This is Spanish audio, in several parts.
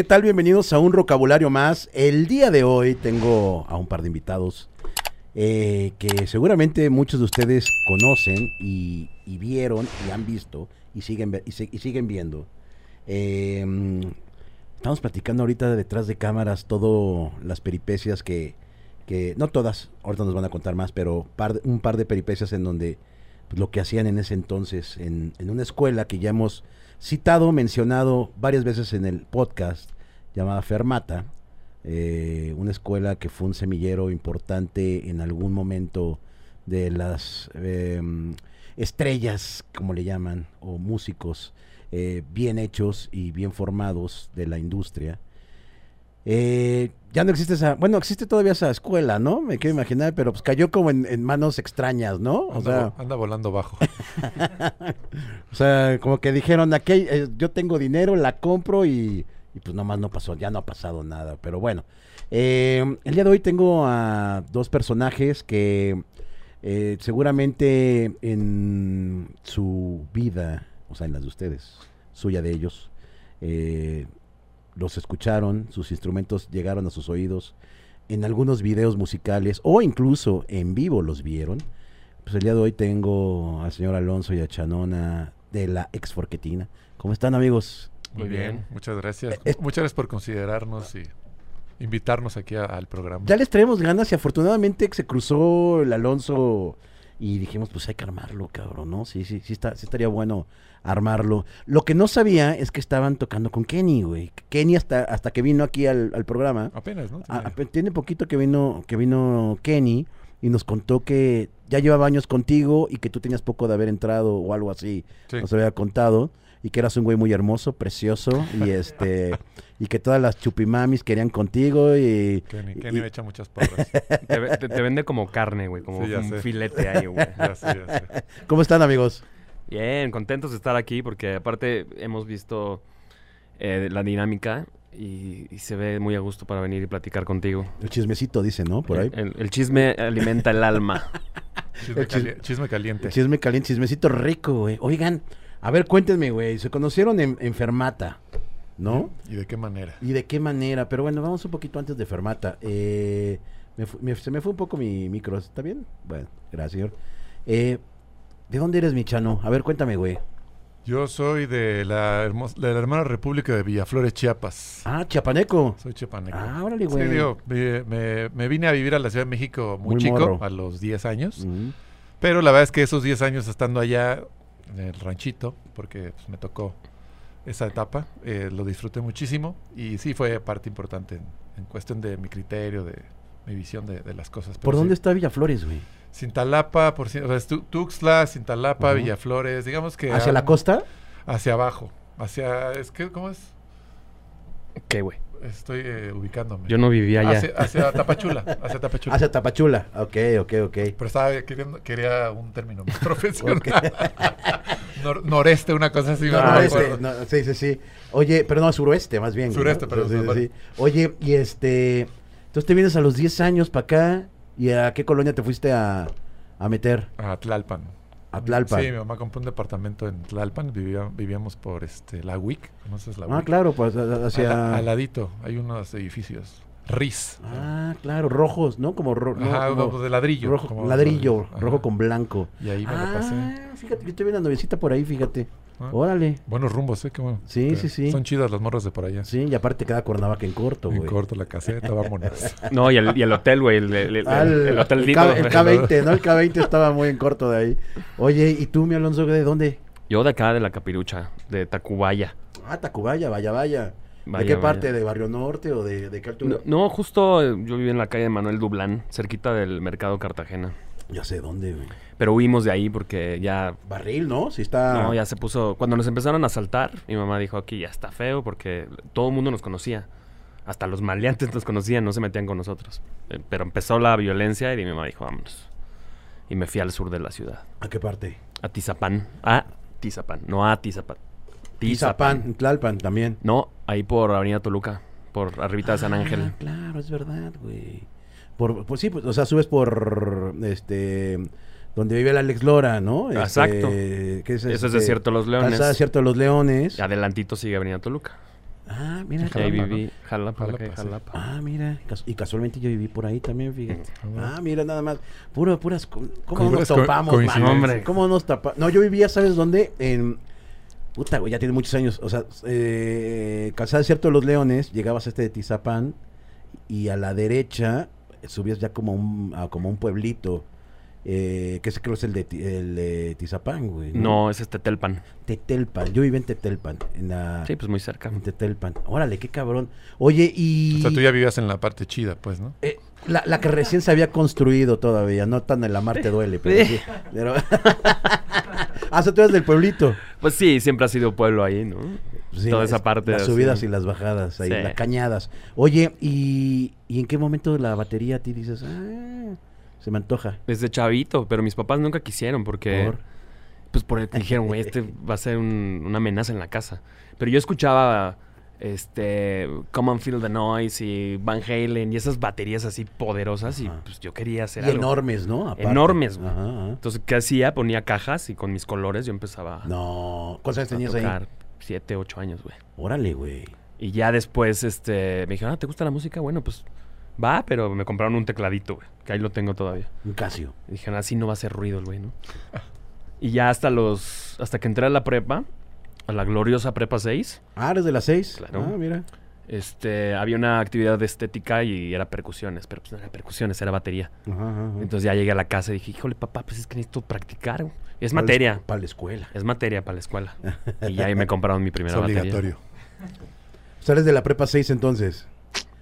¿Qué tal? Bienvenidos a un vocabulario más. El día de hoy tengo a un par de invitados eh, que seguramente muchos de ustedes conocen y, vieron y han visto y siguen, y, siguen viendo. Eh, estamos platicando ahorita detrás de cámaras todas las peripecias que, que, no todas, ahorita nos van a contar más, pero un par de peripecias en donde lo que hacían en ese entonces en, en una escuela que ya hemos citado, mencionado varias veces en el podcast, llamada Fermata, eh, una escuela que fue un semillero importante en algún momento de las eh, estrellas, como le llaman, o músicos eh, bien hechos y bien formados de la industria. Eh, ya no existe esa, bueno, existe todavía esa escuela, ¿no? Me quiero imaginar, pero pues cayó como en, en manos extrañas, ¿no? O Anda, sea, anda volando bajo. o sea, como que dijeron, aquí eh, yo tengo dinero, la compro y, y pues nomás no pasó, ya no ha pasado nada. Pero bueno, eh, el día de hoy tengo a dos personajes que eh, seguramente en su vida, o sea, en las de ustedes, suya de ellos, eh, los escucharon, sus instrumentos llegaron a sus oídos en algunos videos musicales o incluso en vivo los vieron. Pues el día de hoy tengo al señor Alonso y a Chanona de la ex Forquetina. ¿Cómo están amigos? Muy bien, bien. muchas gracias. Eh, eh. Muchas gracias por considerarnos y invitarnos aquí a- al programa. Ya les traemos ganas y afortunadamente se cruzó el Alonso y dijimos, pues hay que armarlo, cabrón, ¿no? Sí, sí, sí, está, sí estaría bueno armarlo. Lo que no sabía es que estaban tocando con Kenny, güey. Kenny hasta, hasta que vino aquí al, al programa. Apenas, ¿no? Ah, Tiene- ape- tiene poquito que vino, que vino Kenny y nos contó que ya llevaba años contigo y que tú tenías poco de haber entrado o algo así. Sí. Nos había contado. Y que eras un güey muy hermoso, precioso, y este, y que todas las chupimamis querían contigo y, Kenny, y- Kenny y- me echa muchas porras. Te, ve- te- te vende como carne, güey, como Sí, un sé. filete ahí, güey. Ya sé, ya sé. ¿Cómo están amigos? Bien, contentos de estar aquí porque aparte hemos visto eh, la dinámica y, y se ve muy a gusto para venir y platicar contigo. El chismecito dice, ¿no? Por ahí. El, el chisme alimenta el alma. Chisme, El chis- cali- chisme caliente. El chisme caliente, chismecito rico, güey. Oigan, a ver, cuéntenme, güey. Se conocieron en, en Fermata, ¿no? ¿Y de qué manera? ¿Y de qué manera? Pero bueno, vamos un poquito antes de Fermata. Eh, me fu- me- se me fue un poco mi micro, ¿está bien? Bueno, gracias, señor. Eh, ¿De dónde eres, mi chano? A ver, cuéntame, güey. Yo soy de la, hermos- de la hermana república de Villaflores, Chiapas. Ah, Chiapaneco. Soy chiapaneco. Ah, órale, Sí, güey. digo, me, me- me vine a vivir a la Ciudad de México muy, Muy chico, morro. a los 10 años. Pero la verdad es que esos 10 años estando allá el ranchito, porque pues, me tocó esa etapa, eh, lo disfruté muchísimo y sí fue parte importante en, en cuestión de mi criterio, de mi visión de, de las cosas. ¿Por dónde sí, está Villaflores, güey? Cintalapa, por, o sea, Tuxtla, Cintalapa, Ujú. Villaflores, digamos que... ¿Hacia la costa? Hacia abajo, hacia... Es que, ¿Cómo es? ¿Qué, güey? Estoy eh, ubicándome. Yo no vivía allá. Hacia, hacia Tapachula, hacia Tapachula. Hacia Tapachula. Ok, ok, ok. Pero estaba queriendo, quería un término más profesional. Nor- noreste, una cosa así. No, no me noreste, acuerdo. no, sí, sí, sí. Oye, pero no, suroeste, más bien. Sureste, ¿no? perdón, Sí, sí. Oye, y este. Entonces te vienes a los 10 años para acá. ¿Y a qué colonia te fuiste a, a meter? A Tlalpan. A Tlalpan. Sí, mi mamá compró un departamento en Tlalpan. Vivía- vivíamos por este la WIC. ¿Conoces la Ah, WIC? claro, pues Al, hacia. al ladito hay unos edificios. RIS. Ah, claro, rojos, ¿no? Como, ro- no, Ajá, como de ladrillo. rojo, como- ladrillo, Ajá. rojo con blanco. Y ahí me ah, lo pasé. fíjate, yo te vi una novecita por ahí, fíjate. Ah, Órale. Buenos rumbos, ¿eh? Qué bueno. Sí, Pero sí, sí. Son chidas las morras de por allá. Sí, y aparte queda Cuernavaca en corto, En güey. corto la caseta, vámonos. No, y el, y el hotel, güey. El, el, el- Ah, el, el hotel el K- güey. el K20, ¿no? El K20 estaba muy en corto de ahí. Oye, ¿y tú, mi Alonso, de dónde? Yo de acá, de la Capirucha, de Tacubaya. Ah, Tacubaya, vaya, vaya. ¿De qué vaya. parte? ¿De Barrio Norte o de, de qué altura? No, no, justo eh, yo viví en la calle de Manuel Dublán, cerquita del mercado Cartagena. Ya sé dónde, güey. Pero huimos de ahí porque ya Barril, ¿no? Sí está... No, ya se puso. Cuando nos empezaron a asaltar, mi mamá dijo aquí ya está feo porque todo el mundo nos conocía. Hasta los maleantes nos conocían, no se metían con nosotros. Eh, Pero empezó la violencia y mi mamá dijo, vámonos. Y me fui al sur de la ciudad, ¿A qué parte? a Tizapán. A Tizapán, no a Tizapán. Tizapán, Tlalpan también. No, ahí por Avenida Toluca, por arribita de San Ángel. Ah, claro, es verdad, güey. Por, pues sí, pues, o sea, subes por, este, donde vive el Alex Lora, ¿no? Este, Exacto. ¿qué es Eso es este? Desierto de los Leones. Calzada Desierto de los Leones. Y adelantito sigue Avenida Toluca. Ah, mira. Ahí Jalapa, Jalapa, la Jalapa, calle sí. Jalapa. Ah, mira. Y casualmente yo viví por ahí también, fíjate. Ah, Ah, mira, nada más. Puro, puras. co- ¿Cómo nos co- topamos, coincidencias. Hombre. ¿Cómo nos topamos? No, yo vivía, ¿sabes dónde? En. Puta, güey, ya tiene muchos años. O sea, eh, Calzada Desierto de los Leones, llegabas a este de Tizapán y a la derecha subías ya como un, como un pueblito. Eh, que ese creo es el de, el de Tizapán, güey. No, es este Telpan. Tetelpan. Yo viví en Tetelpan. En la. Sí, pues muy cerca. En Tetelpan. Órale, qué cabrón. Oye, y. O sea, tú ya vivías en la parte chida, pues, ¿no? Eh, la, la que recién se había construido todavía, no tan en la mar te duele, pero sí. Pero... ah, o sea, tú eres del pueblito. Pues sí, siempre ha sido pueblo ahí, ¿no? Sí, Toda es- esa parte. Las así. subidas y las bajadas, ahí, Sí. las cañadas. Oye, ¿y, ¿y en qué momento la batería a ti dices, ah, se me antoja? Desde chavito, pero mis papás nunca quisieron porque... Por- Pues por dijeron, güey, este va a ser un- una amenaza en la casa. Pero yo escuchaba, este, Come and Feel the Noise y Van Halen y esas baterías así poderosas y Ajá. pues yo quería hacer Y algo. enormes, ¿no? Aparte. Enormes, güey. Ajá, ajá. Entonces, ¿qué hacía? Ponía cajas y con mis colores yo empezaba No, ¿cuántos años tenías ahí? Siete, ocho años, güey. Órale, güey. Y ya después, este, me dijeron, ah, ¿te gusta la música? Bueno, pues va, pero me compraron un tecladito, güey, que ahí lo tengo todavía. Un Casio. Y dijeron, así no va a hacer ruido el güey, ¿no? Y ya hasta los, hasta que entré a la prepa, a la gloriosa prepa 6, Ah, eres de las seis. Claro. Ah, mira. este, había una actividad de estética y era percusiones, pero pues no era percusiones, era batería. Ajá, ajá, ajá. Entonces ya llegué a la casa y dije, híjole, papá, pues es que necesito practicar, güey. Es Para la materia, Para la escuela. es materia para la escuela. Y ya ahí me compraron mi Es primera batería. obligatorio. Sea, eres de la prepa 6 entonces.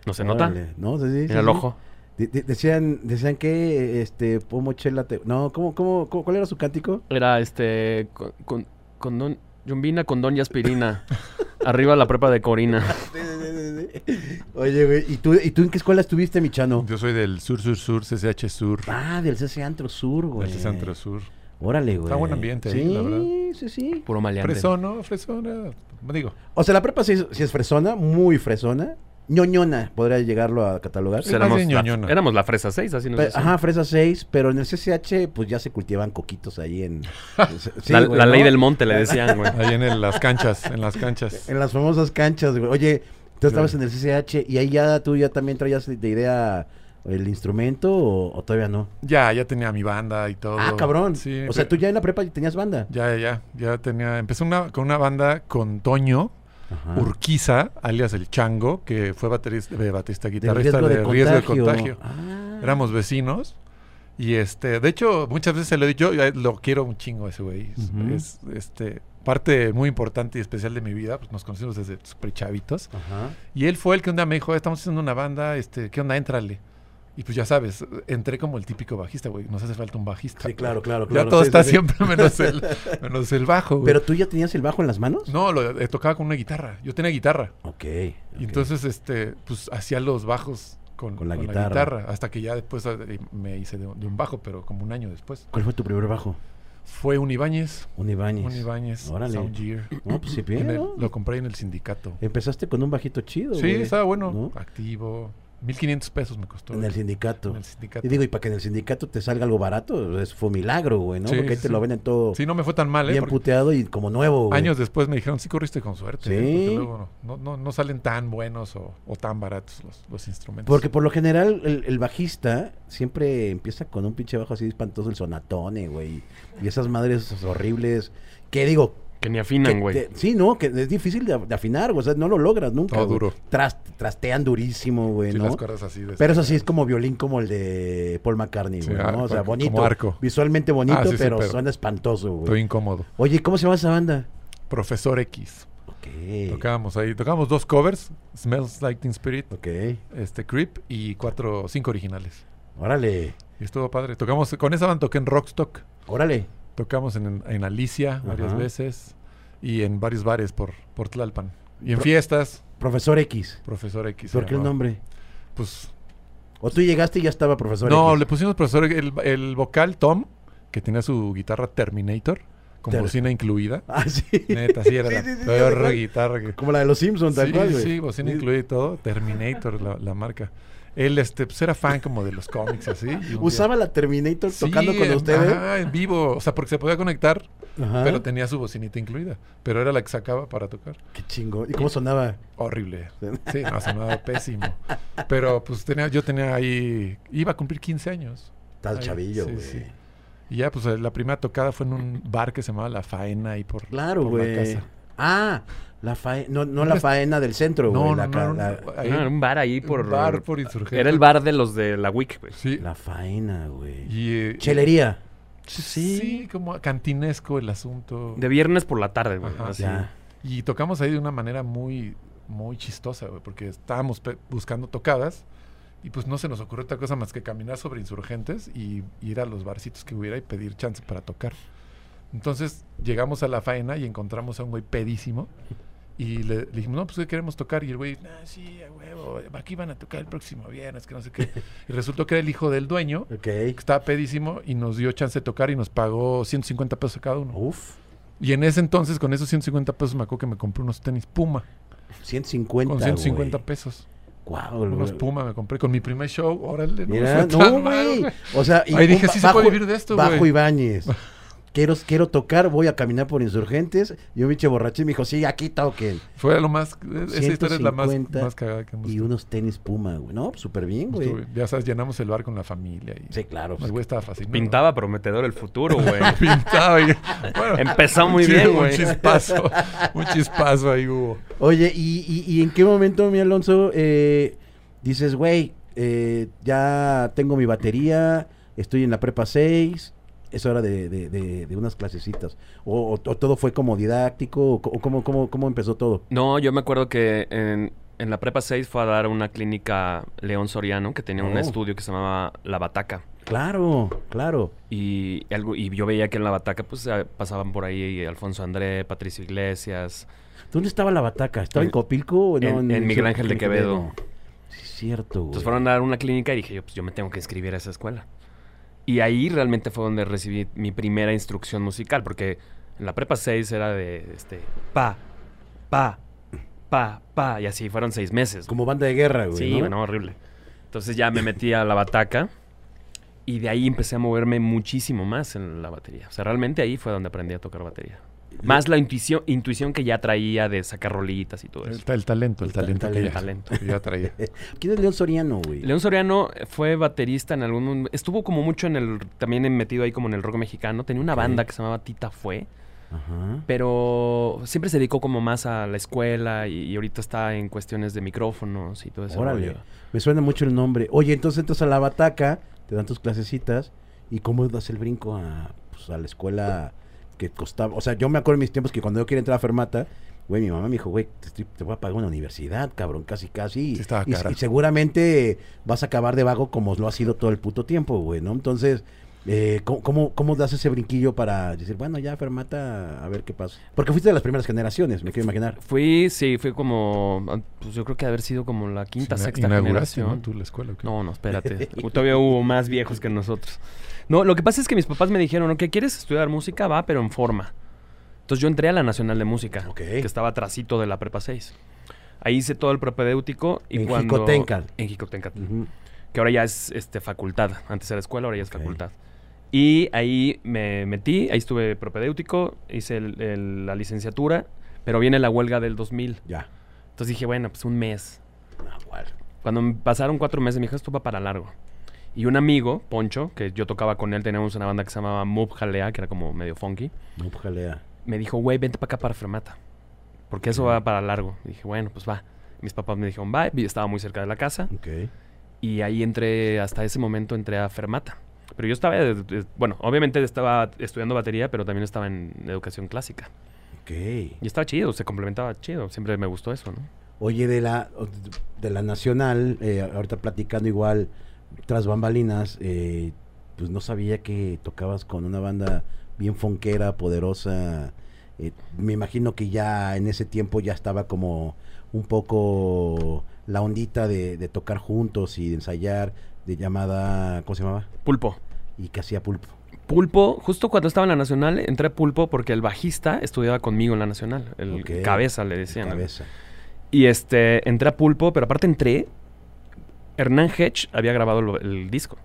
¿No se nota? Órale, No, sí, sí, En sí, el sí. ojo. De- de- decían, decían que este Pomo Chela te- No, ¿cómo, cómo, cómo- cuál era su cántico? Era este, con, con, con don, Yombina con Don y aspirina. Arriba la prepa de Corina. Oye, güey, ¿y tú, ¿y tú en qué escuela estuviste, Michano? Yo soy del Sur, Sur, Sur, CCH Sur. Ah, del CC Antro Sur, güey. Del Centro Sur. Órale, güey. Está buen ambiente ahí, sí, la verdad. Sí, sí, Puro maleante. Fresón, eh, digo. O sea, la prepa sí, sí es fresona, muy fresona. Ñoñona, podría llegarlo a catalogar. Sí, éramos, bien la, ñoñona. éramos la fresa 6, así nos Pe- decían. Ajá, fresa 6, pero en el CCH pues ya se cultivaban coquitos ahí en... Sí, la güey, la ley ¿no? del monte le decían, güey. Ahí en el- las canchas, en las canchas. En las famosas canchas, güey. Oye, tú estabas en el CCH y ahí ya tú ya también traías de de idea el instrumento o, o todavía no. Ya, ya tenía mi banda y todo. Ah, cabrón. Sí. o sea, tú ya en la prepa ya tenías banda. Ya, ya, ya tenía. Empecé una, con una banda con Toño Ajá. Urquiza, alias El Chango, que fue baterista, eh, baterista guitarrista riesgo de, de riesgo de contagio. contagio. Ah. Éramos vecinos. Y este, de hecho, muchas veces se lo he dicho, yo eh, lo quiero un chingo ese güey. Es- este parte muy importante y especial de mi vida, pues nos conocimos desde súper chavitos. Ajá. Y él fue el que un día me dijo, estamos haciendo una banda, este, ¿qué onda? Éntrale. Y pues ya sabes, entré como el típico bajista, güey. Nos hace falta un bajista. Sí, claro, claro, Ya claro. todo Sí, está sí, sí. siempre menos el, menos el bajo, güey. Pero tú ya tenías el bajo en las manos. No, lo eh, tocaba con una guitarra. Yo tenía guitarra. Ok. Y ok. entonces, este, pues hacía los bajos con, Con la guitarra. Hasta que ya después eh, me hice de, de un bajo, pero como un año después. ¿Cuál fue tu primer bajo? Fue un Ibáñez. Un Ibáñez. Un Ibáñez. Órale. No, pues sí, bien. Lo compré en el sindicato. Empezaste con un bajito chido, sí, güey, estaba bueno. ¿no? Activo. 1500 pesos me costó. En el sindicato. En el sindicato. Y digo, y para que en el sindicato te salga algo barato, es, fue un milagro, güey, ¿no? Sí, Porque ahí te lo venden todo Sí, no me fue tan mal, ¿eh? bien puteado y como nuevo, güey. años después me dijeron, sí corriste con suerte. ¿eh? Sí. Porque luego no, no, no salen tan buenos o, o tan baratos los, los instrumentos. Porque por lo general el, el bajista siempre empieza con un pinche bajo así espantoso, el sonatone, güey. Y esas madres horribles. Que digo, Que ni afinan, güey. sí, ¿no? Que es difícil de, de afinar, güey. O sea, no lo logras nunca. Todo duro. Tras- trastean durísimo, güey, Sí, ¿no? las cuerdas así. de- Pero eso sí es como violín como el de Paul McCartney, güey, ¿no? O sea, como bonito. arco. Visualmente bonito, Ah, sí, sí, pero, pero- suena espantoso, güey. Estoy incómodo. Oye, ¿cómo se llama esa banda? Profesor X. Ok. Tocábamos ahí. Tocábamos dos covers. Smells Like Teen Spirit. Ok. Este, Creep. Y cuatro, cinco originales. Órale. Y estuvo padre. Tocamos, con esa banda toqué en Rockstock. Órale. Tocamos en, en Alicia varias Ajá. veces. Y en varios bares por, por Tlalpan. Y en Pro- fiestas. Profesor X. Profesor X. ¿Por qué el nombre? Pues O tú llegaste y ya estaba Profesor No, X. le pusimos profesor el, el vocal Tom, que tenía su guitarra Terminator, con Ter- bocina incluida. Ah, sí. Neta, sí era Sí, la sí, peor guitarra que... Como la de los Simpsons, tal cual, güey. sí, bocina incluida y todo. Terminator, la, la marca. Él, este, pues era fan como de los cómics, así. y Usaba día- la Terminator Sí, tocando con en- ustedes. Ajá, en vivo. O sea, porque se podía conectar Ajá. pero tenía su bocinita incluida. Pero era la que sacaba para tocar. Qué chingón. ¿Y cómo sonaba? Horrible. Sí, no, sonaba pésimo. Pero pues tenía, yo tenía ahí, iba a cumplir 15 años. Estás chavillo, güey. sí. Y ya, pues la primera tocada fue en un bar que se llamaba La Faena ahí por, Claro, por la güey. casa. Ah, la faena, no, no la faena del centro, güey. No, la, no, no, la- no, ahí- Ah, un bar ahí por... un bar por insurgente. Era el bar de los de la WIC, güey. Sí. la faena, güey. Y, eh, Chelería. Sí. Sí. como cantinesco el asunto. De viernes por la tarde, güey. Ajá, así. Ya. Y tocamos ahí de una manera muy, muy chistosa, güey, porque estábamos pe- buscando tocadas y pues no se nos ocurrió otra cosa más que caminar sobre insurgentes y ir a los barcitos que hubiera y pedir chance para tocar. Entonces llegamos a la faena y encontramos a un güey pedísimo y le, le dijimos, no, pues ¿qué queremos tocar? Y el güey, ah, sí, a huevo, aquí van a tocar el próximo viernes, que no sé qué. Y resultó que era el hijo del dueño, que estaba pedísimo y nos dio chance de tocar y nos pagó 150 pesos a cada uno. Uf. Y en ese entonces, con esos 150 pesos, me acuerdo que me compré unos tenis Puma. 150, Con 150 güey. pesos. Guau, Unos. Puma me compré con mi primer show. Órale, no, Mira, no, güey. O sea, y Ahí dije, sí se puede vivir de esto, Bajo güey. Ibáñez. Quiero, quiero tocar, voy a caminar por insurgentes. Y un biche borracho me dijo, sí, aquí toquen. Fue lo más. Esa historia es la más, 150 más cagada que hemos Y unos tenis Puma, güey. No, súper bien, güey. Ya sabes, llenamos el bar con la familia. Y Sí, claro. El güey estaba fascinado. Pintaba prometedor el futuro, güey. Pintaba. y- bueno, Empezó muy bien, Un güey. chispazo. un chispazo ahí hubo. Oye, ¿y, y, y en qué momento, mi Alonso, eh, dices, güey, eh, ya tengo mi batería, estoy en la prepa 6, es hora de, de, de- de unas clasecitas? O, o- o todo fue como didáctico? ¿O, cómo, cómo, cómo empezó todo? No, yo me acuerdo que en, en la prepa 6 fue a dar una clínica León Soriano, que tenía un Oh. estudio que se llamaba La Bataca. Claro, claro. Y, algo, y yo veía que en La Bataca pues eh, pasaban por ahí Alfonso André, Patricio Iglesias. ¿Dónde estaba la bataca? ¿Estaba en En- Copilco? o no? en- en Miguel Ángel de Quevedo. Sí, es cierto, güey. Entonces fueron a dar una clínica y dije yo, pues yo me tengo que inscribir a esa escuela. Y ahí realmente fue donde recibí mi primera instrucción musical, porque en la prepa 6 era de, este, pa, pa, pa, pa, y así fueron seis meses. Como banda de guerra, güey. Sí, ¿no? bueno, horrible. Entonces ya me metí a la bataca y de ahí empecé a moverme muchísimo más en la batería. O sea, realmente ahí fue donde aprendí a tocar batería. Más la intuición, intuición que ya traía de sacar rolitas y todo El, eso. ta- el talento, el El ta- talento, el que ya, talento. que ya traía. ¿Quién es León Soriano, güey? León Soriano fue baterista en algún... Estuvo como mucho en el... También metido ahí como en el rock mexicano. Tenía una banda que se llamaba Tita Fue. Ajá. Pero siempre se dedicó como más a la escuela y, y ahorita está en cuestiones de micrófonos y todo eso. Órale. Me suena mucho el nombre. Oye, entonces entras a la bataca, te dan tus clasecitas, ¿y cómo das el brinco a, pues, a la escuela que costaba? O sea, yo me acuerdo en mis tiempos que cuando yo quería entrar a Fermata, güey, mi mamá me dijo, güey, te, te voy a pagar una universidad, cabrón, casi, casi. Sí estaba y, cara. y seguramente vas a acabar de vago como lo ha sido todo el puto tiempo, güey, ¿no? Entonces, eh, ¿cómo, cómo, cómo das ese brinquillo para decir, bueno, ya Fermata, a ver qué pasa? Porque fuiste de las primeras generaciones, me quiero imaginar. Fui, sí, fui como... Pues yo creo que haber sido como la quinta, Ina- sexta generación. ¿no? Tú la escuela. ¿o qué? No, no, espérate. Todavía hubo más viejos que nosotros. No, lo que pasa es que mis papás me dijeron, ¿no? ¿Qué quieres estudiar música? Va, pero en forma. Entonces yo entré a la Nacional de Música, Ok. que estaba trasito de la Prepa 6. Ahí hice todo el propedéutico y En cuando... En Jicotencal. Ujú. Que ahora ya es este, facultad. Antes era escuela, ahora ya es Ok. facultad. Y ahí me metí, ahí estuve propedéutico, hice el- el- la licenciatura, pero viene la huelga del 2000. Ya. Entonces dije, bueno, pues un mes. Ah, igual. Cuando me pasaron cuatro meses, me dijo, esto va para largo. Y un amigo, Poncho, que yo tocaba con él, teníamos una banda que se llamaba Move Jalea, que era como medio funky, pues, jalea. me dijo, güey, vente para acá para Fermata. Porque eso va para largo. Y dije, bueno, pues va. Mis papás me dijeron, va, estaba muy cerca de la casa. Ok. Y ahí entré, hasta ese momento entré a Fermata. Pero yo estaba, eh, eh, bueno, obviamente estaba estudiando batería, pero también estaba en educación clásica. Ok. Y estaba chido, se complementaba chido. Siempre me gustó eso, ¿no? Oye, de la, de la nacional, eh, ahorita platicando igual, tras bambalinas, eh, pues no sabía que tocabas con una banda bien fonquera, poderosa. Eh, me imagino que ya en ese tiempo ya estaba como un poco la ondita de, de tocar juntos y de ensayar, de llamada, ¿cómo se llamaba? Pulpo. Y que hacía pulpo. Pulpo, justo cuando estaba en la Nacional, entré a Pulpo porque el bajista estudiaba conmigo en la Nacional. El cabeza le decían. Cabeza. Y este, entré a Pulpo, pero aparte entré, Hernán Hedge había grabado el disco.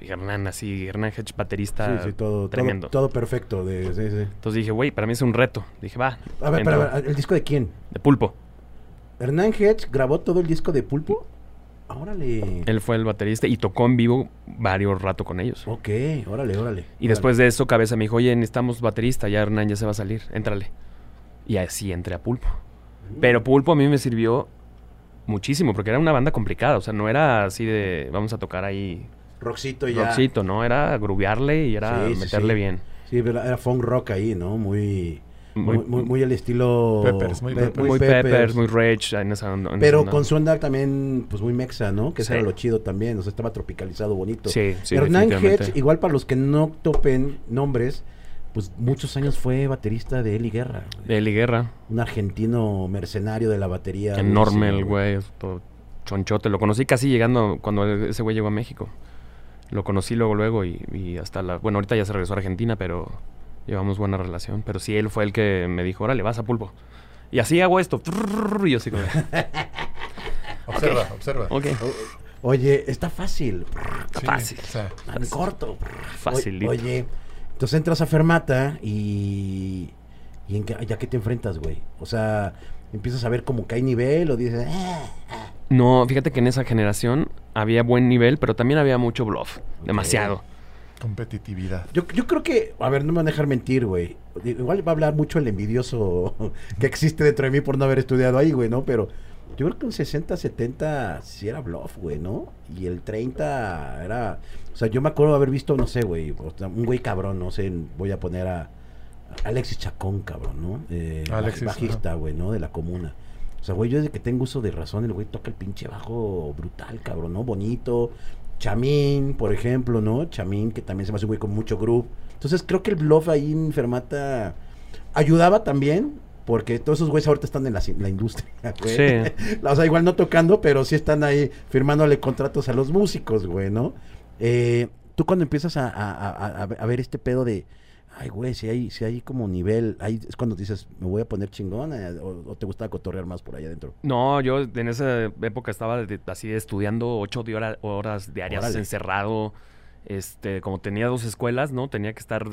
Hernán, así, Hernán Hedge, baterista Sí, sí, todo, tremendo. todo, todo perfecto. De, sí, sí. Entonces dije, güey, para mí es un reto. Dije, va. A ver, entro. pero, a ver, ¿el disco de quién? De pulpo. ¿Hernán Hedge grabó todo el disco de Pulpo? Órale. Él fue el baterista y tocó en vivo varios rato con ellos. Ok, órale, órale. Y después de eso, Cabeza me dijo, oye, necesitamos baterista, ya Hernán ya se va a salir, éntrale. Y así entré a Pulpo. Pero Pulpo a mí me sirvió muchísimo, porque era una banda complicada, o sea, no era así de, vamos a tocar ahí Roxito ya. rockcito, ¿no? Era grubearle y era Sí, meterle sí. bien. Sí, era, era funk rock ahí, ¿no? Muy, muy, Muy, muy, muy al estilo... Peppers, muy Pe- Peppers. muy Peppers, muy Rage, en esa onda- en esa Pero onda. con su onda también, pues muy mexa, ¿no? Que eso Sí. era lo chido también, o sea, estaba tropicalizado bonito. Sí, sí, Hernán. Hedge, igual para los que no topen nombres, pues muchos años fue baterista de Eli Guerra. De Eli Guerra, Un argentino mercenario de la batería. enorme el güey, chonchote. Lo conocí casi llegando cuando ese güey llegó a México. Lo conocí luego, luego y, y hasta la... Bueno, ahorita ya se regresó a Argentina, pero llevamos buena relación. Pero sí, él fue el que me dijo, órale, vas a pulpo. Y así hago esto. Y yo así como, Observa, observa. ok, Oye, está fácil. está Sí, fácil. o sea, Tan corto. Facilito. O- Oye, entonces entras a Fermata y. ¿Y en qué, ya que te enfrentas, güey? O sea, empiezas a ver como que hay nivel o dices. "Ah, ah". No, fíjate que en esa generación había buen nivel, pero también había mucho bluff. Demasiado. competitividad. Yo, yo creo que. A ver, no me van a dejar mentir, güey. Igual va a hablar mucho el envidioso que existe dentro de mí por no haber estudiado ahí, güey, ¿no? Pero yo creo que un 60, 70 sí era bluff, güey, ¿no? Y el 30 era. O sea, yo me acuerdo de haber visto, no sé, güey, un güey cabrón, no sé, voy a poner a. Alexis Chacón, cabrón, ¿no? Eh, Alexis, bajista, güey, ¿no? De la comuna. O sea, güey, yo desde que tengo uso de razón, el güey toca el pinche bajo brutal, cabrón, ¿no? Bonito. Chamín, por ejemplo, ¿no? Chamín, que también se me hace un güey con mucho groove. Entonces creo que el bluff ahí en Fermata ayudaba también, porque todos esos güeyes ahorita están en la, la industria, güey. Sí. o sea, igual no tocando, pero sí están ahí firmándole contratos a los músicos, güey, ¿no? Eh, Tú cuando empiezas a, a- a- ver este pedo de, ay, güey, si hay, si hay como nivel, ahí es cuando dices, me voy a poner chingón, eh, o, o te gusta cotorrear más por ahí adentro. No, yo en esa época estaba de- así estudiando ocho de hora- horas diarias Órale. encerrado. Este, como tenía dos escuelas, ¿no? Tenía que estar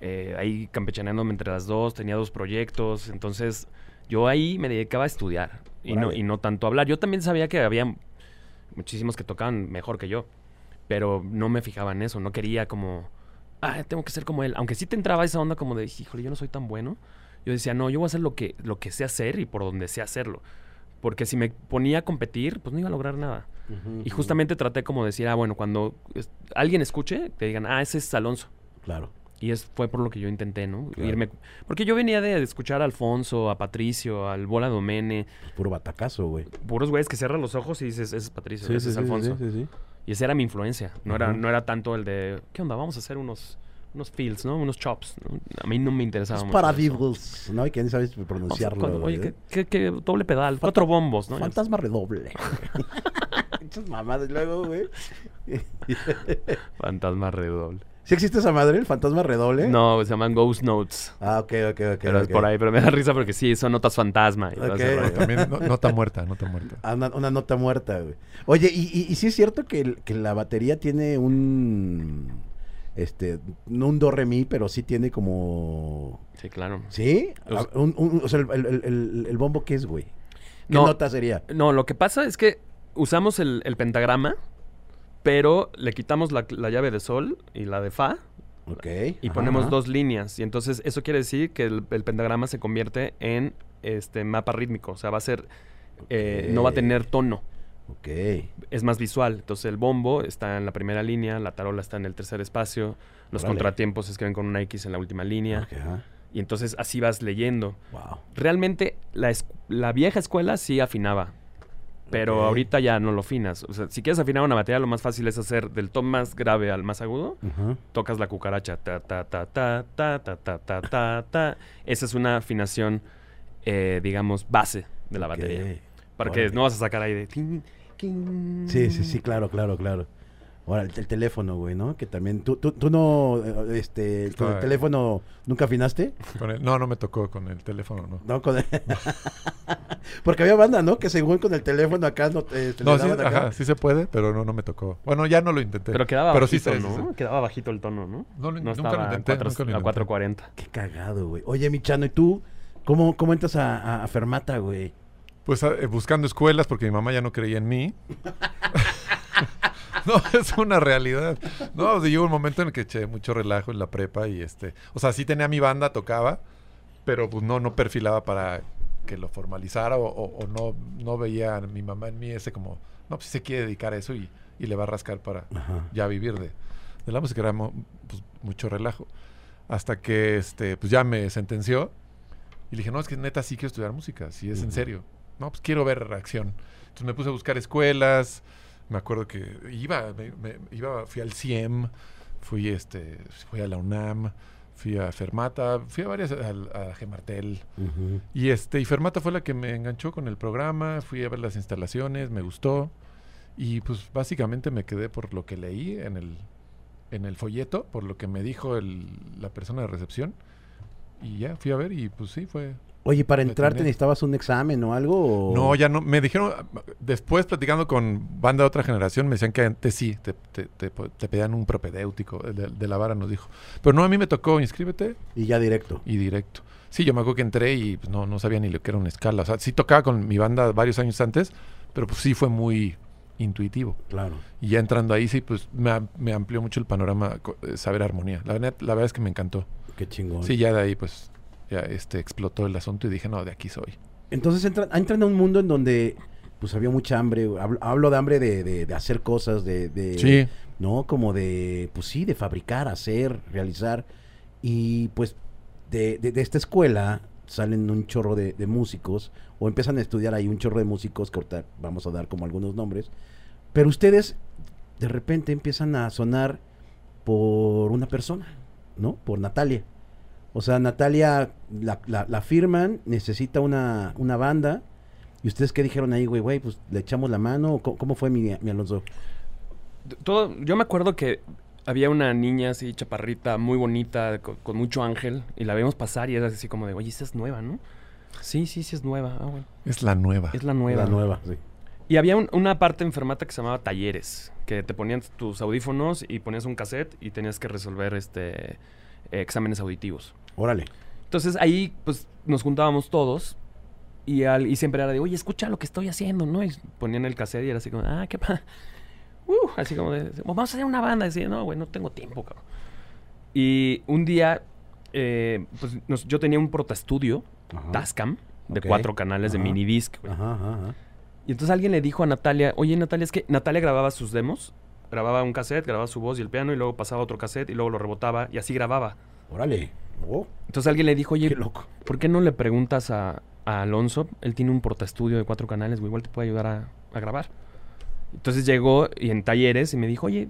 eh, ahí campechaneándome entre las dos, tenía dos proyectos, entonces yo ahí me dedicaba a estudiar y no, y no tanto a hablar. Yo también sabía que había muchísimos que tocaban mejor que yo, pero no me fijaba en eso, no quería como, ah, tengo que ser como él, aunque sí te entraba esa onda como de, híjole, yo no soy tan bueno. Yo decía, no, yo voy a hacer lo que, lo que sé hacer y por donde sé hacerlo. Porque si me ponía a competir, pues no iba a lograr nada. Y justamente traté como decir, ah, bueno, cuando es- alguien escuche, te digan, ah, ese es Alonso. Claro. Y es, fue por lo que yo intenté, ¿no? Claro. Irme, porque yo venía de escuchar a Alfonso, a Patricio, al Bola Domene, Pues puro batacazo, güey. puros güeyes que cierran los ojos y dices, ese es Patricio, ese es Alfonso. sí, sí. Y esa era mi influencia. No, era, no era tanto el de, ¿qué onda? Vamos a hacer unos, unos fields, ¿no? Unos chops. ¿no? A mí no me interesaba Es mucho para eso. Beatles, ¿no? Y quién sabe Vamos a- pronunciarlo. oye. ¿qué, qué, qué doble pedal, cuatro bombos, ¿no? Fantasma redoble. Muchas mamadas luego, güey. Fantasma redoble. ¿Sí existe esa madre, el fantasma redoble? No, se llaman Ghost Notes. Ah, ok, ok, ok. pero es por ahí, pero me da risa porque sí, son notas fantasma. y todo ese Ok. rollo. También no- nota muerta, nota muerta. Ah, una, una nota muerta, güey. Oye, y, y, y sí es cierto que, el- que la batería tiene un. Este, no un do re mi, pero sí tiene como. Sí, claro. ¿Sí? O sea- Ah, un- un- o sea, el, el- el- el bombo, ¿qué es, güey? ¿Qué No. nota sería? No, lo que pasa es que usamos el, el pentagrama, pero le quitamos la, la llave de sol y la de fa Ok. y ponemos ajá. dos líneas. Y entonces eso quiere decir que el, el pentagrama se convierte en este mapa rítmico. O sea, va a ser. eh, no va a tener tono. Ok. Es más visual. Entonces el bombo está en la primera línea, la tarola está en el tercer espacio, los contratiempos se escriben con una X en la última línea. Ok, ajá. Y entonces así vas leyendo. Wow. Realmente la, es- la vieja escuela sí afinaba. Pero ahorita ya no lo afinas. O sea, si quieres afinar una batería, lo más fácil es hacer del tom más grave al más agudo. Tocas la cucaracha. Ta, ta, ta, ta, ta, ta, ta, ta, ta, ta. Esa es una afinación, eh, digamos, base de la batería. Porque Órale. no vas a sacar ahí de... Sí, sí, sí, claro, claro, claro. Ahora, el, el teléfono, güey, ¿no? Que también, tú, tú, tú no, eh, este, con el teléfono, ¿nunca afinaste? Con el- no, no me tocó con el teléfono, no. No, con el- Porque había banda, ¿no? Que según con el teléfono acá no le No, sí, acá. ajá, sí se puede, pero no, no me tocó. Bueno, ya no lo intenté. Pero quedaba pero sí bajito, sí ¿no? sé. Quedaba bajito el tono, ¿no? No nunca lo intenté, a, cuatro- nunca lo a intenté. 440. Qué cagado, güey. Oye, mi Chano, ¿y tú? ¿Cómo, cómo entras a, a- a Fermata, güey? Pues eh, buscando escuelas porque mi mamá ya no creía en mí. no, es una realidad. No, o sea, llegó un momento en el que eché mucho relajo en la prepa y este, o sea, sí tenía mi banda, tocaba, pero pues no, no perfilaba para que lo formalizara o, o- o no, no veía a mi mamá en mí ese como, no, pues sí se quiere dedicar a eso y, y le va a rascar para Ajá. ya vivir de, de la música, era mo- pues, mucho relajo. Hasta que este, pues ya me sentenció y le dije, no, es que neta sí quiero estudiar música, si es en serio. No, pues quiero ver reacción. Entonces me puse a buscar escuelas. Me acuerdo que iba, me- me- iba fui al CIEM, fui, este, fui a la UNAM, fui a Fermata, fui a varias, al- a, Gemartel. Y, este, y Fermata fue la que me enganchó con el programa, fui a ver las instalaciones, me gustó. Y pues básicamente me quedé por lo que leí en el, en el folleto, por lo que me dijo el- la persona de recepción. Y ya fui a ver y pues sí, fue, Oye, ¿para entrarte necesitabas un examen o algo? o- No, ya no. Me dijeron, después platicando con banda de otra generación, me decían que antes sí, te, te, te, te pedían un propedéutico. De, de la vara nos dijo. Pero no, a mí me tocó inscríbete Y ya directo. y directo. Sí, yo me acuerdo que entré y pues, no, no sabía ni lo que era una escala. O sea, sí tocaba con mi banda varios años antes, pero pues sí fue muy intuitivo. Claro. Y ya entrando ahí, sí, pues me, me amplió mucho el panorama, eh, saber armonía. La, verdad- la verdad es que me encantó. Qué chingón. Sí, ya de ahí, pues, ya este, explotó el asunto y dije, no, de aquí soy. Entonces entran, entran a un mundo en donde pues había mucha hambre. Hablo, hablo de hambre de, de- de hacer cosas, de, de- Sí. ¿no? Como de, pues sí, de fabricar, hacer, realizar. Y pues de, de- esta escuela salen un chorro de, de músicos o empiezan a estudiar ahí un chorro de músicos que ahorita vamos a dar como algunos nombres. Pero ustedes de repente empiezan a sonar por una persona, ¿no? Por Natalia. O sea, Natalia la, la- la firman, necesita una, una banda. ¿Y ustedes qué dijeron ahí, güey? Güey, pues le echamos la mano. ¿Cómo, cómo fue mi, mi Alonso? Todo, yo me acuerdo que había una niña así, chaparrita, muy bonita, con, con mucho ángel, y la vimos pasar y era así como de, oye, esta es nueva, ¿no? Sí, sí, sí es nueva. Ah, bueno. Es la nueva. Es la nueva. La nueva, sí. Y había un- una parte enfermata que se llamaba talleres, que te ponían tus audífonos y ponías un cassette y tenías que resolver este eh, exámenes auditivos. Órale. Entonces ahí pues nos juntábamos todos y, al, y siempre era de, oye, escucha lo que estoy haciendo, ¿no? Y ponían el cassette y era así como, ah, qué pa... Uh, así como de, vamos a hacer una banda. Y decía, no, güey, no tengo tiempo, cabrón. Y un día, eh, pues nos- yo tenía un protastudio, Ajá. Tascam, de cuatro canales de minidisc, güey. Ajá, ajá, ajá. Y entonces alguien le dijo a Natalia, oye Natalia, es que Natalia grababa sus demos, grababa un cassette, grababa su voz y el piano y luego pasaba otro cassette y luego lo rebotaba y así grababa. Órale. Oh, Entonces alguien le dijo, oye, qué loco. ¿por qué no le preguntas a, a Alonso? Él tiene un portaestudio de cuatro canales, güey, igual te puede ayudar a, a grabar. Entonces llegó y en talleres y me dijo, oye,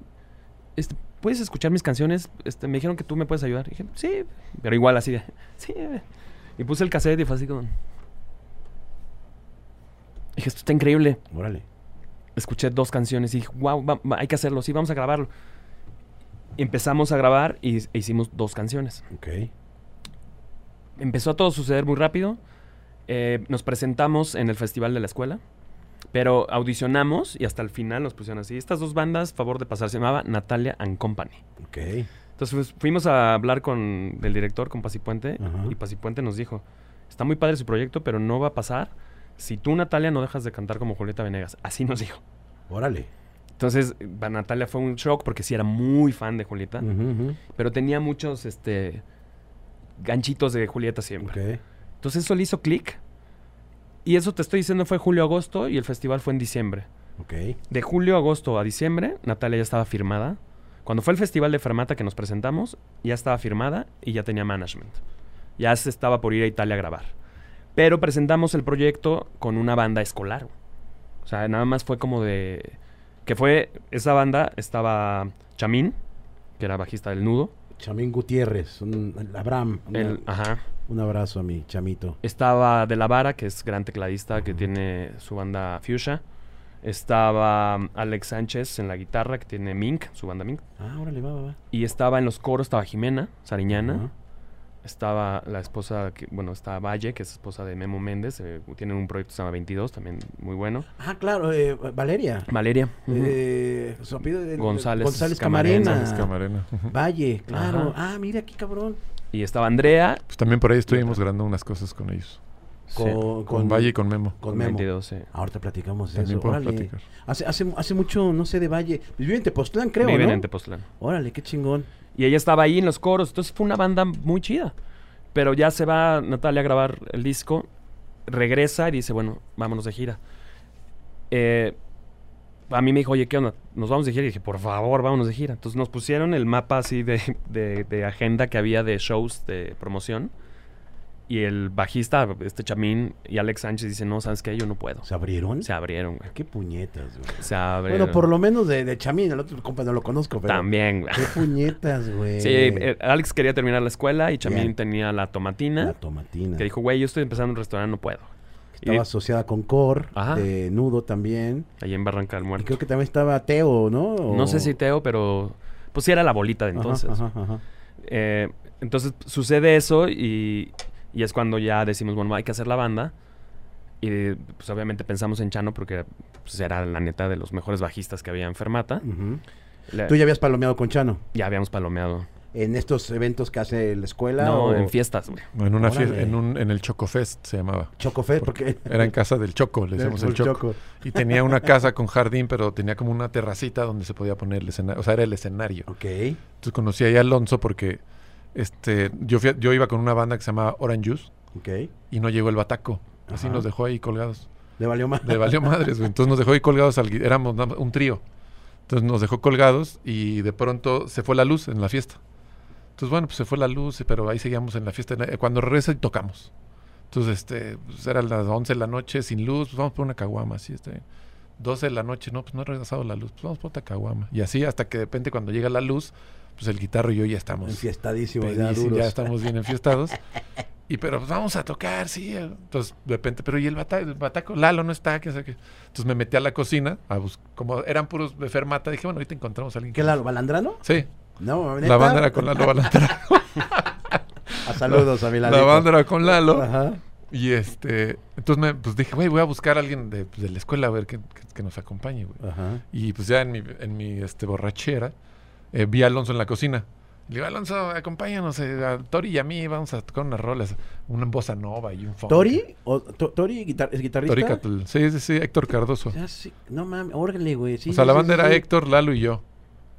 este, ¿puedes escuchar mis canciones? Este, me dijeron que tú me puedes ayudar. Y dije, sí, pero igual así de, sí. eh". Y puse el cassette y fue así como... Dije, esto está increíble. Órale. escuché dos canciones y dije, wow, hay que hacerlo, sí, vamos a grabarlo. Empezamos a grabar y e hicimos dos canciones. Ok. Empezó a todo suceder muy rápido. Eh, nos presentamos en el festival de la escuela, pero audicionamos y hasta el final nos pusieron así. Estas dos bandas, favor de pasar, se llamaba Natalia and Company. Ok. Entonces pues, fuimos a hablar con el director, con Pasipuente, y Pasipuente nos dijo, está muy padre su proyecto, pero no va a pasar si tú, Natalia, no dejas de cantar como Julieta Venegas. Así nos dijo. Órale. Entonces, para Natalia fue un shock porque sí era muy fan de Julieta, pero tenía muchos este ganchitos de Julieta siempre. Entonces eso le hizo clic. Y eso te estoy diciendo fue julio-agosto y el festival fue en diciembre. De julio, agosto a diciembre, Natalia ya estaba firmada. Cuando fue el festival de Fermata que nos presentamos, ya estaba firmada y ya tenía management. Ya se estaba por ir a Italia a grabar. Pero presentamos el proyecto con una banda escolar. O sea, nada más fue como de... Que fue... Esa banda estaba Chamín, que era bajista del Nudo. Chamín Gutiérrez. Un, Abraham. una- El, ajá. Un abrazo a mi chamito. Estaba De La Vara, que es gran tecladista, que tiene su banda Fuchsia. Estaba um, Alex Sánchez en la guitarra, que tiene Mink, su banda Mink. Ah, órale, va, va, va. Y estaba en los coros, estaba Jimena Sariñana. Ajá. Estaba la esposa, que, bueno, está Valle, que es esposa de Memo Méndez. eh, tienen un proyecto que se llama 22, también muy bueno. Ah, claro, eh, Valeria. Valeria. Eh, su apellido de- González González Camarena. González. Valle, claro. Ajá. Ah, mira aquí, cabrón. Y estaba Andrea. Pues también por ahí estuvimos grabando unas cosas con ellos. sí, Con, Con, Valle y con Memo. con con Memo. 22, sí. Ahorita platicamos de También eso. Órale. platicar. Hace, hace, hace mucho, no sé, de Valle. Pues vive en Tepoztlán, creo, Viven ¿no? en Tepoztlán. Órale, qué chingón. Y ella estaba ahí en los coros. Entonces fue una banda muy chida. Pero ya se va Natalia a grabar el disco. Regresa y dice, bueno, vámonos de gira. Eh, a mí me dijo, oye, ¿qué onda? Nos vamos de gira. Y dije, por favor, vámonos de gira. Entonces nos pusieron el mapa así de, de- de agenda que había de shows de promoción. Y el bajista, este Chamín y Alex Sánchez dicen, no, ¿sabes qué? Yo no puedo. ¿Se abrieron? Se abrieron, güey. Qué puñetas, güey. Se abrieron. Bueno, por lo menos de, de Chamín, el otro compa no lo conozco, pero. También, güey. Qué puñetas, güey. Sí, eh, Alex quería terminar la escuela y Chamín tenía la tomatina. La tomatina. Que dijo, güey, yo estoy empezando un restaurante, no puedo. Estaba Y- asociada con Cor, Ajá. de Nudo también. Ahí en Barranca del Y Muerto. creo que también estaba Teo, ¿no? O- No sé si Teo, pero pues sí era la bolita de Ajá, entonces. ajá, ajá. Eh, entonces sucede eso y, y es cuando ya decimos, bueno, hay que hacer la banda. Y pues obviamente pensamos en Chano porque pues, era la neta de los mejores bajistas que había en Fermata. Tú ya habías palomeado con Chano. ya habíamos palomeado. En estos eventos que hace la escuela. No, o en fiestas, güey. En una fiesta, en, un, en el Chocofest se llamaba. Chocofest, porque. Era en casa del Choco, le decíamos el Choco. Y tenía una casa con jardín, pero tenía como una terracita donde se podía poner el escenario. O sea, era el escenario. Ok. Entonces conocí ahí a Alonso porque este, yo, fui yo iba con una banda que se llamaba Orange Juice Ok. y no llegó el bataco. Así nos dejó ahí colgados. Le valió más. Le valió madres, güey. Entonces nos dejó ahí colgados. Al, éramos un trío. Entonces nos dejó colgados y de pronto se fue la luz en la fiesta. Entonces, bueno, pues se fue la luz, pero ahí seguíamos en la fiesta. Eh, Cuando regresa y tocamos. Entonces, este, pues eran las 11 de la noche sin luz, pues vamos por una caguama, así, este. 12 de la noche, no, pues no ha regresado la luz, pues vamos por otra caguama. Y así hasta que de repente cuando llega la luz, pues el guitarro y yo ya estamos Enfiestadísimo, ya duros. ya estamos bien enfiestados. Y pero pues vamos a tocar, sí. Entonces, de repente, pero ¿y el, bata- el bataco? Lalo no está, que sé qué. Entonces me metí a la cocina, a bus- como eran puros de fermata, dije, bueno, ahorita encontramos a alguien. ¿Qué Lalo? ¿Balandrano? Sí, No, la banda era con Lalo Balandrano. A saludos a mi la banda era con Lalo. Ajá. Y este, entonces me, pues dije, güey, voy a buscar a alguien de, pues, de la escuela a ver que, que- que nos acompañe, güey. Ajá. Y pues ya en mi, en mi este, borrachera, eh, vi a Alonso en la cocina. Le digo, Alonso, acompáñanos eh, a Tori y a mí, vamos a tocar unas rolas, una bossa nova y un funk. ¿Tori? ¿O, to- ¿Tori guitar- es guitarrista? Tori Catl. Sí, sí, sí, Héctor Cardoso. Sí, No mames, órale, güey. sí, o sea, sí, la sí, banda sí, era sí. Héctor, Lalo y yo.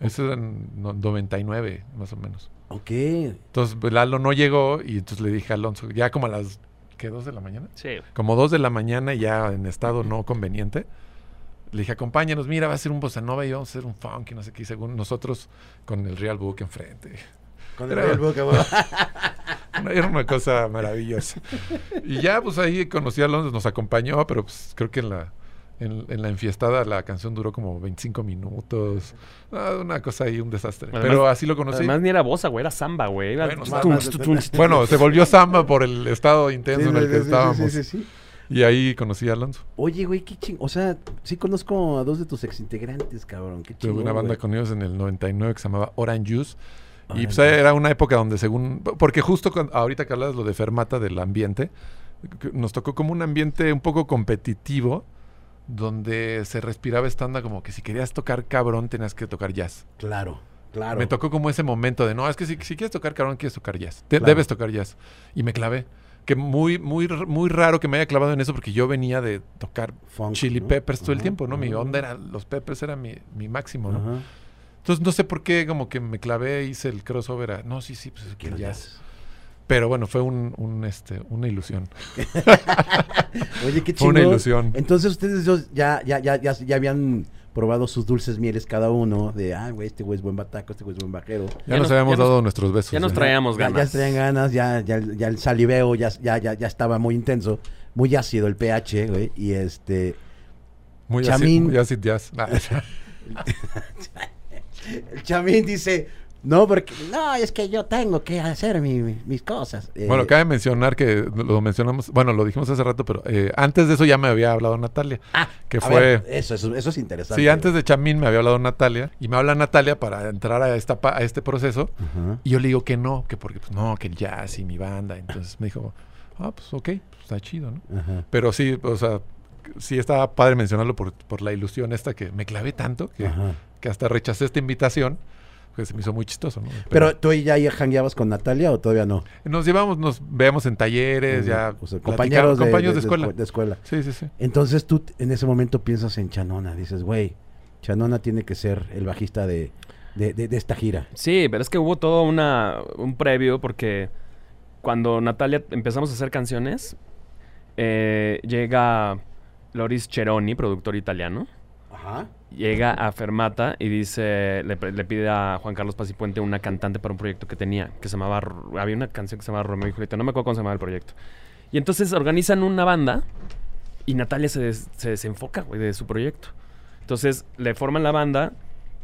Eso era en no- 99, más o menos. Ok. Entonces, pues, Lalo no llegó y entonces le dije a Alonso, ya como a las, ¿qué? ¿Dos de la mañana? Sí, güey. Como dos de la mañana, ya en estado no conveniente. Le dije, acompáñanos, mira, va a ser un bossa nova y vamos a hacer un funk y no sé qué. Según nosotros, con el Real Book enfrente. Con el Era- Real Book, Era una cosa maravillosa. Y ya, pues ahí conocí a Alonso, nos acompañó, pero pues creo que en la, en, en la enfiestada la canción duró como 25 minutos. Ah, una cosa ahí, un desastre. Además- pero así lo conocí. Además ni era bossa, güey, era samba, güey. Era Bueno, se volvió samba por el estado Sí, intenso en el que sí, sí, estábamos. sí, sí, sí. Y ahí conocí a Alonso. Oye, güey, qué ching... O sea, sí conozco a dos de tus exintegrantes, cabrón. Qué Tuve chingón, una banda güey. con ellos en el 99 que se llamaba Orange Juice. Y Orange pues Juice. era una época donde según... Porque justo cuando- ahorita que hablas lo de Fermata, del ambiente, nos tocó como un ambiente un poco competitivo, donde se respiraba esta onda como que si querías tocar cabrón tenías que tocar jazz. Claro, claro. Me tocó como ese momento de, no, es que si, si quieres tocar cabrón, quieres tocar jazz. Te- Claro. Debes tocar jazz. Y me clavé. Que muy, muy, muy raro que me haya clavado en eso porque yo venía de tocar Funk, Chili ¿no? Peppers todo el tiempo, ¿no? Mi onda era, los Peppers era mi, mi máximo, ¿no? Entonces no sé por qué como que me clavé, hice el crossover a, no, sí, sí, pues es que jazz. Pero bueno, fue un, un, este, una ilusión. Oye, qué Fue una ilusión. Entonces ustedes ya, ya, ya, ya, ya habían probado sus dulces mieles cada uno. De, ah, güey, este güey es buen bataco, este güey es buen bajero. Ya, Ya nos, habíamos ya nos- dado nuestros besos. ya nos ¿eh? traíamos Ya, ya ganas. traían ganas, ya, ya, ya el saliveo ya, ya, ya, ya estaba muy intenso, muy ácido el pH, güey. Y este, Muy Chamín. acid, muy acid jazz. Nah, el chamín dice, No, porque, no, es que yo tengo que hacer mi- mi- mis cosas. Eh, Bueno, cabe mencionar que lo mencionamos, bueno, lo dijimos hace rato, pero eh, antes de eso ya me había hablado Natalia. ah, que fue- ver, eso, eso, eso es interesante. Sí, antes de Chamín me había hablado Natalia y me habla Natalia para entrar a, esta, a este proceso y yo le digo que no, que porque pues, no, que el jazz y mi banda. Entonces me dijo, ah, pues ok, pues, está chido, ¿no? Pero sí, o sea, sí estaba padre mencionarlo por, por la ilusión esta que me clavé tanto que, que hasta rechacé esta invitación, que se me hizo muy chistoso, ¿no? Pero tú ya ya jangueabas con Natalia o todavía no? nos llevamos, nos vemos en talleres, ya. O sea, platicamos- compañeros, de, compañeros de, de- escuela. de- escuela. Sí, sí, sí. Entonces tú en ese momento piensas en Chanona, dices, güey, Chanona tiene que ser el bajista de, de, de- de esta gira. Sí, pero es que hubo todo una, un previo porque cuando Natalia empezamos a hacer canciones, eh, llega Loris Cheroni, productor italiano, Ajá. llega a Fermata y dice, le, pide a Juan Carlos Pasipuente una cantante para un proyecto que tenía, que se llamaba, había una canción que se llamaba Romeo y Julieta, no me acuerdo cómo se llamaba el proyecto. Y entonces organizan una banda y Natalia se, se desenfoca, güey, de su proyecto. Entonces le forman la banda,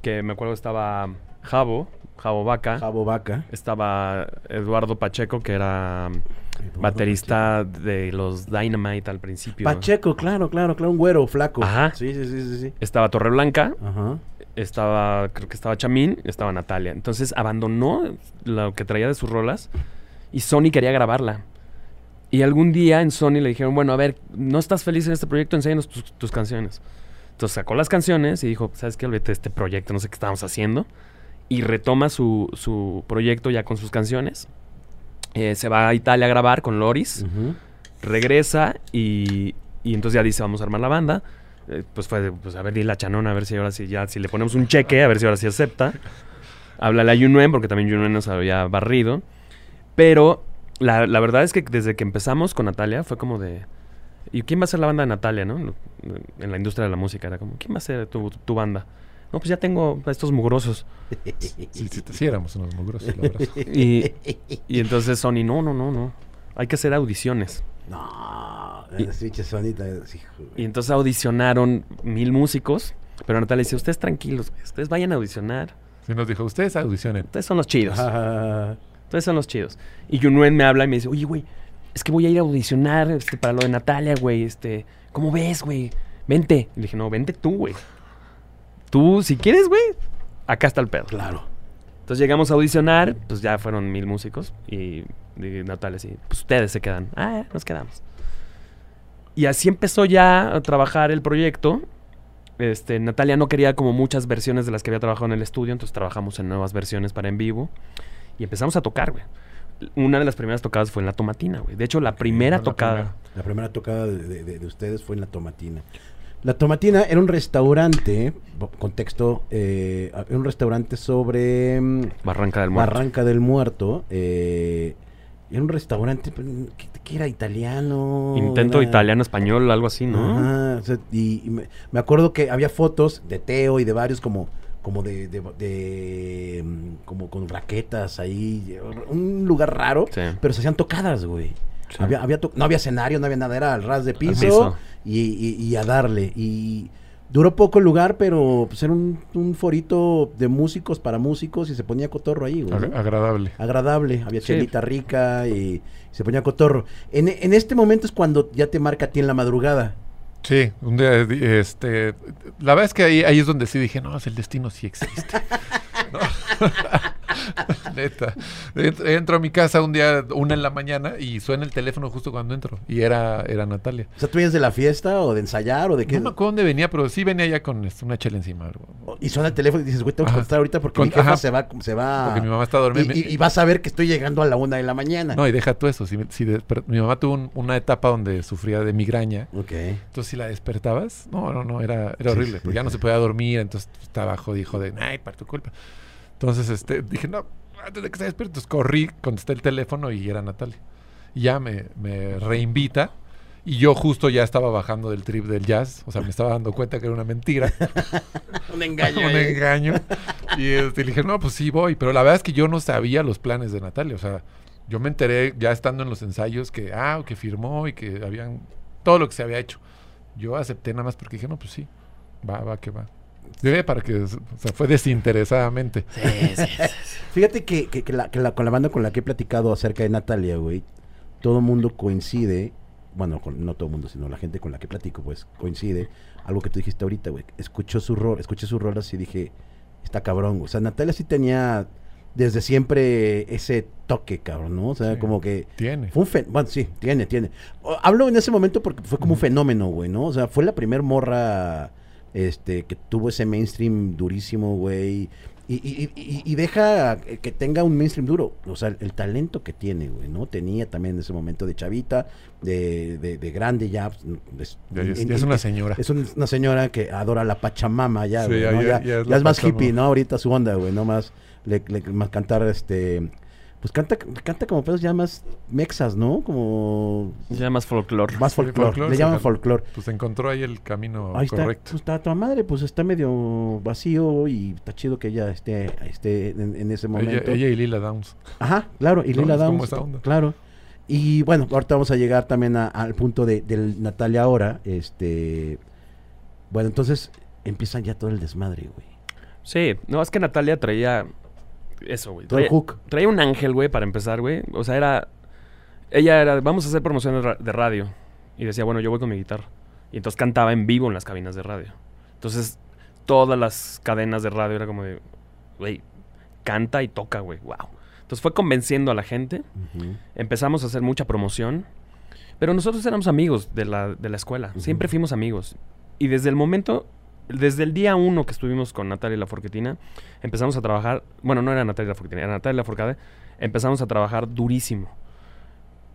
que me acuerdo estaba Javo, Javo Vaca, Jabo Vaca. estaba Eduardo Pacheco, que era Eduardo baterista de los Dynamite al principio. Pacheco, claro, claro, claro, un güero flaco. Ajá. Sí, sí, sí, sí, sí. Estaba Torreblanca, Ajá. estaba, creo que estaba Chamín, estaba Natalia. Entonces abandonó lo que traía de sus rolas y Sony quería grabarla. Y algún día en Sony le dijeron, bueno, a ver, no estás feliz en este proyecto, enséñanos tus, tus canciones. Entonces sacó las canciones y dijo, ¿sabes qué? Olvídate este proyecto, no sé qué estábamos haciendo. Y retoma su, su proyecto ya con sus canciones. Eh, se va a Italia a grabar con Loris regresa y, y entonces ya dice, vamos a armar la banda. Eh, pues fue, de, pues a ver, dile a Chanón, a ver si ahora sí, ya, si le ponemos un cheque, a ver si ahora sí acepta. Háblale a Yunuen, porque también Yunuen nos había barrido. Pero la, la verdad es que desde que empezamos con Natalia fue como de... ¿Y quién va a ser la banda de Natalia, no? En la industria de la música era como, ¿quién va a ser tu, tu banda? No, pues ya tengo a estos mugrosos. Sí, sí, sí éramos unos mugrosos, la verdad. Y, y entonces Sony, no, no, no, no. Hay que hacer audiciones. No, Y-. Y entonces audicionaron mil músicos. Pero Natalia dice, ustedes tranquilos, güey, ustedes vayan a audicionar. Sí nos dijo, ustedes audicionen. Ustedes son los chidos. Ustedes son los chidos. Y Yunuen me habla y me dice, oye, güey, es que voy a ir a audicionar este, para lo de Natalia, güey. Este, ¿cómo ves, güey? Vente. Y le dije, no, vente tú, güey. Tú, si quieres, güey, acá está el pedo. claro. Entonces llegamos a audicionar, pues ya fueron mil músicos. Y, y Natalia sí, pues ustedes se quedan. Ah, nos quedamos. Y así empezó ya a trabajar el proyecto. Este, Natalia no quería como muchas versiones de las que había trabajado en el estudio, entonces trabajamos en nuevas versiones para en vivo. Y empezamos a tocar, güey. Una de las primeras tocadas fue en la tomatina, güey. De hecho, la primera la tocada. primera. La primera tocada de- de ustedes fue en La Tomatina. La Tomatina era un restaurante, contexto, eh, era un restaurante sobre mm, Barranca del Muerto. Barranca del Muerto. eh, era un restaurante pues, que, que era italiano. Intento era- italiano, español, algo así, ¿no? Ajá, o sea, y, y me, me acuerdo que había fotos de Teo y de varios como como de, de- de, mm, como con raquetas ahí, un lugar raro, Sí. pero se hacían tocadas, güey. Sí. Había, había to- no había escenario, no había nada, era al ras de piso, piso. Y, y- y a darle. Y duró poco el lugar, pero pues era un, un forito de músicos para músicos y se ponía cotorro ahí, güey. Agradable. agradable, había Sí. chelita rica y se ponía cotorro. En, en este momento es cuando ya te marca a ti en la madrugada. Sí, un día, di- este, la verdad es que ahí, ahí es donde sí dije, no, el destino sí existe. No. Neta. Entro, a mi casa un día, una en la mañana, y suena el teléfono justo cuando entro. Y era, era Natalia. O sea, ¿tú vienes de la fiesta o de ensayar o de qué? No me acuerdo dónde venía, pero sí venía ya con este, una chela encima. Y suena el teléfono y dices, güey, tengo que contestar ahorita porque Con- mi jefa ajá. se va, se va. Porque mi mamá está dormida. Y, y- y vas a ver que estoy llegando a la una de la mañana. No, y deja tú eso. Si, si desper- mi mamá tuvo un- una etapa donde sufría de migraña. Ok. Entonces, si la despertabas, no, no, no, era, era horrible. sí. Porque ya no se podía dormir, entonces estaba jodido de, ay, para tu culpa. Entonces, este, dije, no, antes de que se despierte, entonces corrí, contesté el teléfono y era Natalia. Y ya me, me reinvita. Y yo justo ya estaba bajando del trip del jazz. O sea, me estaba dando cuenta que era una mentira. Un engaño. un eh. engaño. Y este, le dije, no, pues sí voy. Pero la verdad es que yo no sabía los planes de Natalia. O sea, yo me enteré ya estando en los ensayos que, ah, que firmó y que habían todo lo que se había hecho. Yo acepté nada más porque dije, no, pues sí, va, va, que va. Sí, para que, o sea, fue desinteresadamente. Sí, sí, Fíjate que, que- que la, que la- con la banda con la que he platicado acerca de Natalia, güey, todo el mundo coincide, bueno, con- no todo el mundo, sino la gente con la que platico, pues coincide, algo que tú dijiste ahorita, güey. Escuchó su rol, escuché sus rolas y dije, está cabrón. güey. O sea, Natalia sí tenía desde siempre ese toque, cabrón, ¿no? O sea, Sí. como que Tiene. fue un fen bueno, sí, tiene, tiene. O- Hablo en ese momento porque fue como un fenómeno, güey, ¿no? O sea, fue la primer morra este que tuvo ese mainstream durísimo, güey. Y, y- y- y deja que tenga un mainstream duro. O sea, el, talento que tiene, güey, ¿no? Tenía también en ese momento de chavita, de, de, de grande ya. pues, es, Ya es, en- una señora. es un- una señora que adora la Pachamama ya, Sí, güey, ya- ¿no? ya- Ya, ya es más hippie, ¿no? Ahorita su onda, güey, no más, le, le- más cantar este... Pues canta, canta como pedos ya más mexas, ¿no? Como Ya más folclore. más Sí, folclore. folclore, Le llaman folclore. Pues encontró ahí el camino Ahí está, correcto. pues, está tu madre, pues está medio vacío y está chido que ella esté, esté en, en ese momento. ella y Lila Downs. Ajá, claro, y No, Lila es como Downs, esa onda. claro. Y bueno, ahorita vamos a llegar también a- al punto de, del Natalia ahora, este, bueno, entonces empiezan ya todo el desmadre, güey. Sí, no, es que Natalia traía eso, güey. Traía, un ángel, güey, para empezar, güey. O sea, era. Ella era. Vamos a hacer promociones de radio. Y decía, bueno, yo voy con mi guitarra. Y entonces cantaba en vivo en las cabinas de radio. Entonces, todas las cadenas de radio era como de. Güey, canta y toca, güey. Wow. Entonces fue convenciendo a la gente. Empezamos a hacer mucha promoción. Pero nosotros éramos amigos de la, de la escuela. Siempre fuimos amigos. Y desde el momento, desde el día uno que estuvimos con Natalia La Forquetina, empezamos a trabajar. Bueno, no era Natalia La Forquetina, era Natalia La Forcade. Empezamos a trabajar durísimo.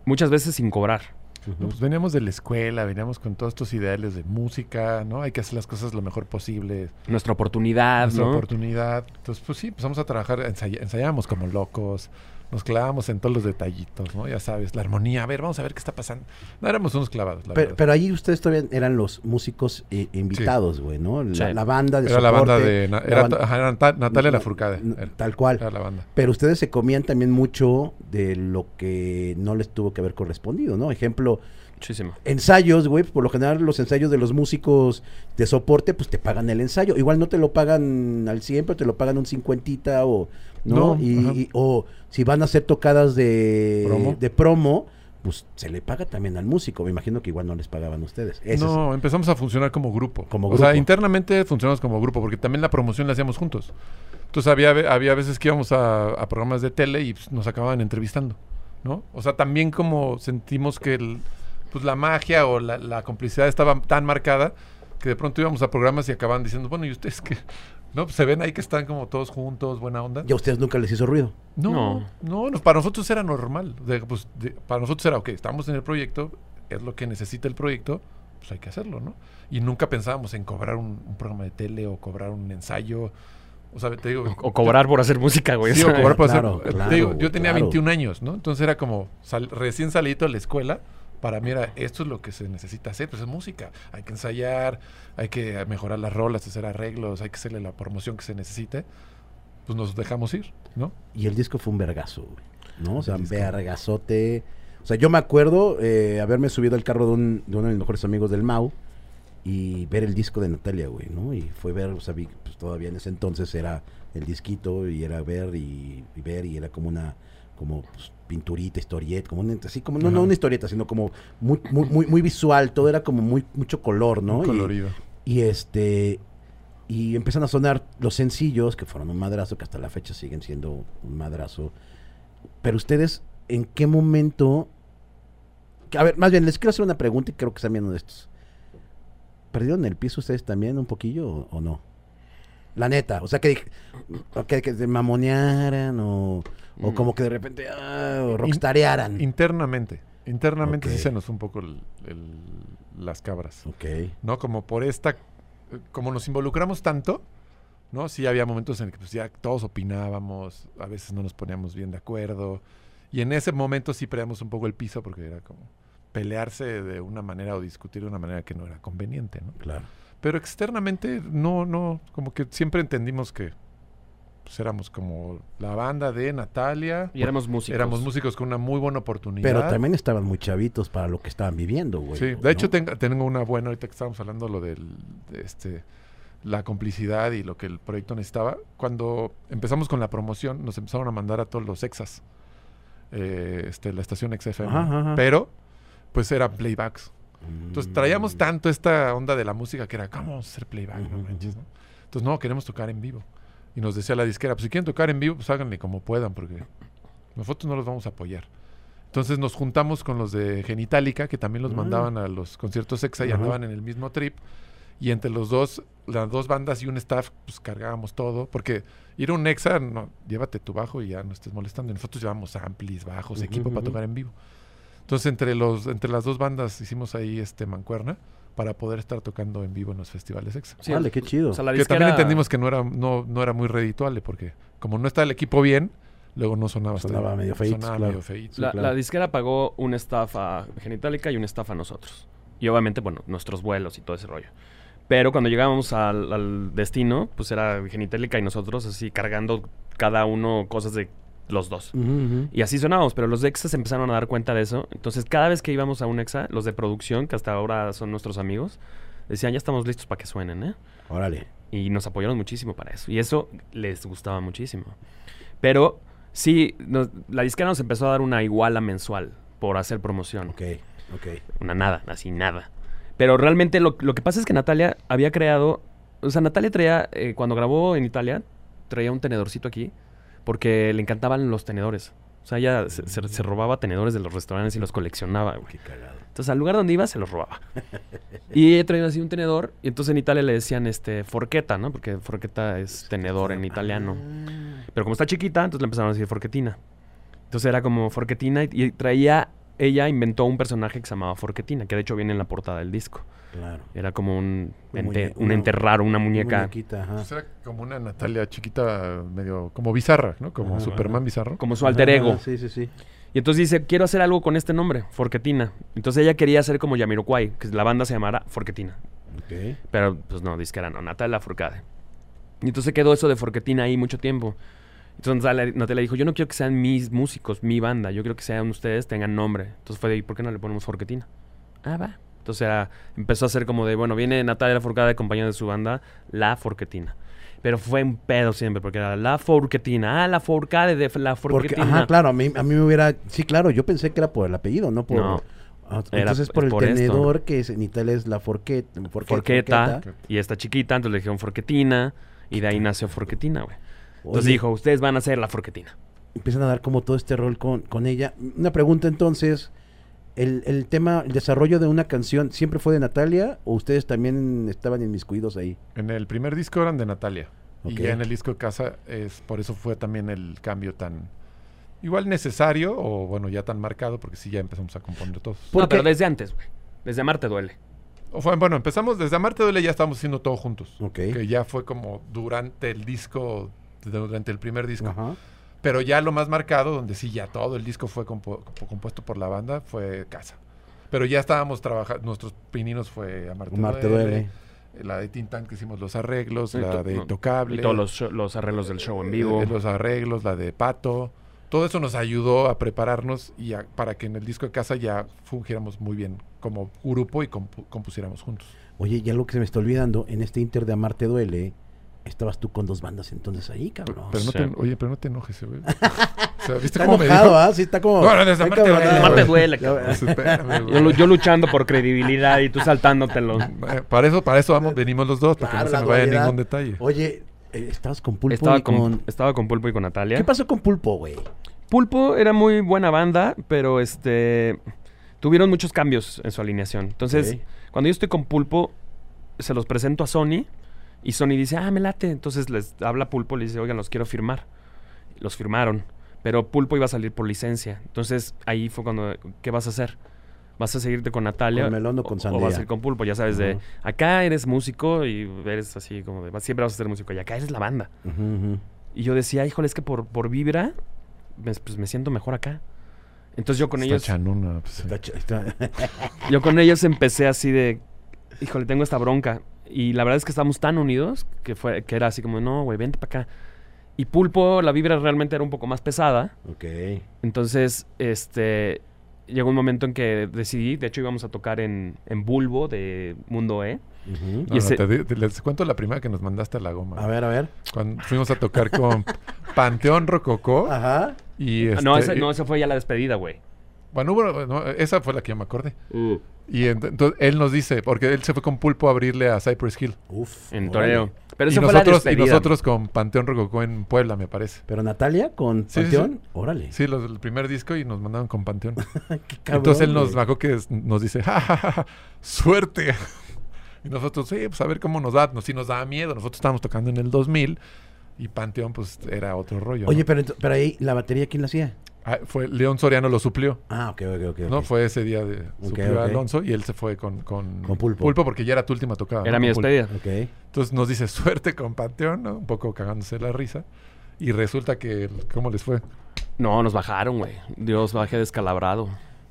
Muchas veces sin cobrar. No, pues veníamos de la escuela, veníamos con todos estos ideales de música, ¿no? Hay que hacer las cosas lo mejor posible. Nuestra oportunidad, nuestra ¿no? oportunidad. Entonces, pues sí, empezamos a trabajar, ensay- ensayábamos como locos, nos clavamos en todos los detallitos, ¿no? Ya sabes, la armonía, a ver, vamos a ver qué está pasando. No éramos unos clavados, la Pero, verdad. pero ahí ustedes todavía eran los músicos eh, invitados, güey, ¿no? La, Sí. la banda de era la banda soporte, de... Na- la era, banda- ajá, era Nata- Natalia Na- Lafourcade. Tal cual. era la banda. Pero ustedes se comían también mucho de lo que no les tuvo que haber correspondido, ¿no? Ejemplo, Muchísimo. ensayos, güey, por lo general los ensayos de los músicos de soporte, pues te pagan el ensayo. Igual no te lo pagan al 100, pero te lo pagan un cincuentita o, ¿no? No, y, o si van a hacer tocadas de Promo. de promo, pues se le paga también al músico. Me imagino que igual no les pagaban ustedes. Ese es- no, empezamos a funcionar como grupo. Como O sea, internamente funcionamos como grupo, porque también la promoción la hacíamos juntos. Entonces había, había veces que íbamos a, a programas de tele y pues, nos acababan entrevistando, ¿no? O sea, también como sentimos que el- pues, la magia o la, la complicidad estaba tan marcada que de pronto íbamos a programas y acababan diciendo, bueno, ¿y ustedes qué? ¿No? Pues se ven ahí que están como todos juntos, buena onda. ¿Y a ustedes nunca les hizo ruido? No, No. no, no, para nosotros era normal. De- pues, de- para nosotros era, ok, estamos en el proyecto, es lo que necesita el proyecto, pues hay que hacerlo, ¿no? Y nunca pensábamos en cobrar un, un programa de tele o cobrar un ensayo. O sea, te digo... O cobrar por hacer música, güey. Sí, o cobrar por Claro, hacer... claro, te digo, yo tenía claro. 21 años, ¿no? Entonces era como sal- recién salido de la escuela. Para mí era, esto es lo que se necesita hacer, pues es música. Hay que ensayar, hay que mejorar las rolas, hacer arreglos, hay que hacerle la promoción que se necesite. Pues nos dejamos ir, ¿no? Y el disco fue un vergazo, güey. ¿No? O sea, un vergazote. O sea, yo me acuerdo eh, haberme subido al carro de, un, de uno de mis mejores amigos del Mau y ver el disco de Natalia, güey, ¿no? Y fue ver, o sea, vi, pues todavía en ese entonces era el disquito y era ver y, y ver y era como una como pues, pinturita, historieta, como una, así como no, no una historieta, sino como muy, muy, muy, muy visual, todo era como muy mucho color, ¿no? Muy colorido. y este y empiezan a sonar los sencillos que fueron un madrazo que hasta la fecha siguen siendo un madrazo. Pero ustedes en qué momento a ver, más bien les quiero hacer una pregunta y creo que están bien honestos. ¿Perdieron el piso ustedes también un poquillo o, o no? La neta, o sea que, que, que se mamonearan o, o Mm. como que de repente ah, o rockstarearan. Internamente. Internamente sí se nos un poco el- el- las cabras. ok. ¿No? Como por esta. eh, Como nos involucramos tanto, ¿no? Sí había momentos en que pues ya todos opinábamos, a veces no nos poníamos bien de acuerdo. Y en ese momento sí perdíamos un poco el piso porque era como pelearse de una manera o discutir de una manera que no era conveniente, ¿no? Claro. Pero externamente no, no, como que siempre entendimos que pues, éramos como la banda de Natalia. Y éramos músicos. Éramos músicos con una muy buena oportunidad. Pero también estaban muy chavitos para lo que estaban viviendo, güey. Sí, de ¿no? hecho tengo, tengo una buena, ahorita que estábamos hablando lo del, de este, la complicidad y lo que el proyecto necesitaba. Cuando empezamos con la promoción, nos empezaron a mandar a todos los exas, eh, este, la estación XFM. Ajá, ajá. Pero, pues eran playbacks. Entonces traíamos Mm. tanto esta onda de la música que era, ¿cómo vamos a hacer playback? Manches. ¿no? Entonces, no, queremos tocar en vivo. Y nos decía la disquera, pues si quieren tocar en vivo, pues háganle como puedan, porque nosotros no los vamos a apoyar. Entonces nos juntamos con los de Genitalica, que también los Ah. mandaban a los conciertos EXA y andaban en el mismo trip. Y entre los dos, las dos bandas y un staff, pues cargábamos todo. Porque ir a un EXA, no, llévate tu bajo y ya no estés molestando. Y nosotros llevamos amplis, bajos, equipo para tocar en vivo. Entonces entre los entre las dos bandas hicimos ahí este mancuerna para poder estar tocando en vivo en los festivales EXA. Sí, Vale, qué chido. O sea, la que también entendimos que no era no, no era muy redituable porque como no está el equipo bien, luego no sonaba hasta- Sonaba medio feíto, sonaba claro. medio la, claro. la disquera pagó un staff a Genitalica y un staff a nosotros. Y obviamente, bueno, nuestros vuelos y todo ese rollo. Pero cuando llegábamos al, al destino, pues era Genitalica y nosotros así cargando cada uno cosas de los dos. Y así sonábamos, pero los exas empezaron a dar cuenta de eso. Entonces, cada vez que íbamos a un exa, los de producción, que hasta ahora son nuestros amigos, decían, ya estamos listos para que suenen, ¿eh? Órale. Y nos apoyaron muchísimo para eso. Y eso les gustaba muchísimo. Pero sí, nos- la disquera nos empezó a dar una iguala mensual por hacer promoción. Ok, ok. Una nada, así nada. Pero realmente lo, lo que pasa es que Natalia había creado... O sea, Natalia traía, eh, cuando grabó en Italia, traía un tenedorcito aquí porque le encantaban los tenedores. O sea, ella se, se- se robaba tenedores de los restaurantes y los coleccionaba, güey. Qué cagado. Entonces, al lugar donde iba, se los robaba. y ella traía así un tenedor. Y entonces en Italia le decían, este, forqueta, ¿no? Porque forqueta es tenedor en italiano. Ah. Pero como está chiquita, entonces le empezaron a decir forquetina. Entonces era como forquetina y, y traía... Ella inventó un personaje que se llamaba Forquetina, que de hecho viene en la portada del disco. Claro. Era como un, Un ente, un una- ente raro, una muñeca. Muñequita, ajá. Pues era como una Natalia chiquita, medio como bizarra, ¿no? Como Ajá, Superman ajá. bizarro. Como su alter ego. Ajá, Sí, sí, sí. Y entonces dice, quiero hacer algo con este nombre, Forquetina. Entonces ella quería hacer como Yamiroquai, que la banda se llamara Forquetina. Ok. Pero pues no, disquera no, Natalia Forcade. Y entonces quedó eso de Forquetina ahí mucho tiempo. Entonces Natalia, dijo, yo no quiero que sean mis músicos, mi banda, yo quiero que sean ustedes, tengan nombre. Entonces fue de, ¿y por qué no le ponemos Forquetina? Ah, va. Entonces era, empezó a ser como de, bueno, viene Natalia Forcade acompañada de su banda, La Forquetina. Pero fue un pedo siempre, porque era La Forquetina, ah, La Forcade de La Porque, Forquetina. ajá, claro, a mí, a mí me hubiera... Sí, claro, yo pensé que era por el apellido, no por... No. Ah, Era Entonces por el por esto. tenedor que es, en Italia es la forquet, forquet- Forqueta, forqueta. y está chiquita, entonces le dijeron Forquetina, y de ahí nació Forquetina, güey. Entonces Oye, dijo, ustedes van a ser La Forquetina. empiezan a dar como todo este rol con, con ella. Una pregunta entonces, el, el tema, el desarrollo de una canción, ¿siempre fue de Natalia o ustedes también estaban inmiscuidos ahí? En el primer disco eran de Natalia. Ok. Y ya en el disco de casa, es, por eso fue también el cambio tan... Igual necesario, o bueno, ya tan marcado, porque sí ya empezamos a componer todos. ¿Por No, pero desde antes, güey. Desde Amarte duele. O fue- bueno, empezamos desde Amarte Duele, ya estábamos haciendo todo juntos. Ok. Que ya fue como durante el disco, durante el primer disco. Ajá. Pero ya lo más marcado, donde sí ya todo el disco fue compuesto por la banda, fue Casa. Pero ya estábamos trabajando, nuestros pininos fue Amarte, Marte Duele, duele. la de Tintán que hicimos los arreglos, Y la de Intocable. Y todos los, arreglos del show en vivo. eh, los arreglos, la de Pato. Todo eso nos ayudó a prepararnos y a- para que en el disco de casa ya fungiéramos muy bien como grupo y compu- compusiéramos juntos. Oye, ya lo que se me está olvidando, en este Inter de Amarte Duele, estabas tú con dos bandas entonces ahí, cabrón. Pero no Sí. te, oye, pero no te enojes, güey. O sea, ¿viste está cómo me enojado, dijo? ¿ah? Sí, está como... No, no, desde encabronado. duele, duele, cabrón. Yo, yo luchando por credibilidad y tú saltándotelo. Eh, Para eso, para eso vamos, venimos los dos, para Claro, que no se me vaya dualidad. ningún detalle. Oye, eh, estabas con Pulpo Estaba y con, con... estaba con Pulpo y con Natalia. ¿Qué pasó con Pulpo, güey? Pulpo era muy buena banda, pero este tuvieron muchos cambios en su alineación. Entonces, cuando yo estoy con Pulpo, se los presento a Sony y Sony dice, ah, me late. Entonces les habla Pulpo, le dice, oigan, los quiero firmar. Los firmaron, pero Pulpo iba a salir por licencia. Entonces ahí fue cuando, ¿qué vas a hacer? ¿Vas a seguirte con Natalia? ¿Con melón o con O sandía? vas a ir con Pulpo, ya sabes, de acá eres músico y eres así como de, siempre vas a ser músico y acá eres la banda. Y yo decía, híjole, es que por, por vibra, me, pues me siento mejor acá. Entonces yo con Está ellos, chanona, pues, Está ch- está- yo con ellos empecé así de, híjole, tengo esta bronca. Y la verdad es que estamos tan unidos que fue, que era así como, no, güey, vente para acá. Y Pulpo, la vibra realmente era un poco más pesada. ok. Entonces, este, llegó un momento en que decidí, de hecho íbamos a tocar en, en Bulbo de Mundo E. No, Y no, ese- te di- te- les cuento la primera que nos mandaste a la goma. A ver, a ver. Cuando fuimos a tocar con Panteón Rococó Ajá. y Ah, no, este, esa, y- no, esa fue ya la despedida, güey. Bueno, hubo- no, esa fue la que yo me acordé. Y ent- entonces él nos dice, porque él se fue con Pulpo a abrirle a Cypress Hill. Uf. En toreo. Pero Y esa fue la nosotros, y nosotros con Panteón Rococó en Puebla, me parece. Pero Natalia con Sí, sí, Panteón, órale. Sí, los, el primer disco y nos mandaron con Panteón. Qué cabrón, Entonces él nos bajó que es- nos dice, ja, ja, ja, ja, suerte. Y nosotros, sí, pues a ver cómo nos da. No, sí nos daba miedo. Nosotros estábamos tocando en el 2000 y Panteón pues era otro rollo. ¿no? Oye, pero, pero ahí, ¿la batería quién la hacía? Ah, fue León Soriano lo suplió. Ah, ok, ok, ok. ¿no? Fue ese día de suplió a. Alonso y él se fue con, con, Con Pulpo. porque ya era tu última tocada. Era ¿no? mi despedida. Ok. Entonces nos dice suerte con Panteón, ¿no? un poco cagándose la risa. Y resulta que, ¿cómo les fue? No, nos bajaron, güey. Dios, bajé descalabrado.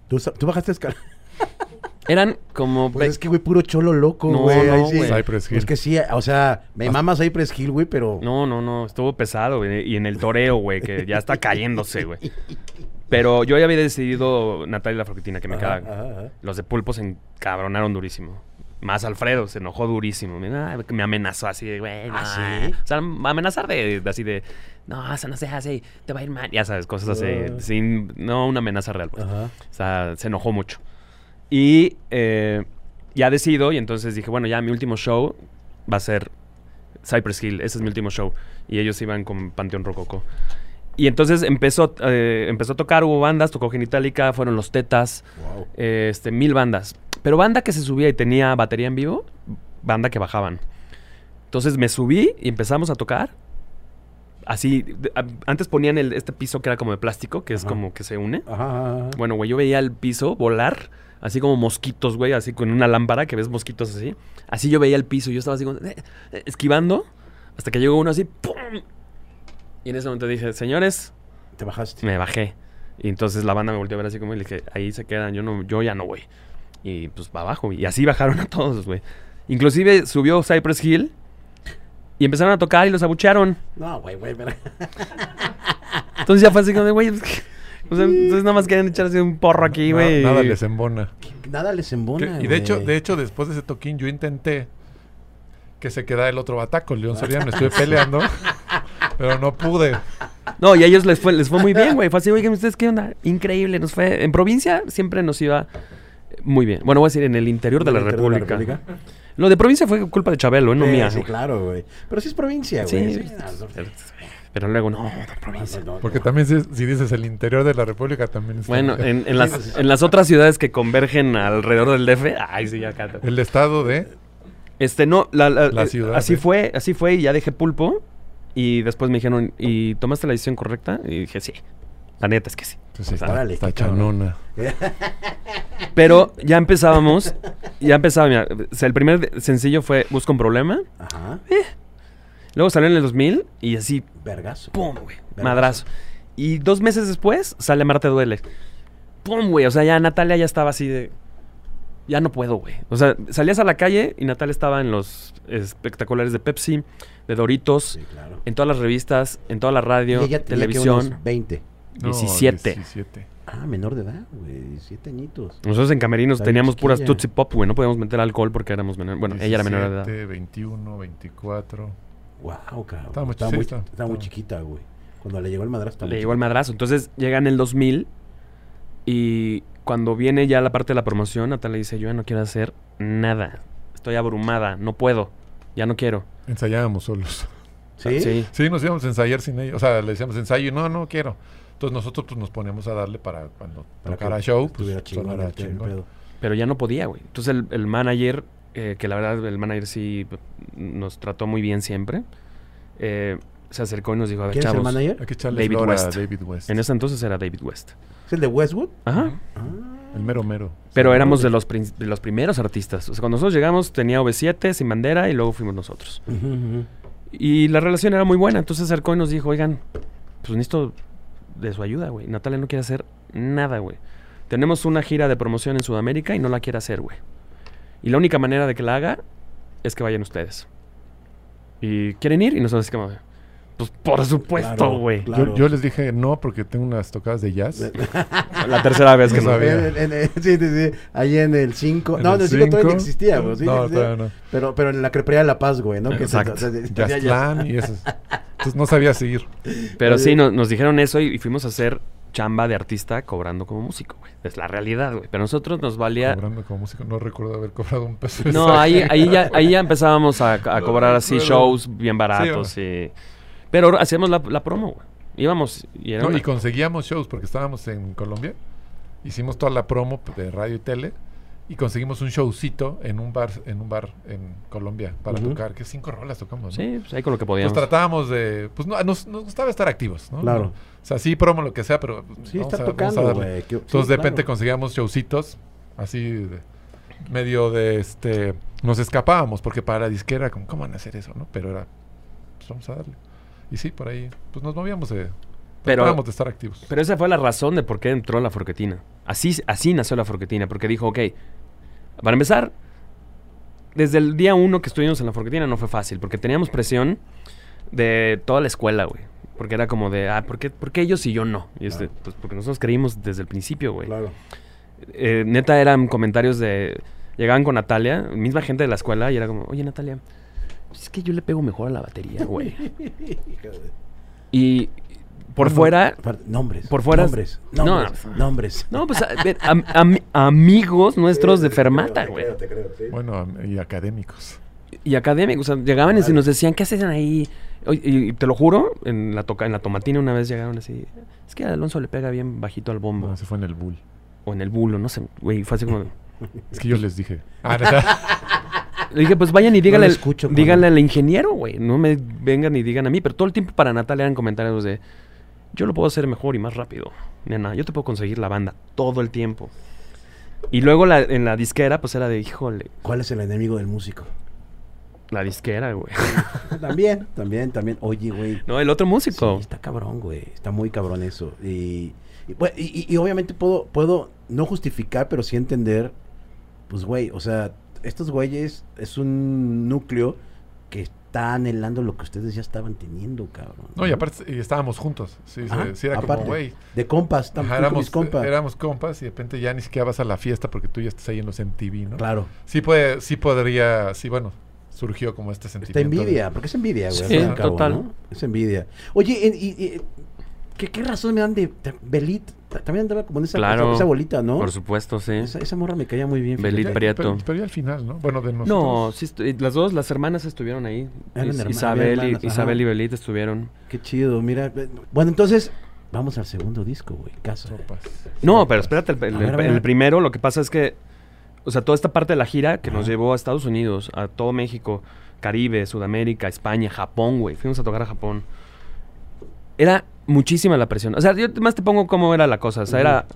¿Tú, tú bajaste escala? Eran como... Pues es que, güey, puro cholo loco, No, güey. no, ahí sí. güey. Cypress Hill. Es que sí, o sea, me mama Cypress Hill, güey, pero... No, no, no. Estuvo pesado, güey. Y en el toreo, güey, que ya está cayéndose, güey. Pero yo ya había decidido Natalia la Froquitina, que me Ajá, cagan. ajá, ajá. Los de Pulpo se encabronaron durísimo. Más Alfredo se enojó durísimo. Me, ah, me amenazó así de, güey, no. ¿Ah, sí? O sea, amenazar de, de así de, no, eso no se hace, te va a ir mal. Ya sabes, cosas así. Ah. Sin, no una amenaza real, pues. Ajá. O sea, se enojó mucho. Y eh, ya decido, y entonces dije, bueno, ya mi último show va a ser Cypress Hill. Ese es mi último show. Y ellos iban con Panteón Rococo. Y entonces empezó, eh, empezó a tocar, hubo bandas, tocó Genitalica, fueron los Tetas, Wow. eh, este, mil bandas. Pero banda que se subía y tenía batería en vivo, banda que bajaban. Entonces me subí y empezamos a tocar. Así, de- a- antes ponían el, este piso que era como de plástico, que es como que se une. Ajá. Bueno, güey, yo veía el piso volar, así como mosquitos, güey, así con una lámpara que ves mosquitos así. Así yo veía el piso, yo estaba así como, eh, eh, esquivando, hasta que llegó uno así, ¡pum! Y en ese momento dije, señores, Te bajaste. me bajé. Y entonces la banda me volteó a ver así como y le dije, ahí se quedan, yo no, yo ya no voy. Y pues va abajo. Y así bajaron a todos, güey. Inclusive subió Cypress Hill y empezaron a tocar y los abuchearon. No, güey, güey, pero... Entonces ya fue así como de, güey. O sea, entonces nada más quieren echarse un porro aquí, güey. nada les embona. Nada les Que- embona, y de hecho, de hecho, después de ese toquín, yo intenté que se quedara el otro bataco, León Soriano. Estuve peleando, pero no pude. No, y a ellos les fue, les fue muy bien, güey. Fue así, oigan, ¿ustedes qué onda? Increíble, nos fue. En provincia siempre nos iba muy bien. Bueno, voy a decir, en el interior de la, ¿En el interior República. Lo de provincia fue culpa de Chabelo, ¿eh? no Sí, mía. Sí, claro, güey. Pero sí es provincia, güey. sí, Sí, Pero, luego, no, de provincia. no, no, Porque no. también si, si dices el interior de la República, también está. Bueno, en, en las, en las otras ciudades que convergen alrededor del DF, ay, sí, acá. El estado de... Este, no, la, la- La eh, ciudad, así ¿eh? fue, así fue y ya dejé pulpo. Y después me dijeron, ¿y tomaste la decisión correcta? Y dije, sí. La neta es que sí. Pues O sea, está, chanona. Pero ya empezábamos, ya empezaba, mira, el primer sencillo fue Busca un problema. Ajá. Luego salió en el 2000 y así, Vergazo. ¡pum, güey! Vergazo. Madrazo. Y dos meses después sale Marte Duele. ¡Pum, güey! O sea, ya Natalia ya estaba así de... Ya no puedo, güey. O sea, salías a la calle y Natalia estaba en los espectaculares de Pepsi, de Doritos, Sí, claro. en todas las revistas, en toda la radio, Y ella tenía que televisión. unos 20. No, 17. 17. Ah, menor de edad, güey. 17 añitos. Nosotros en Camerinos Está teníamos puras. Tootsie Pop, güey. No podíamos meter alcohol porque éramos menores. Bueno, ella era menor de edad. 17, 21, 24. Wow, cabrón. Estaba muy estaba, chi- muy, sí, estaba estaba- muy chiquita, güey. Cuando le llegó el madrazo. Le llegó el madrazo. Entonces llega en el 2000 y cuando viene ya la parte de la promoción, Natalia dice, yo ya no quiero hacer nada. Estoy abrumada, no puedo, ya no quiero. Ensayábamos solos. ¿Sí? Sí. Sí, nos íbamos a ensayar sin ella. O sea, le decíamos ensayo y no, no quiero. Entonces nosotros pues, nos poníamos a darle para cuando Para tocara show, pues estuviera chingón sonara. Pero ya no podía, güey. Entonces el, el manager, eh, que la verdad el manager sí nos trató muy bien siempre, eh, se acercó y nos dijo, a ver, ¿Quién es el manager? Hay que echarle David a West. David West. En ese entonces era David West. ¿Es el de Westwood? Ajá. Ah. El mero mero. Pero Sí, éramos de los, de los primeros artistas. O sea, cuando nosotros llegamos tenía V7, Sin Bandera y luego fuimos nosotros. Y la relación era muy buena. Entonces se acercó y nos dijo, oigan, pues necesito de su ayuda, güey. Natalia no quiere hacer nada, güey. Tenemos una gira de promoción en Sudamérica y no la quiere hacer, güey. Y la única manera de que la haga es que vayan ustedes. Y quieren ir y nosotros así como, Pues por supuesto, güey. claro. Yo, yo les dije no porque tengo unas tocadas de jazz. La tercera vez que No no. sabía. En- en- en- sí, sí, sí. Ahí en el 5. En No, en el 5 todavía ni existía, güey. sí, No, existía. todavía no. Pero, pero en la crepería de La Paz, güey, ¿no? Que Exacto. se- se- jazz. Jazzplan y eso. Entonces no sabía seguir. Pero Oye. sí, no- nos dijeron eso y, y fuimos a hacer chamba de artista cobrando como músico, güey. Es la realidad, güey. Pero a nosotros nos valía... Cobrando como músico. No recuerdo haber cobrado un peso. No, exacto. ahí, ahí, ya, ahí ya empezábamos a, a No cobrar así shows bien baratos y... Pero hacíamos la, la promo, güey. Íbamos y era No, una- y conseguíamos shows porque estábamos en Colombia. Hicimos toda la promo de radio y tele. Y conseguimos un showcito en un bar en un bar en Colombia para tocar. Que cinco rolas tocamos, ¿no? Sí, pues ahí con lo que podíamos. tratábamos de... Pues no, nos, nos gustaba estar activos, ¿no? Claro. O sea, sí, promo, lo que sea, pero... pues, Sí, vamos está a- vamos a tocando, güey. Entonces sí, de repente claro. conseguíamos showcitos, así de- medio de este... Nos escapábamos, porque para la disquera, como, ¿cómo van a hacer eso, no? Pero era, pues vamos a darle. Y sí, por ahí, pues nos movíamos de... Pero- tratábamos de estar activos. Pero esa fue la razón de por qué entró la forquetina. Así, así nació la forquetina, porque dijo, ok, para empezar, desde el día uno que estuvimos en la forquetina no fue fácil, porque teníamos presión de toda la escuela, güey. Porque era como de, ah, ¿por qué, por qué ellos y yo no? Y este, pues porque nosotros creímos desde el principio, güey. Claro. Eh, neta eran comentarios de... Llegaban con Natalia, misma gente de la escuela, y era como, oye Natalia, pues es que yo le pego mejor a la batería, güey. y por No, fuera, Nombres. por fuera- Nombres. No, Nombres. Nombres. No, pues a ver, am- am- amigos nuestros de Fermata, Te güey. creo, te creo, sí. Bueno, y académicos. Y académicos, o sea, llegaban y nos decían, ¿qué hacen ahí? Y, te lo juro, en la toca, en la tomatina una vez llegaron así, es que Alonso le pega bien bajito al bombo. No, se fue en el bull. O en el bulo, no sé, güey, fue así como... Es que yo les dije. Ah. Le dije, pues vayan y díganle, escucho, díganle al ingeniero, güey. No me vengan y digan a mí. Pero todo el tiempo para Natalia eran comentarios de, yo lo puedo hacer mejor y más rápido. Nena, yo te puedo conseguir la banda todo el tiempo. Y luego la- en la disquera, pues era de, híjole, ¿Cuál es el enemigo del músico? la disquera, güey. También, también, también. Oye, güey. No, el otro Sí, músico. está cabrón, güey. Está muy cabrón eso. Y, y- y- y obviamente puedo, puedo no justificar, pero sí entender, pues, güey, o sea, estos güeyes es un núcleo que está anhelando lo que ustedes ya estaban teniendo, cabrón. No, y aparte y estábamos juntos. Sí, sí, Ajá, sí era aparte, como, güey. De compas, con éramos, mis compas. éramos compas y de repente ya ni siquiera vas a la fiesta porque tú ya estás ahí en los MTV, ¿no? Claro. Sí, puede, sí podría, sí, bueno, surgió como este Esta sentimiento. de- envidia, porque es envidia, güey. Sí, cabo, total. ¿no? Es envidia. Oye, en- y, y- ¿qué, ¿qué razón me dan de, de Belit? Ta- También andaba como en esa, Claro. esa, esa bolita, ¿no? Por supuesto, sí. Esa, esa morra me caía muy bien. Belit Prieto. Pero, pero ya al final, ¿no? Bueno, de nosotros. No, sí, las dos, las hermanas estuvieron ahí. Hermanas, Isabel, y. Isabel y Belit estuvieron. Qué chido, mira. eh, Bueno, entonces, vamos al segundo disco, güey. Caso. Sopas. No, pero espérate, el, ver, primero, lo que pasa es que, o sea, toda esta parte de la gira que nos llevó a Estados Unidos, a todo México, Caribe, Sudamérica, España, Japón, güey. Fuimos a tocar a Japón. Era muchísima la presión. O sea, yo más te pongo cómo era la cosa. O sea, era...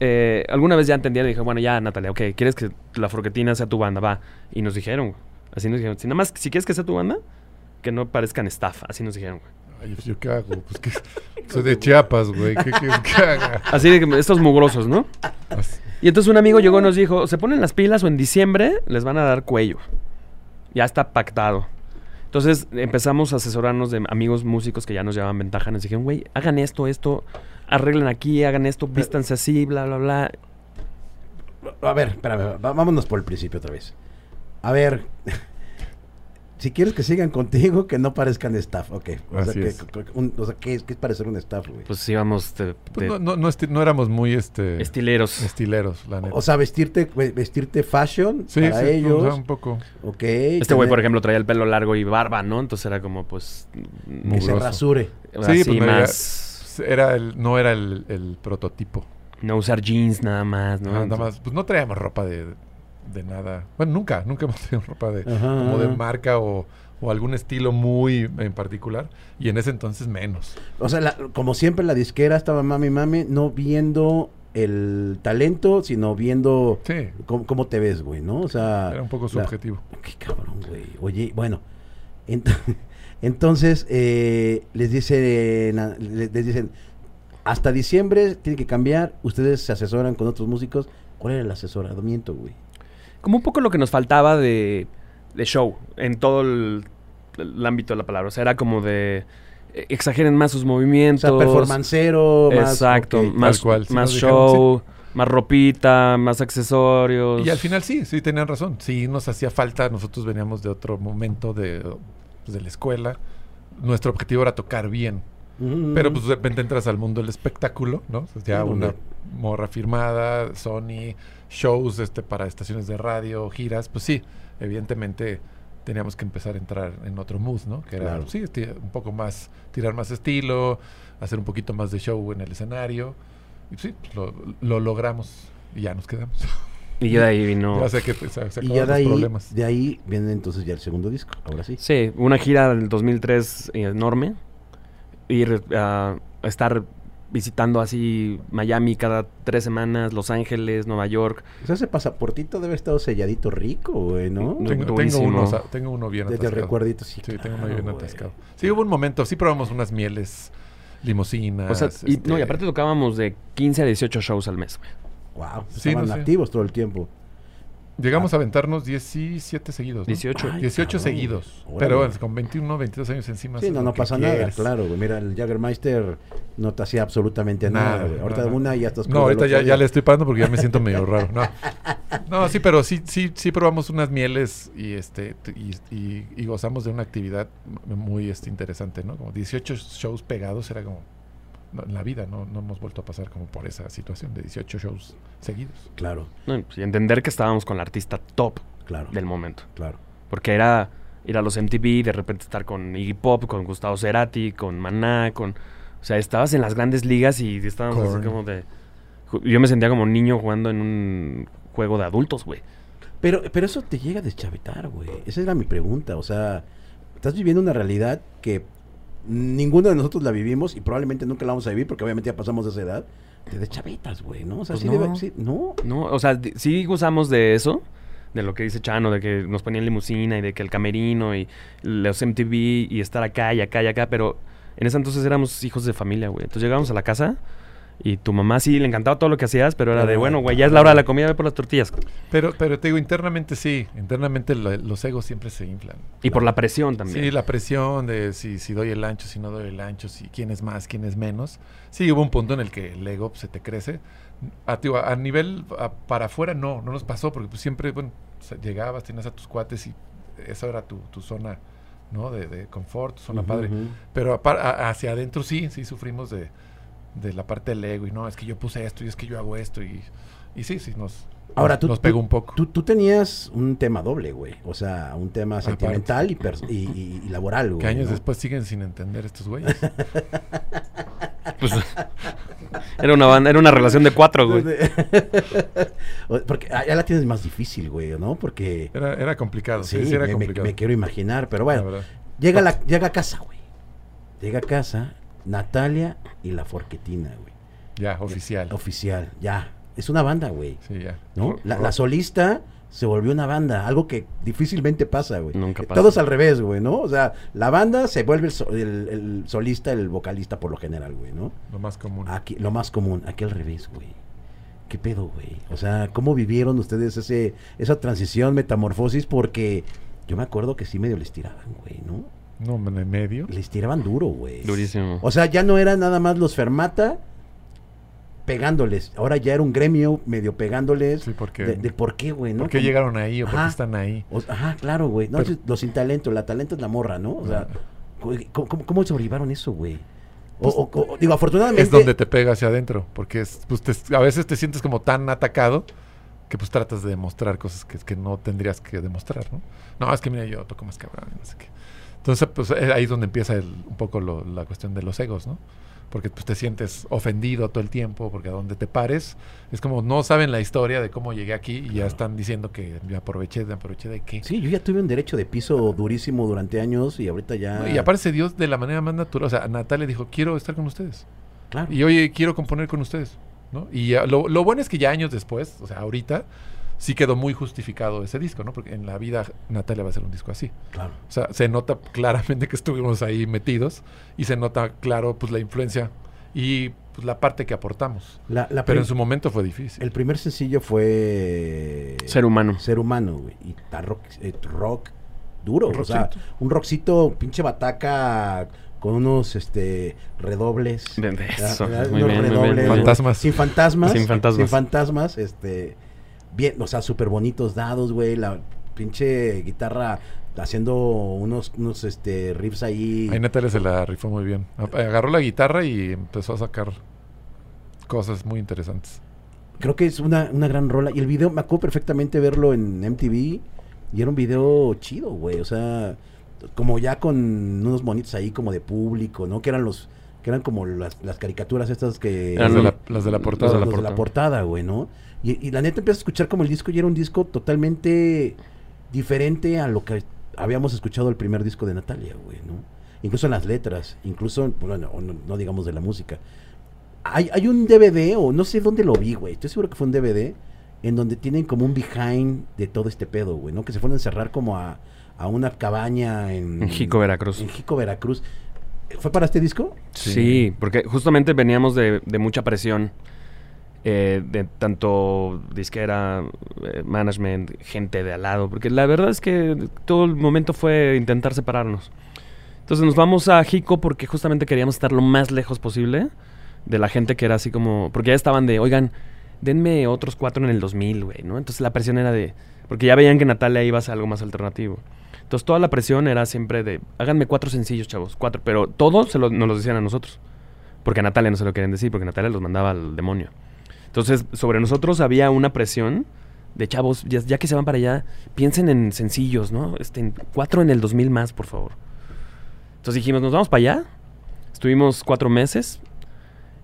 eh, alguna vez ya entendía y dije, bueno, ya, Natalia, ok, ¿quieres que la Forquetina sea tu banda? Va. Y nos dijeron, güey. Así nos dijeron. Si nada más, si quieres que sea tu banda, que no parezcan staff. Así nos dijeron, güey. Ay, pues, ¿yo qué hago? Pues que soy de Chiapas, güey. ¿Qué quieres que haga? Así de que estos mugrosos, ¿no? Así. Y entonces un amigo llegó y nos dijo, se ponen las pilas o en diciembre les van a dar cuello. Ya está pactado. Entonces empezamos a asesorarnos de amigos músicos que ya nos llevaban ventaja. Nos dijeron, güey, hagan esto, esto, arreglen aquí, hagan esto, vístanse así, bla, bla, bla. A ver, espérame, vámonos por el principio otra vez. A ver, si quieres que sigan contigo, que no parezcan staff, ok. O sea, que, es. que- un- o sea, ¿qué es, qué es parecer un staff, güey? Pues íbamos de, Pues no, no, no, éramos muy este, estileros. estileros, la neta. o sea, vestirte, ve- vestirte fashion sí, para sí, ellos. o sea, un poco. Ok. Este güey, por ejemplo, traía el pelo largo y barba, ¿no? Entonces era como, pues... Que se rasure. así pues, me veía- más... Era el, no era el, el prototipo. No usar jeans nada más, ¿no? Nada Entonces- más, pues no traíamos ropa de, de nada. Bueno, nunca, nunca hemos tenido ropa de, Ajá, como de marca o, o algún estilo muy en particular. Y en ese entonces menos. O sea, la- como siempre la disquera estaba mami mami, no viendo el talento, sino viendo Sí, cómo, cómo te ves, güey, ¿no? O sea, era un poco la- subjetivo. Qué cabrón, güey. Oye, bueno. ent- entonces, eh, les dicen, les dicen, hasta diciembre tiene que cambiar. Ustedes se asesoran con otros músicos. ¿Cuál era el asesoramiento, güey? Como un poco lo que nos faltaba de, de show en todo el el ámbito de la palabra. O sea, era como de eh, exageren más sus O movimientos. sea, performancero, más... Exacto, ok. más, Tal cual, más show, más ropita, más accesorios. Y al final sí, sí tenían razón. Sí nos hacía falta, nosotros veníamos de otro momento de, pues, de la escuela. Nuestro objetivo era tocar bien. Mm. Pero pues de repente entras al mundo del espectáculo, ¿no? O sea, ya una morra firmada, Sony, shows este, para estaciones de radio, giras, pues sí, evidentemente teníamos que empezar a entrar en otro mood, ¿no? Que era, Claro. sí, un poco más, tirar más estilo, hacer un poquito más de show en el escenario. Y sí, pues, lo, lo logramos y ya nos quedamos. Y ya de ahí vino... Ya sé que pues, se, se Y ya de los ahí, problemas. de ahí viene entonces ya el segundo disco, ahora sí. Sí, una gira del 2003 enorme. Ir a estar visitando así Miami cada tres semanas, Los Ángeles, Nueva York. O sea, ese pasaportito debe estar selladito rico, güey, ¿no? Tengo, uno, o sea, tengo uno bien Desde el atascado. recuerdito, sí. Sí, tengo uno bien güey. atascado. Sí, hubo un momento, sí probamos unas mieles, limusinas. O sea, y, este, no, y aparte tocábamos de 15 a 18 shows al mes. güey. Wow, Sí, estaban no sé. activos todo el tiempo. Llegamos a aventarnos 17 seguidos. ¿no? 18. Ay, 18 cabrón. seguidos. Pero bueno, con 21, 22 años encima. Sí, no, no pasa nada, claro, güey. Mira, el Jaggermeister no te hacía absolutamente nada, Nada, güey. Ahorita nada. una y ya estás No, ahorita ya, ya le estoy parando porque ya me siento medio raro. No. no, sí, pero sí, sí, sí probamos unas mieles y este y, y- y gozamos de una actividad muy este, interesante, ¿no? Como 18 shows pegados era como no, en la vida, ¿no? No hemos vuelto a pasar como por esa situación de 18 shows seguidos. Claro, No, y, pues, y entender que estábamos con la artista top claro, del momento. claro. Porque era ir a los MTV, de repente estar con Iggy Pop, con Gustavo Cerati, con Maná, con... O sea, estabas en las grandes ligas y estábamos así como de... Yo me sentía como un niño jugando en un juego de adultos, güey. Pero, pero eso te llega a deschavetar, güey. Esa era mi pregunta. O sea, estás viviendo una realidad que ninguno de nosotros la vivimos y probablemente nunca la vamos a vivir porque obviamente ya pasamos de esa edad. Te deschavetas, güey, ¿no? O sea, Pues sí no. debe- sí- no. No, o sea, sí gozamos de eso, de lo que dice Chano, de que nos ponían limusina y de que el camerino y los MTV y estar acá y acá y acá, pero en ese entonces éramos hijos de familia, güey. Entonces llegábamos a la casa y tu mamá sí le encantaba todo lo que hacías, pero era de, bueno, güey, ya es la hora de la comida, ve por las tortillas. Pero, pero te digo, internamente sí, internamente lo- los egos siempre se inflan. Y por la presión también. Sí, la presión de si, si doy el ancho, si no doy el ancho, si quién es más, quién es menos. Sí, hubo un punto en el que el ego se te crece. A, tío, a nivel a- para afuera no, no nos pasó porque pues, siempre, bueno, llegabas, tenías a tus cuates y esa era tu, tu zona, ¿no? De, de confort, tu zona Ujú, padre. ujú. Pero a a- hacia adentro sí, sí sufrimos de, de la parte del ego y no, es que yo puse esto y es que yo hago esto y, y sí, sí, nos, Ahora, nos, tú, nos tú- pegó un poco. Tú, tú tenías un tema doble, güey. O sea, un tema Aparte. sentimental y, y, y- y laboral, güey. que años ¿no? después siguen sin entender estos güeyes. Pues, era una banda, era una relación de cuatro, güey. Porque ah, ya la tienes más difícil, güey, ¿no? Porque... Era, era complicado, sí, Sí, sí, era me, me- complicado. me quiero imaginar, pero la bueno. verdad. Llega, la, llega a casa, güey. Llega a casa Natalia y la Forquetina, güey. Ya, oficial. Oficial, ya. Es una banda, güey. Sí, ya. ¿No? La, solista se volvió una banda, algo que difícilmente pasa, güey. Nunca pasa. Todos al revés, güey, ¿no? O sea, la banda se vuelve el, so- el- el solista, el vocalista por lo general, güey, ¿no? Lo más común. Aquí, lo más común, aquí al revés, güey. ¿Qué pedo, güey? O sea, ¿cómo vivieron ustedes ese, esa transición, metamorfosis? Porque yo me acuerdo que sí medio les tiraban, güey, ¿no? No, en medio. Les tiraban duro, güey. Durísimo. O sea, ya no era nada más los Fermata pegándoles. Ahora ya era un gremio medio pegándoles. Sí, porque. de, de por qué, güey, ¿no? ¿Por qué Como- llegaron ahí o por qué están ahí? o- ajá, claro, güey. No, Pero- los sin talento, la talento es la morra, ¿no? O sea, güey, ¿cómo, cómo, cómo sobrevivieron eso, güey? O, o- o- digo, afortunadamente. Es donde te pega hacia adentro. Porque es, pues, te- a veces te sientes como tan atacado que pues tratas de demostrar cosas que, que no tendrías que demostrar, ¿no? No, es que mira, yo toco más cabrón, y no sé qué. Entonces, pues eh, ahí es donde empieza el- un poco lo- la cuestión de los egos, ¿no? Porque pues te sientes ofendido todo el tiempo, porque a donde te pares, es como no saben la historia de cómo llegué aquí y ya están diciendo que me aproveché, me aproveché de qué. Sí, yo ya tuve un derecho de piso durísimo durante años y ahorita ya. No, Y aparece Dios de la manera más natural. O sea, Natalia dijo, quiero estar con ustedes. Claro. Y oye, quiero componer con ustedes. ¿no? Y ya, lo, lo bueno es que ya años después, o sea, ahorita, sí quedó muy justificado ese disco, ¿no? Porque en la vida Natalia va a ser un disco así. Claro. O sea, se nota claramente que estuvimos ahí metidos y se nota claro pues la influencia y pues la parte que aportamos. La, la Pero en su momento fue difícil. El primer sencillo fue. Ser humano. Ser humano, güey. Y ta- rock, eh, rock duro, Un o sea, un rockcito, pinche bataca con unos este redobles. Eso, muy unos bien, muy bien, redobles, muy bien. Fantasmas. Sin fantasmas. Sin fantasmas. Sin fantasmas, este bien, o sea, súper bonitos dados, güey, la pinche guitarra haciendo unos unos este riffs ahí. Ahí Natalia se la rifó muy bien. Agarró la guitarra y empezó a sacar cosas muy interesantes. Creo que es una, una gran rola. Y el video, me acuerdo perfectamente verlo en MTV. Y era un video chido, güey. O sea, como ya con unos monitos ahí como de público, ¿no? Que eran los, que eran como las, las caricaturas estas que... Eran Las de la, las de la portada. los, la los de la portada. güey, ¿no? Y, y la neta empiezas a escuchar como el disco y era un disco totalmente diferente a lo que habíamos escuchado el primer disco de Natalia, güey, ¿no? Incluso en las letras, incluso, bueno, o no, no digamos de la música. Hay, hay un DVD, o no sé dónde lo vi, güey, estoy seguro que fue un DVD, en donde tienen como un behind de todo este pedo, güey, ¿no? Que se fueron a encerrar como a, a una cabaña en... En Jico, Veracruz. En Jico, Veracruz. ¿Fue para este disco? Sí, porque justamente veníamos de, de mucha presión. eh, de tanto disquera, eh, management, gente de al lado. Porque la verdad es que todo el momento fue intentar separarnos. Entonces nos vamos a Jico porque justamente queríamos estar lo más lejos posible de la gente que era así como... Porque ya estaban de, oigan, denme otros cuatro en el 2000, güey, ¿no? Entonces la presión era de... Porque ya veían que Natalia iba a hacer algo más alternativo. Entonces toda la presión era siempre de, háganme cuatro sencillos, chavos, cuatro. Pero todo se nos lo decían a nosotros. Porque a Natalia no se lo querían decir, porque Natalia los mandaba al demonio. Entonces sobre nosotros había una presión de chavos, ya, que se van para allá, piensen en sencillos, ¿no? Este, cuatro en el 2000 más, por favor. Entonces dijimos, nos vamos para allá. Estuvimos cuatro meses.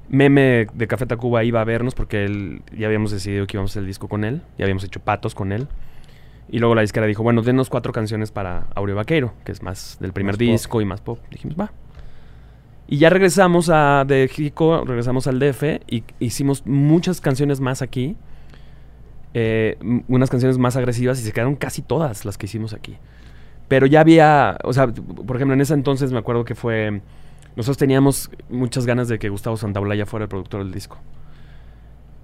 Meme de Café Tacuba iba a vernos porque él, ya habíamos decidido que íbamos a hacer el disco con él. Ya habíamos hecho patos con él. Y luego la disquera dijo, bueno, denos cuatro canciones para Aureo Vaqueiro, que es más del primer Más pop. disco y más pop. Dijimos, va. Y ya regresamos a de Jico, regresamos al DF y hicimos muchas canciones más aquí. eh, unas canciones más agresivas y se quedaron casi todas las que hicimos aquí. Pero ya había, o sea, por ejemplo, en ese entonces me acuerdo que fue, nosotros teníamos muchas ganas de que Gustavo Santaolalla fuera el productor del disco.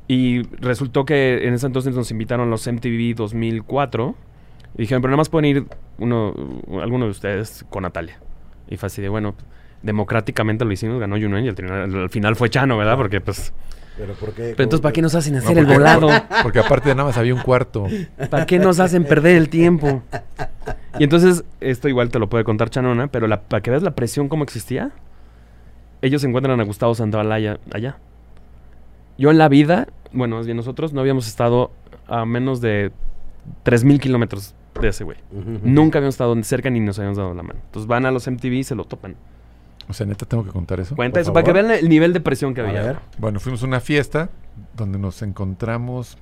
Y resultó que en ese entonces nos invitaron los MTV 2004 y dijeron, pero nada más pueden ir uno, alguno de ustedes con Natalia. Y fue así de, bueno, democráticamente lo hicimos, ganó Juno y al final, al final fue Chano, ¿verdad? Porque pues... Pero ¿por qué? Pero entonces, ¿para qué nos hacen No, hacer el volado? Porque aparte de nada más había un cuarto. ¿Para qué nos hacen perder el tiempo? Y entonces, esto igual te lo puede contar Chanona, pero la- para que veas la presión como existía, ellos encuentran a Gustavo Santaolalla allá. Yo en la vida, bueno, más bien nosotros no habíamos estado a menos de 3.000 kilómetros de ese güey. Nunca habíamos estado cerca ni nos habíamos dado la mano. Entonces van a los MTV y se lo topan. O sea, neta, tengo que contar eso. Cuenta Por eso, para que vean el nivel de presión que A había. ver. Bueno, fuimos a una fiesta donde nos encontramos.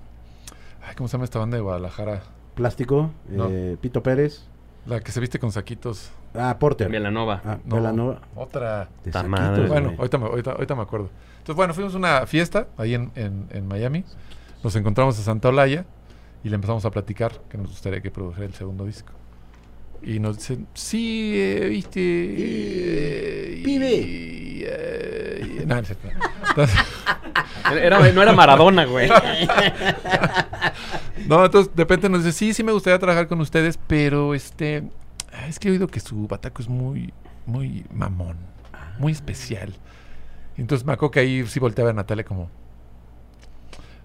Ay, ¿Cómo se llama esta banda de Guadalajara? Plástico, No. eh, Pito Pérez. La que se viste con saquitos. Ah, Porter. Villanova. Ah, No, Velanova. Otra. De saquitos, madre. Bueno, ahorita me, ahorita, ahorita me acuerdo. Entonces, bueno, fuimos a una fiesta ahí en, en, en Miami. Nos encontramos a Santa Olaya y le empezamos a platicar que nos gustaría que produjera el segundo disco. Y nos dicen, sí, eh, viste. eh, Pibe. y, eh, y- no. Entonces, Era- no era Maradona, güey. no, entonces de repente nos dice, sí, sí me gustaría trabajar con ustedes, pero este. Es que he oído que su bataco es muy, muy mamón, muy especial. Y entonces me acuerdo que ahí sí volteaba a Natalia como.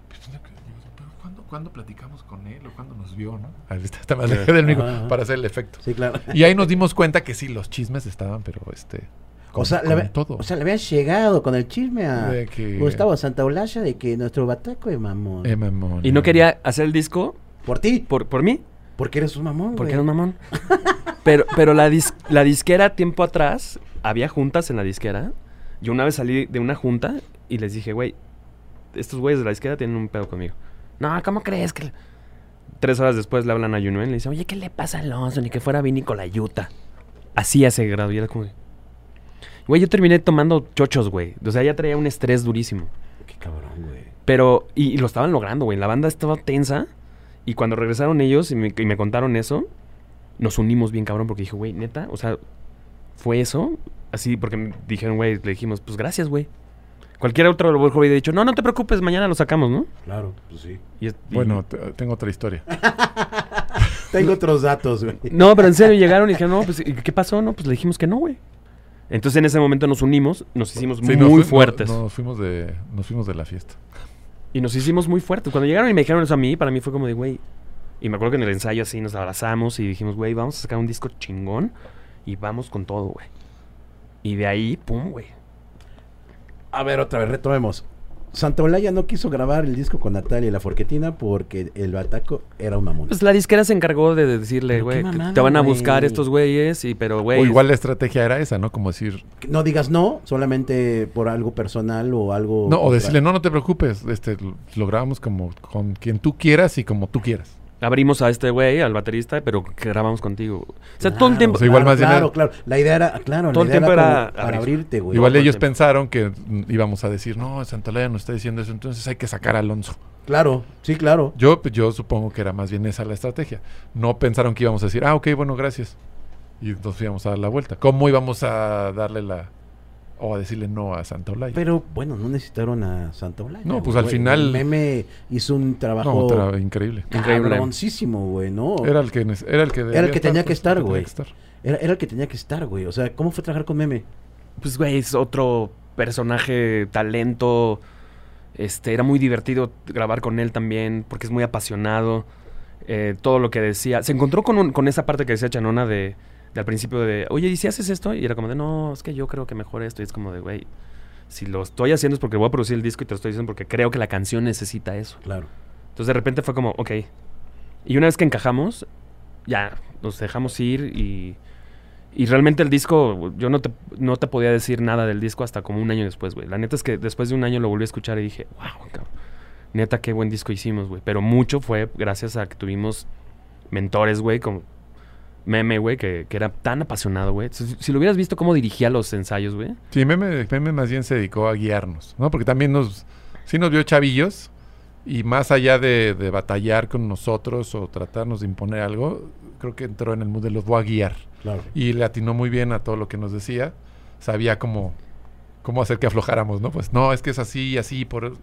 "Pues, ¿pero ¿Cuándo, ¿Cuándo platicamos con él o cuándo nos vio, no? Ahí está, está más lejos del micro Ajá, ajá. para hacer el efecto. Sí, claro. Y ahí nos dimos cuenta que sí, los chismes estaban, pero este. O sea, con le, había- todo. o sea, le habían llegado con el chisme a De que- Gustavo Santaolalla de que nuestro bataco es mamón. Eh, mamón. Y no quería hacer el disco Por ti, por, por mí. porque eres un mamón, Porque güey. era un mamón. pero pero la, dis- la disquera, tiempo atrás, había juntas en la disquera. Yo una vez salí de una junta y les dije, güey, estos güeyes de la disquera tienen un pedo conmigo. No, ¿cómo crees que...? Tres horas después le hablan a Junuen y le dicen, oye, ¿qué le pasa a Alonso? Ni que fuera Vini con la yuta. Así hace grado. Y era como... Güey, yo terminé tomando chochos, güey. O sea, ya traía un estrés durísimo. Qué cabrón, güey. Pero, y, y lo estaban logrando, güey. La banda estaba tensa. Y cuando regresaron ellos y me, y me contaron eso, nos unimos bien cabrón porque dije, güey, neta, o sea, fue eso. Así, porque me dijeron, güey, le dijimos, pues gracias, güey. Cualquier otro lo hubiera dicho, no, no te preocupes, mañana lo sacamos, ¿no? Claro, pues sí. Y es- y- Bueno, te- tengo otra historia. Tengo otros datos, güey. No, pero en serio llegaron y dijeron, no, pues, ¿y ¿qué pasó? No, pues le dijimos que no, güey. Entonces en ese momento nos unimos, nos hicimos Sí, muy fu- fuertes. no- nos, fuimos de, nos fuimos de la fiesta. Y nos hicimos muy fuertes. Cuando llegaron y me dijeron eso a mí, para mí fue como de, güey. Y me acuerdo que en el ensayo así nos abrazamos y dijimos, güey, vamos a sacar un disco chingón y vamos con todo, güey. Y de ahí, pum, güey. A ver, otra vez, retomemos. Santa Olaya no quiso grabar el disco con Natalia y la Forquetina porque el bataco era un mamón. Pues la disquera se encargó de decirle, güey, te- van a buscar estos güeyes, y pero, güey. o igual la estrategia era esa, ¿no? Como decir, No digas no, solamente por algo personal o algo... no, o decirle, no, no te preocupes, este, lo- lo grabamos como con quien tú quieras y como tú quieras. Abrimos a este güey, al baterista, pero que grabamos contigo. O sea, todo el Claro, tiempo. O sea, igual más bien Claro, claro. La idea era, claro, Todo la el idea tiempo era para abrir. abrirte, güey. igual el ellos tiempo. pensaron que íbamos a decir, no, Santalaya nos está diciendo eso, entonces hay que sacar a Alonso. Claro, sí, claro. Yo, pues, yo supongo que era más bien esa la estrategia. No pensaron que íbamos a decir, ah, ok, bueno, gracias. Y nos íbamos a dar la vuelta. ¿Cómo íbamos a darle la... o a decirle no a Santa Olaya? Pero bueno, no necesitaron a Santa Olaya. No, pues, güey. al final- El meme hizo un no, trabajo era increíble. Increíble. cabroncísimo, güey, ¿no? Era el que, era el que, Era el que tenía que pues, estar, que güey. estar. Era, era el que tenía que estar, güey. O sea, ¿cómo fue trabajar con meme? Pues, güey, es otro personaje, talento. Este, era muy divertido grabar con él también, porque es muy apasionado. eh, todo lo que decía. Se encontró con, un- con esa parte que decía Chanona de, de al principio de, oye, ¿y si haces esto? Y era como de, no, es que yo creo que mejor esto. Y es como de, güey, si lo estoy haciendo es porque voy a producir el disco y te lo estoy diciendo porque creo que la canción necesita eso. Claro. Entonces de repente fue como, ok. Y una vez que encajamos, ya nos dejamos ir y, y realmente el disco, yo no te, no te podía decir nada del disco hasta como un año después, güey. La neta es que después de un año lo volví a escuchar y dije, wow, cabrón. Neta, qué buen disco hicimos, güey. Pero mucho fue gracias a que tuvimos mentores, güey, como Meme, güey, que, que era tan apasionado, güey. Si, si lo hubieras visto cómo dirigía los ensayos, güey. Sí, Meme, Meme más bien se dedicó a guiarnos, ¿no? Porque también nos, sí nos vio chavillos y más allá de, de batallar con nosotros o tratarnos de imponer algo, creo que entró en el mood de los voy a guiar. Claro. Y le atinó muy bien a todo lo que nos decía. Sabía cómo, cómo hacer que aflojáramos, ¿no? Pues no, es que es así, así, por...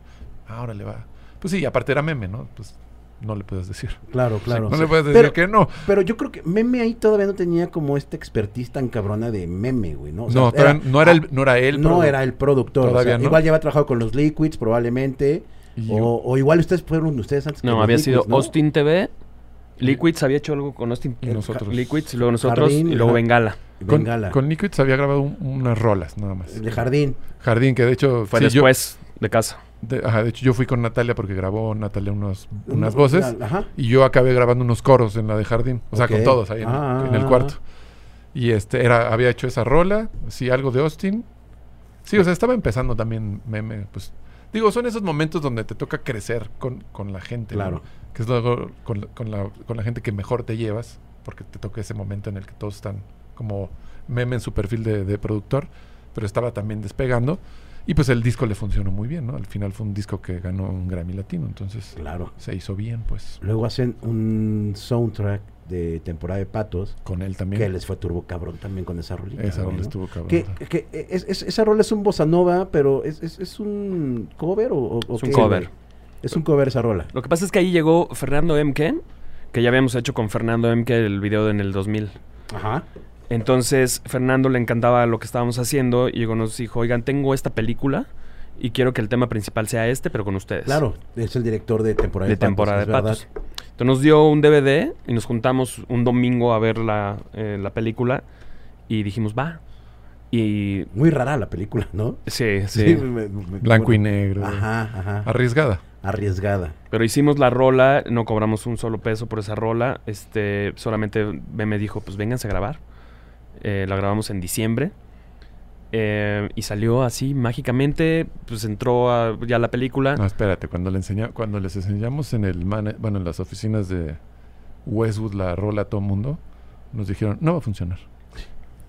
Ahora le va. Pues sí, aparte era Meme, ¿no? Pues no le puedes decir. Claro, claro. no le puedes decir Pero- que no. Pero yo creo que Meme ahí todavía no tenía como esta expertise tan cabrona de meme, güey, ¿no? O sea, no, todavía no, era el, no era él. no era el productor. o Todavía sea, no. Igual ya había trabajado con los Liquids, probablemente. Y O, igual ustedes fueron ustedes antes que No, los había Liquids, sido ¿no? Austin TV. Liquids había hecho algo con Austin Y nosotros. Liquids y luego nosotros Jardín, y luego. Bengala. Con, Bengala. con Liquids había grabado un- unas rolas, nada más. El de Jardín. Jardín, que de hecho... Fue sí, yo- después de casa. De, ajá, de hecho, yo fui con Natalia porque grabó Natalia unos, unas Una- voces. Ajá. Y yo acabé grabando unos coros en la de Jardín. O sea, Ok. con todos ahí en, Ah, en el ah, cuarto. Y este, era, había hecho esa rola. Sí, algo de Austin. Sí, o sea, estaba empezando también meme. Pues, digo, son esos momentos donde te toca crecer con, con la gente. ¿no? Claro. Que es luego con, la- con la, con la gente que mejor te llevas. Porque te toca ese momento en el que todos están como meme en su perfil de, de productor. Pero estaba también despegando. Y pues el disco le funcionó muy bien, ¿no? Al final fue un disco que ganó un Grammy Latino. Entonces Claro. se hizo bien, pues. Luego hacen un soundtrack de temporada de patos Con él también. que les fue turbo cabrón también con esa rolita. Esa rola ¿no? estuvo cabrón. Que, que es, es- esa rola es un bossa nova, pero es, es, es un cover o, o- Es un qué, cover. Es un cover esa rola. Lo que pasa es que ahí llegó Fernando Emke, que ya habíamos hecho con Fernando Emke el video en el 2000. Ajá. Entonces, Fernando le encantaba lo que estábamos haciendo y llegó nos dijo, oigan, tengo esta película y quiero que el tema principal sea este, pero con ustedes. Claro, es el director de temporada de, de temporada de patos. Entonces nos dio un DVD y nos juntamos un domingo a ver la, eh, la película y dijimos, va. Y Muy rara la película, ¿no? sí, sí. me- me- Blanco y negro. Ajá, ajá. Arriesgada. Arriesgada. Pero hicimos la rola, no cobramos un solo peso por esa rola. Este, solamente B me dijo, pues vénganse a grabar. Eh, la grabamos en diciembre. Eh, y salió así mágicamente. Pues entró a- ya la película. No, espérate, cuando, le enseña, cuando les enseñamos en el mana- bueno, en las oficinas de Westwood la rola a todo mundo, nos dijeron, no va a funcionar.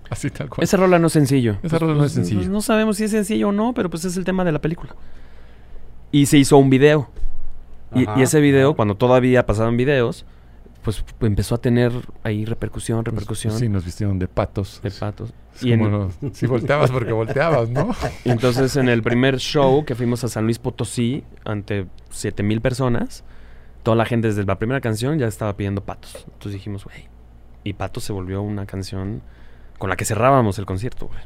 Así tal cual. Esa rola no es sencillo. Esa rola no es sencillo. pues, no sabemos si es sencillo o no, pero pues es el tema de la película. Y se hizo un video. Y, y ese video, cuando todavía pasaban videos, pues empezó a tener ahí repercusión, Pues, repercusión sí, nos vistieron de patos. de patos. Es Y en- no- si volteabas porque volteabas, ¿no? Entonces en el primer show que fuimos a San Luis Potosí ante 7000 personas, toda la gente desde la primera canción ya estaba pidiendo Patos. Entonces dijimos, güey. Y Patos se volvió una canción con la que cerrábamos el concierto, güey.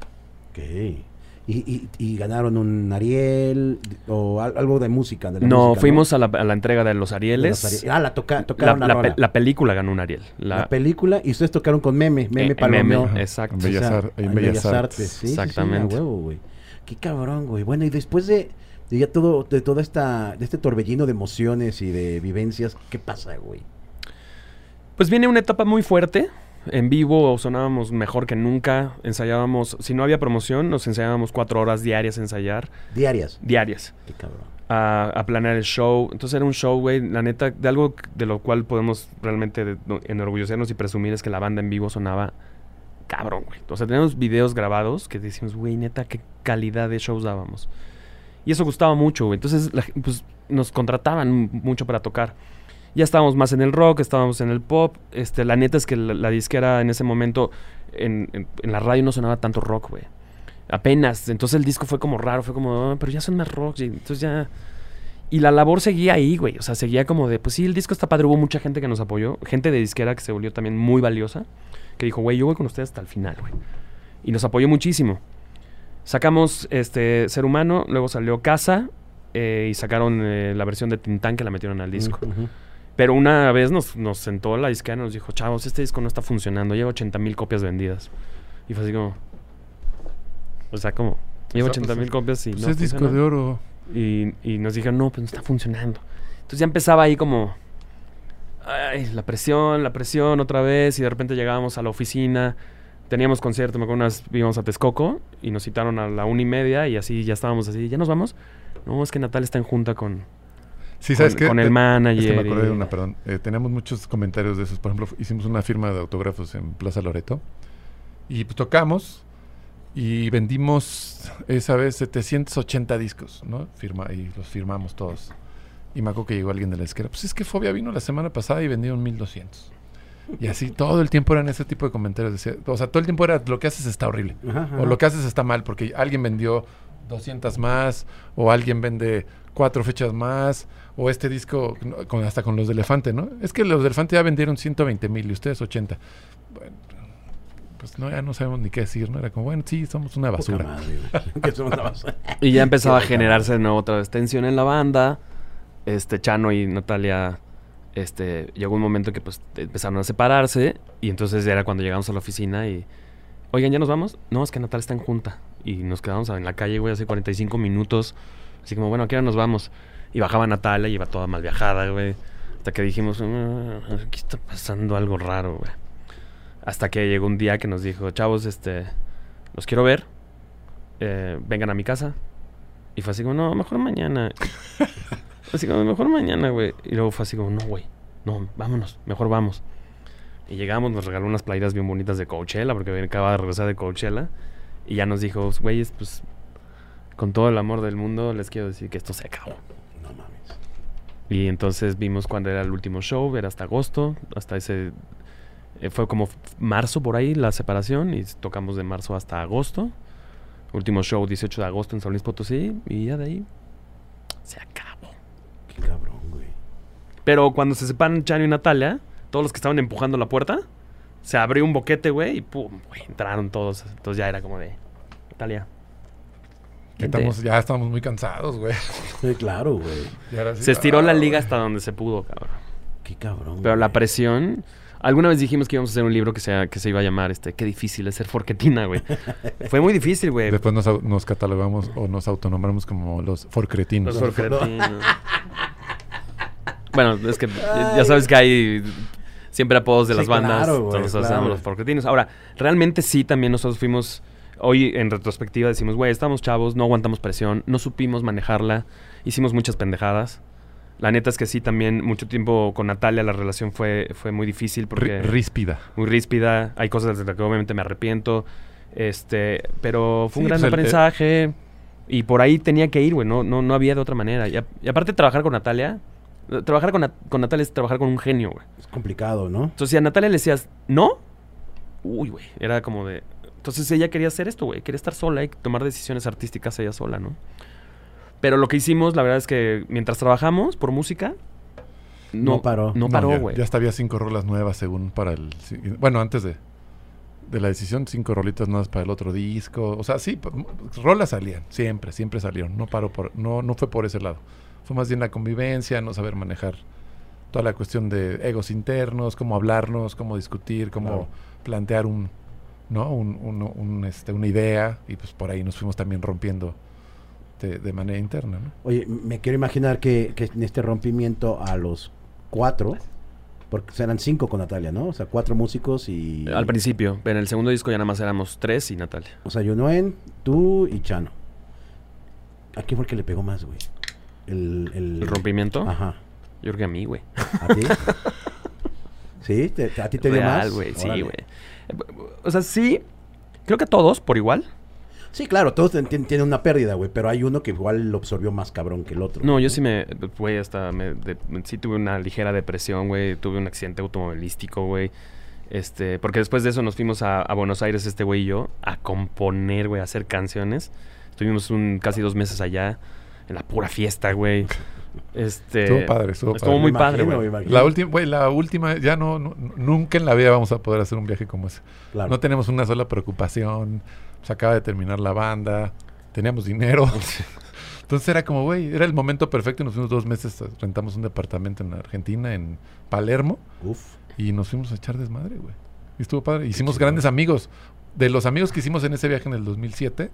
Ok. ¿Y, y, y ganaron un Ariel o al- algo de música? De la No, música, fuimos A, la, a la entrega de los De Arieles. los Ariel. Ah, la, toca, la, tocaron la, la rola. pe- la película ganó un Ariel. La La, película y ustedes tocaron con Meme, Meme eh, Palomeó. Meme, exacto. En Bellas O sea, Ar- en en Bellas Bellas Artes. Artes. Sí, Exactamente. Sí, sí, a huevo, güey. Qué cabrón, güey. Bueno, y después de, de ya todo, de toda esta, de este torbellino de emociones y de vivencias, ¿qué pasa, güey? Pues viene una etapa muy fuerte. En vivo sonábamos mejor que nunca. Ensayábamos, si no había promoción, nos ensayábamos cuatro horas diarias a ensayar. Diarias. Diarias. Qué cabrón. a, a planear el show. Entonces era un show, güey, la neta, de algo de lo cual podemos realmente de- no- enorgullecernos y presumir es que la banda en vivo sonaba cabrón, güey. O sea, tenemos videos grabados que decimos, güey, neta, qué calidad de shows dábamos. Y eso gustaba mucho, güey. Entonces, la pues, nos contrataban mucho para tocar. Ya estábamos más en el rock, estábamos en el pop. Este, la neta es que la, disquera en ese momento, en, en- la radio no sonaba tanto rock, güey. Apenas. Entonces el disco fue como raro, fue como, "Ah, pero ya son más rock. y Entonces ya... Y la labor seguía ahí, güey. O sea, seguía como de, pues sí, el disco está padre. Hubo mucha gente que nos apoyó. Gente de disquera que se volvió también muy valiosa. Que dijo, güey, yo voy con ustedes hasta el final, güey. Y nos apoyó muchísimo. Sacamos este Ser Humano, luego salió Casa. eh, y sacaron eh, la versión de Tintán que la metieron al disco. Ujú. Pero una vez nos, nos sentó la disquera y nos dijo, chavos, este disco no está funcionando. Lleva 80 mil copias vendidas. Y fue así como... O sea, como... Lleva sea, 80 pues, mil copias y Pues no es disco funciona". de oro. Y, y nos dijeron, no, pues no está funcionando. Entonces ya empezaba ahí como... Ay, la presión, la presión otra vez. Y de repente llegábamos a la oficina. Teníamos concierto, me acuerdo una vez íbamos a Texcoco y nos citaron a la una y media y así ya estábamos así. ¿Ya nos vamos? No, es que Natal está en junta con, Sí, con, ¿sabes qué? con el manager. Es que me acordé de una, perdón. Eh, teníamos muchos comentarios de esos. Por ejemplo, hicimos una firma de autógrafos en Plaza Loreto. Y pues, tocamos. Y vendimos esa vez 780 discos, ¿no? Firma, y los firmamos todos. Y me acuerdo que llegó alguien de la disquera. Pues es que Fobia vino la semana pasada y vendieron 1200. Y así todo el tiempo eran ese tipo de comentarios. Decía, o sea, todo el tiempo era lo que haces está horrible. Ajá, ajá. O lo que haces está mal porque alguien vendió 200 más, o alguien vende cuatro fechas más, o este disco, con, hasta con los de Elefante, ¿no? Es que los de Elefante ya vendieron 120 mil y ustedes 80. Bueno, pues no, ya no sabemos ni qué decir, ¿no? Era como, bueno, sí, somos una basura. madre, güey. Que somos una basura. Y ya empezaba a generarse de nuevo otra vez tensión en la banda. Este, Chano y Natalia, este, llegó un momento que pues empezaron a separarse. Y entonces ya era cuando llegamos a la oficina y, oigan, ¿ya nos vamos? No, es que Natalia está en junta. Y nos quedamos en la calle, güey, hace 45 minutos. Así como, bueno, ¿a qué hora nos vamos? Y bajaba Natalia y iba toda mal viajada, güey. Hasta que dijimos, "Ah, aquí está pasando algo raro, güey. Hasta que llegó un día que nos dijo, chavos, este, los quiero ver. eh, vengan a mi casa. Y fue así como, no, mejor mañana. así como, mejor mañana, güey. Y luego fue así como, no, güey. No, vámonos, mejor vamos. Y llegamos, nos regaló unas playeras bien bonitas de Coachella, porque acaba de regresar de Coachella. Y ya nos dijo, güeyes, pues, con todo el amor del mundo, les quiero decir que esto se acabó. Y entonces vimos cuando era el último show, era hasta agosto, hasta ese... eh, fue como marzo por ahí la separación y tocamos de marzo hasta agosto. Último show 18 de agosto en San Luis Potosí y ya de ahí se acabó. Qué cabrón, güey. Pero cuando se separan Chano y Natalia, todos los que estaban empujando la puerta, se abrió un boquete, güey, y pum, güey, entraron todos. Entonces ya era como de, Natalia. Vente". Estamos, ya estamos muy cansados, güey. Sí, claro, güey. Sí, Se estiró la ah, liga güey. hasta donde se pudo, cabrón. Qué cabrón. Pero la presión. Alguna vez dijimos que íbamos a hacer un libro que, sea, que se iba a llamar este, Qué difícil es ser forquetina, güey. Fue muy difícil, güey. Después nos, nos catalogamos o nos autonombramos como los forcretinos. Los forquetinos. bueno, es que ya ya sabes que hay siempre apodos de Sí, las bandas. claro, güey, entonces claro. hacemos los forquetinos. Ahora, realmente sí, también nosotros fuimos. Hoy en retrospectiva decimos, güey, estamos chavos, no aguantamos presión, no supimos manejarla, hicimos muchas pendejadas. La neta es que sí, también mucho tiempo con Natalia la relación fue, fue muy difícil porque Rí- Ríspida. muy ríspida. Hay cosas de las que obviamente me arrepiento. Este, pero fue un Sí, gran pues, el- aprendizaje. Y por ahí tenía que ir, güey. No, no, no había de otra manera. Y, a- y aparte trabajar con Natalia. eh, Trabajar con, con Natalia es trabajar con un genio, güey. Es complicado, ¿no? Entonces, si a Natalia le decías, no, uy, güey. Era como de. Entonces ella quería hacer esto, güey. Quería estar sola y tomar decisiones artísticas ella sola, ¿no? Pero lo que hicimos, la verdad es que mientras trabajamos por música, No paró. No No, paró, ya- güey. Ya, hasta había cinco rolas nuevas según para el... Bueno, antes de, de la decisión, cinco rolitas nuevas para el otro disco. O sea, sí, rolas salían, siempre, siempre salieron. No paró por, no, no fue por ese lado. Fue más bien la convivencia, no saber manejar toda la cuestión de egos internos, cómo hablarnos, cómo discutir, cómo Claro. plantear un, ¿no? Un, un- un, este, una idea. Y pues por ahí nos fuimos también rompiendo de, de manera interna, ¿no? Oye, me quiero imaginar que, que en este rompimiento a los cuatro, porque serán cinco con Natalia, ¿no? O sea, cuatro músicos y... Al principio, en el segundo disco ya nada más éramos tres y Natalia. O sea, Yunuen, tú y Chano. ¿A quién fue el que le pegó más, güey? El, el... ¿El rompimiento? Ajá. Yo creo que a mí, güey. ¿A ti? ¿Sí? ¿Te- te- ¿A ti te dio Real, más? güey. Sí, güey. O sea, sí. Creo que todos por igual. Sí, claro, todos tienen una pérdida, güey, pero hay uno que igual lo absorbió más cabrón que el otro. No, yo sí me, güey, hasta me, de- sí tuve una ligera depresión, güey, tuve un accidente automovilístico, güey. Este, porque después de eso nos fuimos a, a Buenos Aires, este güey y yo, a componer, güey, a hacer canciones. Estuvimos un, casi dos meses allá, en la pura fiesta, güey. Este, Estuvo padre, estuvo estuvo padre. muy Me padre, imagino, güey. imagino. La última, güey, la última, ya no, no- nunca en la vida vamos a poder hacer un viaje como ese. Claro. No tenemos una sola preocupación. Se acaba de terminar la banda. Teníamos dinero. Entonces era como, güey, era el momento perfecto. y Nos fuimos dos meses, rentamos un departamento en Argentina, en Palermo. Uf. Y nos fuimos a echar desmadre, güey. Y estuvo padre. Hicimos grandes amigos. De los amigos que hicimos en ese viaje en el 2007,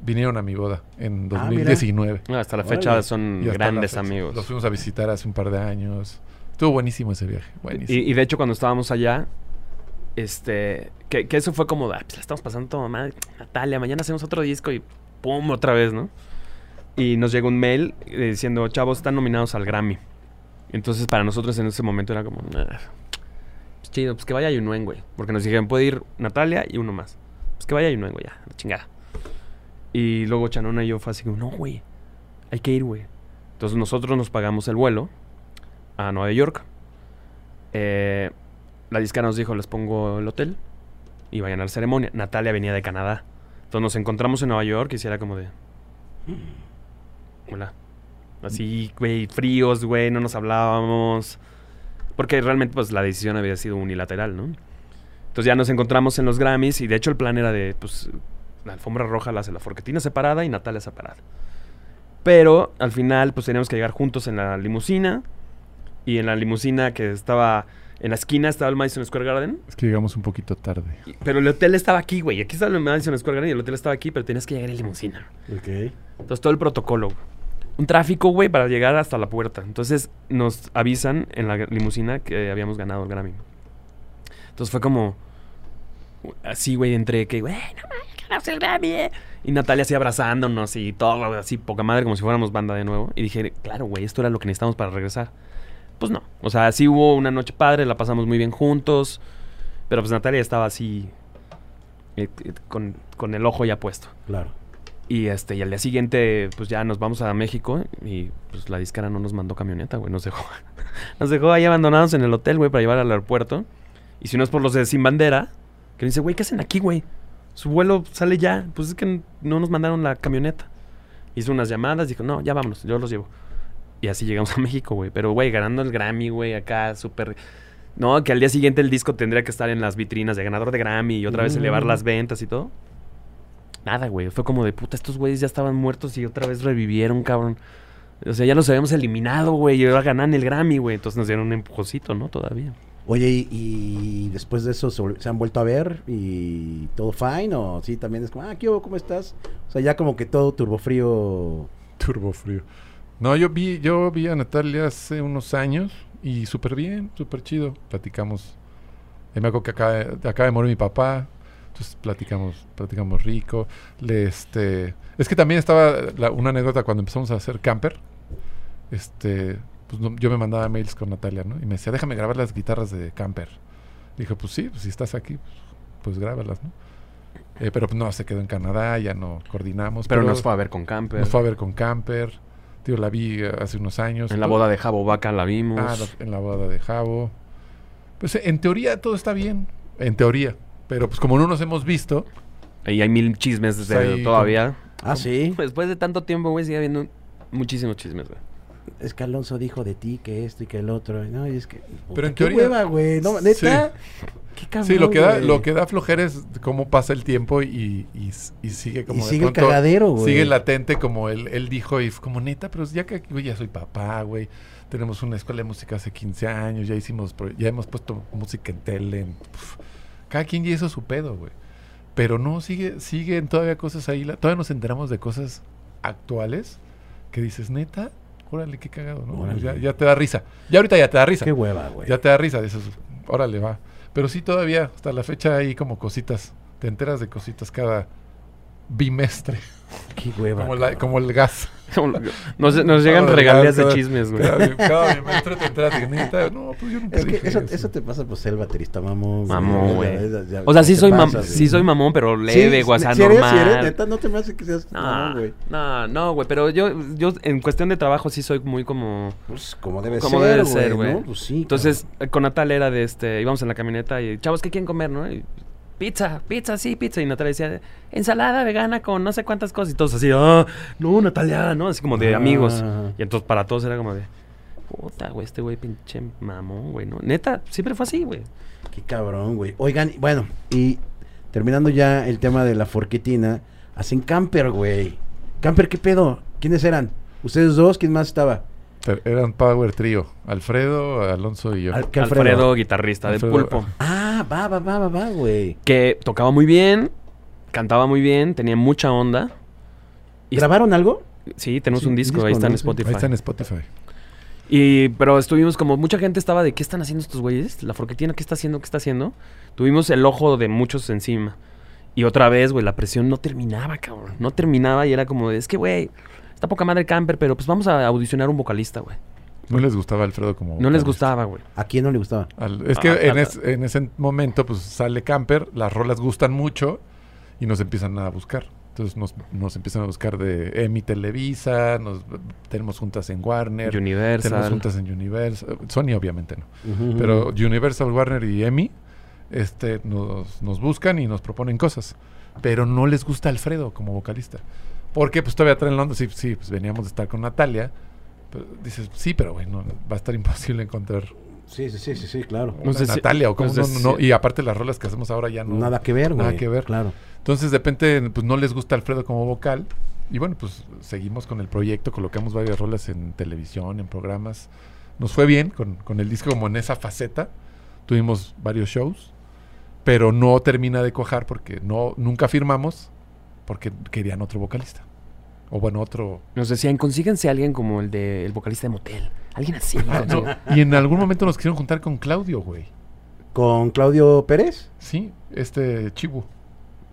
vinieron a mi boda en Ah, mira. 2019. No, hasta la fecha son grandes fecha. amigos. Los fuimos a visitar hace un par de años. Estuvo buenísimo ese viaje. Buenísimo. Y, y de hecho, cuando estábamos allá, este, que, que eso fue como, ah, pues la estamos pasando toda madre. Natalia, mañana hacemos otro disco y pum, otra vez, ¿no? Y nos llegó un mail eh, diciendo, chavos, están nominados al Grammy. Entonces, para nosotros en ese momento era como, "Ah, pues chido, pues que vaya Yunuen, güey. Porque nos dijeron, puede ir Natalia y uno más. Pues que vaya Yunuen, güey, ya, la chingada. Y luego Chanona y yo fue así no, güey, hay que ir, güey. Entonces nosotros nos pagamos el vuelo a Nueva York. Eh, la disca nos dijo, les pongo el hotel y vayan a la ceremonia. Natalia venía de Canadá. Entonces nos encontramos en Nueva York y sí era como de... Hola. Así, güey, fríos, güey, no nos hablábamos. Porque realmente, pues, la decisión había sido unilateral, ¿no? Entonces ya nos encontramos en los Grammys y de hecho el plan era de, pues, la alfombra roja la hace la Forquetina separada y Natalia separada. Pero al final, pues, teníamos que llegar juntos en la limusina y en la limusina que estaba en la esquina estaba el Madison Square Garden. Es que llegamos un poquito tarde. y- Pero el hotel estaba aquí, güey. Aquí estaba el Madison Square Garden y el hotel estaba aquí, pero tenías que llegar en limusina. Ok. Entonces todo el protocolo. güey. Un tráfico, güey, para llegar hasta la puerta. Entonces nos avisan en la limusina que habíamos ganado el Grammy. Entonces fue como así, güey, entre que, güey, no eh". Y Natalia así abrazándonos y todo así, poca madre, como si fuéramos banda de nuevo. Y dije, claro, güey, esto era lo que necesitamos para regresar. Pues no. O sea, sí hubo una noche padre, la pasamos muy bien juntos. Pero pues Natalia estaba así, eh, eh, con, con el ojo ya puesto. Claro. Y este, y al día siguiente, pues ya nos vamos a México y pues la discara no nos mandó camioneta, güey. Nos dejó. nos dejó ahí abandonados en el hotel, güey, para llevar al aeropuerto. Y si no es por los de Sin Bandera, que dice, güey, ¿qué hacen aquí, güey? Su vuelo sale ya. Pues es que no nos mandaron la camioneta. Hizo unas llamadas, dijo, no, ya vámonos, yo los llevo. Y así llegamos a México, güey. Pero, güey, ganando el Grammy, güey, acá súper... No, que al día siguiente el disco tendría que estar en las vitrinas de ganador de Grammy y otra vez Mm. elevar las ventas y todo. Nada, güey. Fue como de puta, estos güeyes ya estaban muertos y otra vez revivieron, cabrón. O sea, ya los habíamos eliminado, güey. Y ahora ganan el Grammy, güey. Entonces nos dieron un empujocito, ¿no? Todavía. Oye, y, después de eso se, se han vuelto a ver y todo fine o sí también es como, ah, ¿qué hubo? ¿Cómo estás? O sea, ya como que todo turbofrío. Turbo frío. No, yo vi, yo vi a Natalia hace unos años y súper bien, súper chido. Platicamos. Y me acuerdo que acaba, acaba de morir mi papá. Entonces platicamos, platicamos rico. Este, es que también estaba la- una anécdota cuando empezamos a hacer camper. Este, pues no- yo me mandaba mails con Natalia, ¿no? Y me decía, déjame grabar las guitarras de camper. Dije, pues sí, pues si estás aquí, pues, pues grábalas, ¿no? Eh, pero pues no, se quedó en Canadá, ya no coordinamos. Pero, nos fue a ver con Camper. Nos fue a ver con Camper. Tío, la vi eh, hace unos años. En la boda de Jabo Vaca la vimos. Ah, la- en la boda de Javo. Pues en teoría todo está bien. En teoría. Pero pues como no nos hemos visto, Y hay mil chismes Pues de ahí todavía. Ah, sí. Después de tanto tiempo, güey, sigue habiendo muchísimos chismes, güey. Es que Alonso dijo de ti que esto y que el otro. No, y es que. Pero en qué teoría- hueva, güey. No, neta. Qué cabrón, Sí, lo que, da, güey. lo que da flojera es cómo pasa el tiempo y, y, y sigue como. Y de sigue el cagadero, güey. Sigue latente como él, él dijo y fue como neta, pero ya que güey, ya soy papá, güey. Tenemos una escuela de música hace 15 años, ya hicimos, ya hemos puesto música en tele. en- pf, cada quien ya hizo su pedo, güey. Pero no, sigue, siguen todavía cosas ahí. la- todavía nos enteramos de cosas actuales que dices, neta, órale, qué cagado, ¿no? Órale. Ya, ya te da risa. Ya ahorita ya te da risa. Qué hueva, güey. Ya te da risa, dices, órale, va. Pero sí, todavía, hasta la fecha hay como cositas. Te enteras de cositas cada bimestre. Qué hueva. Como, la- como el gas. Nos, nos llegan Cada- regalías de chismes, güey. Cada, cada bimestre te neta. No, pues yo nunca Es que dije eso, eso. eso te pasa por ser el baterista mamón. Mamón, güey. O sea, sí soy, mam- pasas, sí soy mamón, pero leve, Sí, o sea, si eres, normal. si eres, neta, no te me hace que seas No, mamón, güey. no, no, güey, pero yo, yo en cuestión de trabajo sí soy muy como... Pues como debe Como ser, debe ser, güey. ¿no? Pues sí. Entonces, eh, con Natalia era de este, íbamos en la camioneta y, chavos, ¿qué quieren comer, no? Y, pizza, pizza, sí, pizza. Y Natalia decía, ensalada vegana con no sé cuántas cosas. Y todos así, ah, no, Natalia, ¿no? Así como de Ah. amigos. Y entonces para todos era como de, puta, güey, este güey pinche mamón, güey, ¿no? Neta, siempre fue así, güey. Qué cabrón, güey. Oigan, bueno, y terminando ya el tema de la forquetina, hacen camper, güey. Camper, ¿qué pedo? ¿Quiénes eran? ¿Ustedes dos? ¿Quién más estaba? Eran Power Trío. Alfredo, Alonso y yo. Al- ¿Qué Alfredo, Alfredo? guitarrista Alfredo, de Pulpo. Ah, va, va, va, va, va, güey. Que tocaba muy bien, cantaba muy bien, tenía mucha onda. Y- ¿Grabaron algo? Sí, tenemos Sí, un disco, disco, ahí está en. Spotify. Ahí está en Spotify. Y, pero estuvimos como, mucha gente estaba de, ¿qué están haciendo estos güeyes? La forquetina, ¿qué está haciendo? ¿Qué está haciendo? Tuvimos el ojo de muchos encima. Y otra vez, güey, la presión no terminaba, cabrón. No terminaba y era como, de, es que, güey, está poca madre camper, pero pues vamos a audicionar un vocalista, güey. No les gustaba Alfredo como. No les gustaba, güey. ¿A quién no le gustaba? Al- es que Ah, en, es- en ese momento, pues sale Camper, las rolas gustan mucho y nos empiezan a buscar. Entonces nos, nos empiezan a buscar de EMI Televisa, nos tenemos juntas en Warner, tenemos Universal. juntas en Universal, Sony obviamente no, pero Universal, Warner y EMI este, nos, nos buscan y nos proponen cosas, pero no les gusta Alfredo como vocalista. Porque pues todavía traen onda, sí, sí, pues veníamos de estar con Natalia, pero dices, sí, pero bueno, va a estar imposible encontrar Sí, sí, sí, sí, sí, claro. No sé si- Natalia o cómo no sé no, no, si- y aparte las rolas que hacemos ahora ya no Nada que ver, güey. nada que ver. Claro. entonces de repente pues no les gusta Alfredo como vocal y bueno pues seguimos con el proyecto colocamos varias rolas en televisión en programas nos fue bien con, con el disco como en esa faceta tuvimos varios shows pero no termina de cuajar porque no nunca firmamos porque querían otro vocalista o bueno otro Nos decían, consíguense a alguien como el de el vocalista de Motel. Alguien así. Ah, no, y en algún momento nos quisieron juntar con Claudio güey ¿Con Claudio Pérez? sí este Chibu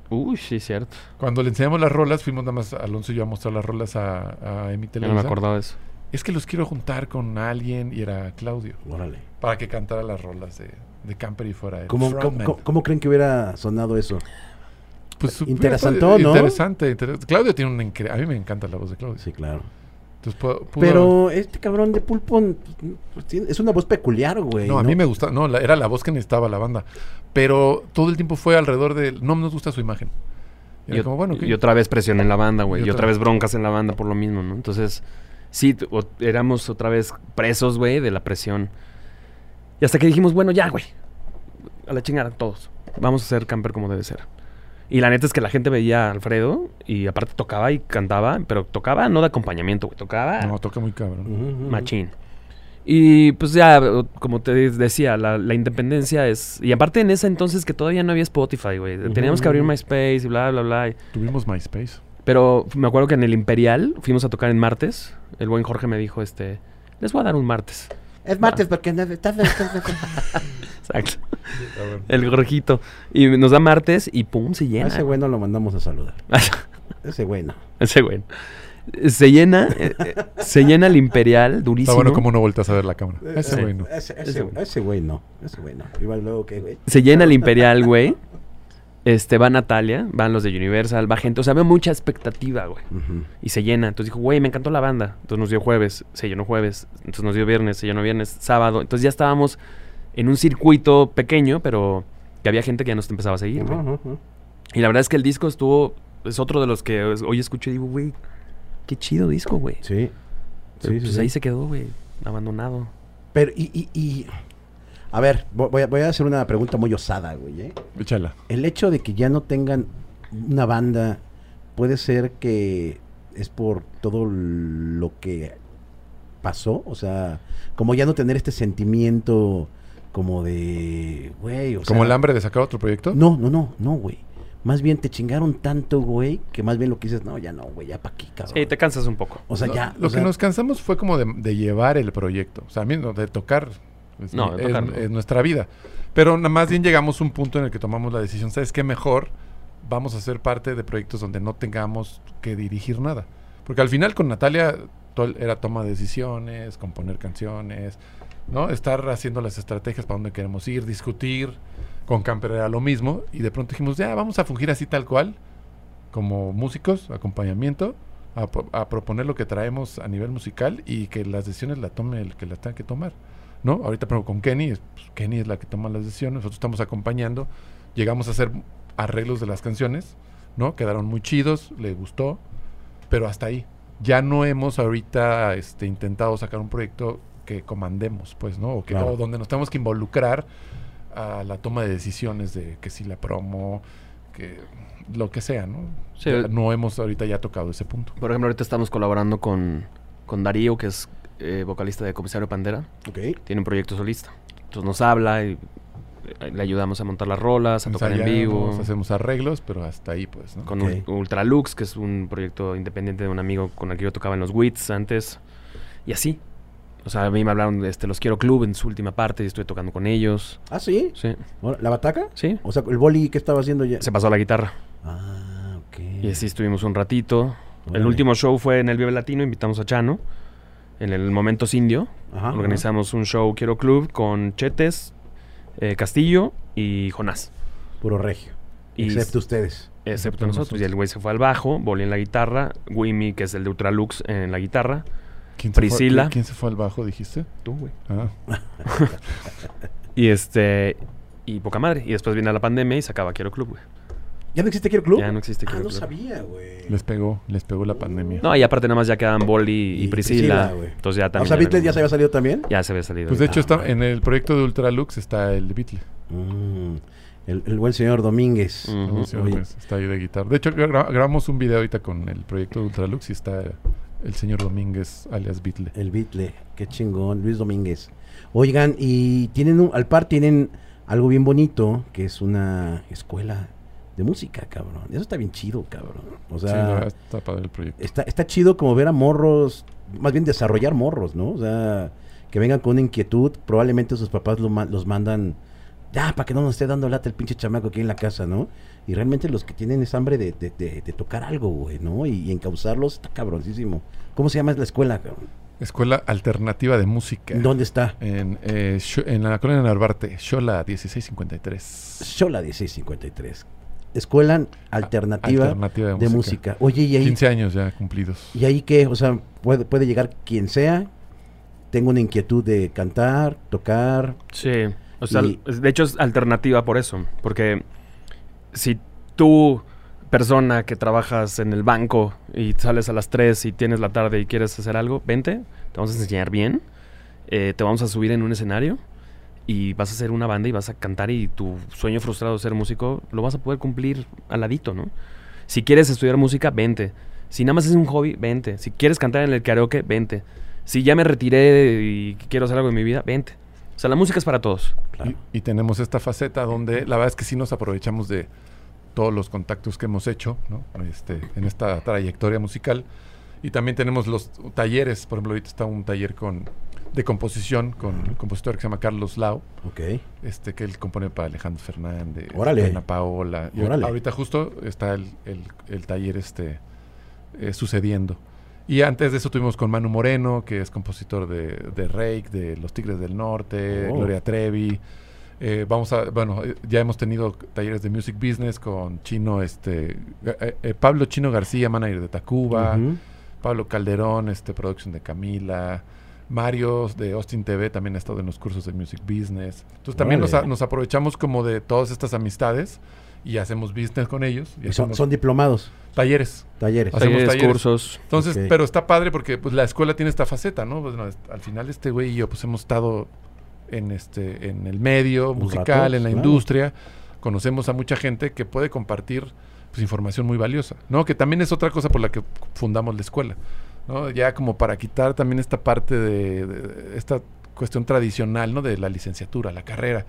Uy, sí, cierto. Cuando le enseñamos las rolas, fuimos nada más Alonso y yo a mostrar las rolas a, a Emi Ya no Televisa. me acordaba de eso. Es que los quiero juntar con alguien y era Claudio. Órale. Para que cantara las rolas de, de Camper y fuera ¿Cómo, cómo- cómo creen que hubiera sonado eso? Pues, Interesantón, ¿no? Interesante, inter- Claudio tiene un incre- A mí me encanta la voz de Claudio. Sí, claro. Entonces, puedo- pudo- Pero este cabrón de Pulpo pues, es una voz peculiar, güey. No, a mí me gusta. No, la- era la voz que necesitaba la banda. Pero todo el tiempo fue alrededor de... No nos gusta su imagen. Y era Y, como, bueno, ¿qué? y otra vez presión en la banda, güey. Y Y, otra- otra vez broncas en la banda por lo mismo, ¿no? Entonces, sí, o- éramos otra vez presos, güey, de la presión. Y hasta que dijimos, bueno, ya, güey. A la chingada, todos. Vamos a hacer camper como debe ser. Y la neta es que la gente veía a Alfredo y aparte tocaba y cantaba, pero tocaba no de acompañamiento, güey. Tocaba No, toca muy cabrón. Ujú. machín. Y pues ya, como te decía, la, la independencia es... Y aparte en ese entonces que todavía no había Spotify, güey. Teníamos que abrir. MySpace y bla, bla, bla. y- Tuvimos MySpace. pero me acuerdo que en el Imperial fuimos a tocar en martes. El buen Jorge me dijo, este, les voy a dar un martes. Es martes porque no está... Exacto. El Jorgito. Y nos da martes y pum, se A llena. ese güey no lo mandamos a saludar. Ese güey no. Ese güey. Se llena, eh, eh, se llena el Imperial, durísimo. Está bueno como no vueltas a ver la cámara. Ese güey no. Ese, Ese ese, güey. ese güey no. Ese güey no. Igual luego que, güey. Se llena el Imperial, güey. Este, va Natalia, van los de Universal, va gente. O sea, había mucha expectativa, güey. Y se llena. Entonces dijo, güey, me encantó la banda. Entonces nos dio jueves, se llenó jueves. Entonces nos dio viernes, se llenó viernes, sábado. Entonces ya estábamos en un circuito pequeño, pero que había gente que ya nos empezaba a seguir, ujú. Y la verdad es que el disco estuvo... Es otro de los que hoy escucho y digo, güey, qué chido disco, güey. Sí. Pero, sí, pues sí. ahí se quedó, güey, abandonado. Pero, y, y, y- A ver, vo- voy a, voy a hacer una pregunta muy osada, güey, ¿eh? Échala. El hecho de que ya no tengan una banda, puede ser que es por todo lo que pasó, o sea, como ya no tener este sentimiento como de, güey, o ¿Como sea, el hambre de sacar otro proyecto? No, no, no, no, güey. Más bien te chingaron tanto, güey, que más bien lo que dices, no, ya no, güey, ya pa' aquí, cabrón. Sí, te cansas un poco. O sea, ya. Lo que sea, nos cansamos fue como de, de llevar el proyecto. O sea, a mí no, de tocar. Es, No, mi- de es- no. es nuestra vida. Pero nada más bien llegamos a un punto en el que tomamos la decisión, ¿sabes qué? Mejor vamos a ser parte de proyectos donde no tengamos que dirigir nada. Porque al final con Natalia era toma de decisiones, componer canciones, ¿no? Estar haciendo las estrategias para dónde queremos ir, discutir. Con Camper era lo mismo. Y de pronto dijimos, ya, vamos a fungir así tal cual, como músicos, acompañamiento, a, a proponer lo que traemos a nivel musical y que las decisiones la tome el que las tenga que tomar. ¿No? Ahorita, ejemplo, con Kenny, es- pues, Kenny es la que toma las decisiones, nosotros estamos acompañando, llegamos a hacer arreglos de las canciones, ¿no? Quedaron muy chidos, le gustó, pero hasta ahí. Ya no hemos ahorita este, intentado sacar un proyecto que comandemos, pues, ¿no? O, que, Claro. o donde nos tenemos que involucrar a la toma de decisiones de que si la promo, que lo que sea, ¿no? Sí. Ya no hemos ahorita ya tocado ese punto. Por ejemplo, ahorita estamos colaborando con, con Darío, que es eh, vocalista de Comisario Pandera. Tiene un proyecto solista. Entonces nos habla y eh, le ayudamos a montar las rolas, a tocar en vivo. Hacemos arreglos, pero hasta ahí, pues, ¿no? Con Ultralux, que es un proyecto independiente de un amigo con el que yo tocaba en los WITS antes. Y así. O sea, a mí me hablaron de este, Los Quiero Club en su última parte y estoy tocando con ellos. Ah, sí. Sí. ¿La bataca? Sí. O sea, el boli que estaba haciendo ya. Se pasó a la guitarra. Ah, ok. Y así estuvimos un ratito. El último show fue en el Vive Latino, invitamos a Chano. En el Momentos Indio. Ajá, ajá. Organizamos un show Quiero Club con Chetes, eh, Castillo y Jonás. Puro regio. Y Excepto ustedes. Excepto Excepto nosotros. nosotros. Y el güey se fue al bajo, Boli en la guitarra, Wimmy, que es el de Ultralux, en la guitarra. ¿Quién se fue- Priscila. ¿quién, quién se fue al bajo, dijiste? Tú, güey. Ah, Y este. Y poca madre. Y después viene la pandemia y se acaba Quiero Club, güey. ¿Ya no existe Quiero Club? Ya no existe Ah, Quiero no Club. sabía, güey. les pegó, les pegó la pandemia. No, y aparte nada más ya quedan Boli y, Y Priscila. Priscila, güey. entonces ya Ah, también. o sea, ya no- Beatles ya se había salido también. Ya se había salido. Pues de hecho, Ah, está, en el proyecto de Ultralux está el Beatle. Mm, el, el buen señor Domínguez. ¿no? Está ahí de guitarra. De hecho, gra- grabamos un video ahorita con el proyecto de Ultralux y está el señor Domínguez, alias Beatle. El Beatle. Qué chingón. Luis Domínguez. Oigan, y tienen un, al par tienen algo bien bonito, que es una escuela de música, cabrón. Eso está bien chido, cabrón. O Sí, sea, verdad, está padre el proyecto. está, está chido como ver a morros, más bien desarrollar morros, ¿no? O sea, que vengan con una inquietud, probablemente sus papás lo los mandan, ya, para que no nos esté dando lata el pinche chamaco aquí en la casa, ¿no? Y realmente los que tienen esa hambre de, de- de- de tocar algo, güey, ¿no? Y, y encauzarlos, está cabroncísimo. ¿Cómo se llama la escuela, cabrón? Escuela Alternativa de Música. ¿Dónde está? En, eh, en la colonia Narvarte, Shola 1653. Shola 1653. Escuela Alternativa, Alternativa de, de música. música. Oye, ¿y ahí, 15 años ya cumplidos. ¿y ahí qué? O sea, puede, puede llegar quien sea. Tengo una inquietud de cantar, tocar. Sí. O sea, Y- de hecho es alternativa por eso. Porque si tú, persona que trabajas en el banco y sales a las 3 y tienes la tarde y quieres hacer algo, vente, te vamos a enseñar bien, eh, te vamos a subir en un escenario y vas a hacer una banda y vas a cantar y tu sueño frustrado de ser músico lo vas a poder cumplir al ladito, ¿no? Si quieres estudiar música, vente. Si nada más es un hobby, vente. Si quieres cantar en el karaoke, vente. Si ya me retiré y quiero hacer algo en mi vida, vente. O sea, la música es para todos. Claro. Y, y tenemos esta faceta donde la verdad es que sí nos aprovechamos de todos los contactos que hemos hecho ¿no? este, en esta trayectoria musical. Y también tenemos los talleres, por ejemplo, ahorita está un taller con, de composición con un compositor que se llama Carlos Lau, Ok. este, que él compone para Alejandro Fernández, Órale. Ana Paola. Y Órale. ahorita justo está el, el- el taller este, eh, sucediendo. Y antes de eso tuvimos con Manu Moreno, que es compositor de, de Rake, de Los Tigres del Norte, Oh. Gloria Trevi. Eh, vamos a, bueno, eh, ya hemos tenido talleres de music business con Chino, este, eh, Pablo Chino García, manager de Tacuba. Pablo Calderón, este, producción de Camila, Mario de Austin TV también ha estado en los cursos de music business. Entonces también nos, a- nos aprovechamos como de todas estas amistades y hacemos business con ellos. Y Y son, son diplomados, talleres. talleres. Hacemos Talleres, talleres. cursos. Entonces, pero está padre porque pues la escuela tiene esta faceta, ¿no? Pues, no, es- al final este güey y yo pues hemos estado en este en el medio musical, en la claro. industria, conocemos a mucha gente que puede compartir pues información muy valiosa, ¿no? Que también es otra cosa por la que fundamos la escuela, ¿no? Ya como para quitar también esta parte de, de- esta cuestión tradicional, ¿no? De la licenciatura, la carrera.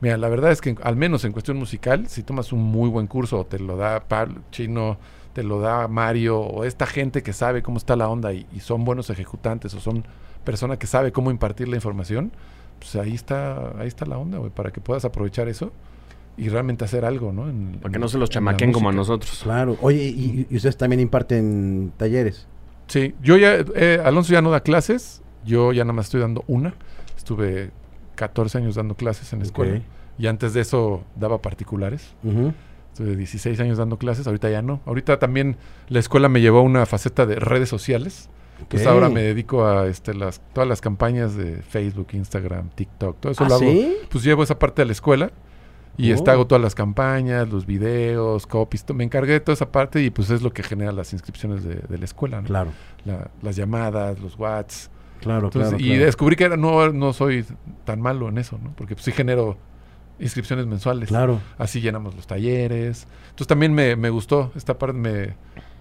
Mira, la verdad es que al menos en cuestión musical, si tomas un muy buen curso o te lo da Pablo Chino, te lo da Mario o esta gente que sabe cómo está la onda y, y son buenos ejecutantes o son personas que sabe cómo impartir la información, pues ahí está, ahí está la onda, güey, para que puedas aprovechar eso y realmente hacer algo, ¿no? En- Para que en- no se los chamaquen como a nosotros. Claro. Oye, y, y ustedes también imparten talleres. Sí, yo ya, eh, Alonso ya no da clases, yo ya nada más estoy dando una. Estuve 14 años dando clases en la escuela. Y antes de eso daba particulares. Estuve 16 años dando clases, ahorita ya no. Ahorita también la escuela me llevó a una faceta de redes sociales. Entonces ahora me dedico a este, las, todas las campañas de Facebook, Instagram, TikTok, todo eso ¿Ah, lo hago. sí? Pues llevo esa parte de la escuela y Oh. este, hago todas las campañas, los videos, copies. Me encargué de toda esa parte y pues es lo que genera las inscripciones de, de la escuela, ¿no? Claro, La- las llamadas, los whats. claro, Entonces, claro. y claro. descubrí que era- no, no soy tan malo en eso, ¿no? Porque pues, sí genero inscripciones mensuales. Claro. Así llenamos los talleres. Entonces también me, me gustó esta parte, me,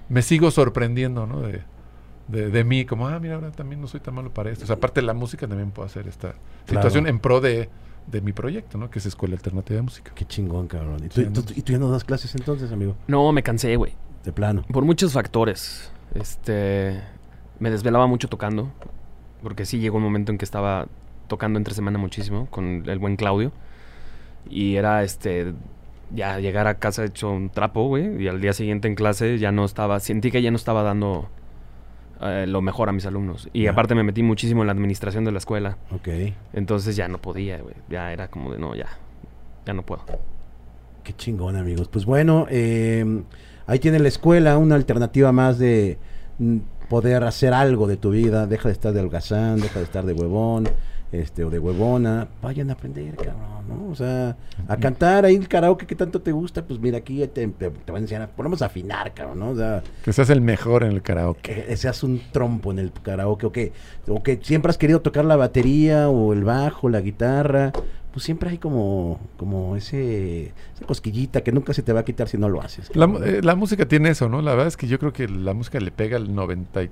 me sigo sorprendiendo, ¿no? De, de, de mí, como, ah, mira, ahora también no soy tan malo para esto. O sea, aparte de la música también puedo hacer esta situación en pro de, de mi proyecto, ¿no? Que es Escuela Alternativa de Música. Qué chingón, cabrón. ¿Y tú, Sí, tú- ¿no? y tú ya no das clases entonces, amigo? No, me cansé, güey. De plano. Por muchos factores. Este. Me desvelaba mucho tocando. Porque sí llegó un momento en que estaba tocando entre semana muchísimo con el buen Claudio. Y era este. Ya llegar a casa hecho un trapo, güey. Y al día siguiente en clase ya no estaba. Sentí que ya no estaba dando eh, lo mejor a mis alumnos. Y aparte me metí muchísimo en la administración de la escuela. Ok. Entonces ya no podía, güey. Ya era como de no, ya. Ya no puedo. Qué chingón, amigos. Pues bueno, eh, ahí tiene la escuela una alternativa más de mm, poder hacer algo de tu vida. Deja de estar de holgazán, deja de estar de huevón, este, o de huevona. Vayan a aprender, cabrón, ¿no? O sea, a cantar ahí el karaoke que tanto te gusta, pues mira, aquí te, te, te van a enseñar. Ponemos a afinar, cabrón, ¿no? O sea, Que seas el mejor en el karaoke. que seas un trompo en el karaoke, o que, o que siempre has querido tocar la batería, o el bajo, la guitarra, pues siempre hay como, como ese, esa cosquillita que nunca se te va a quitar si no lo haces. La, eh, la música tiene eso, ¿no? La verdad es que yo creo que la música le pega al noventa y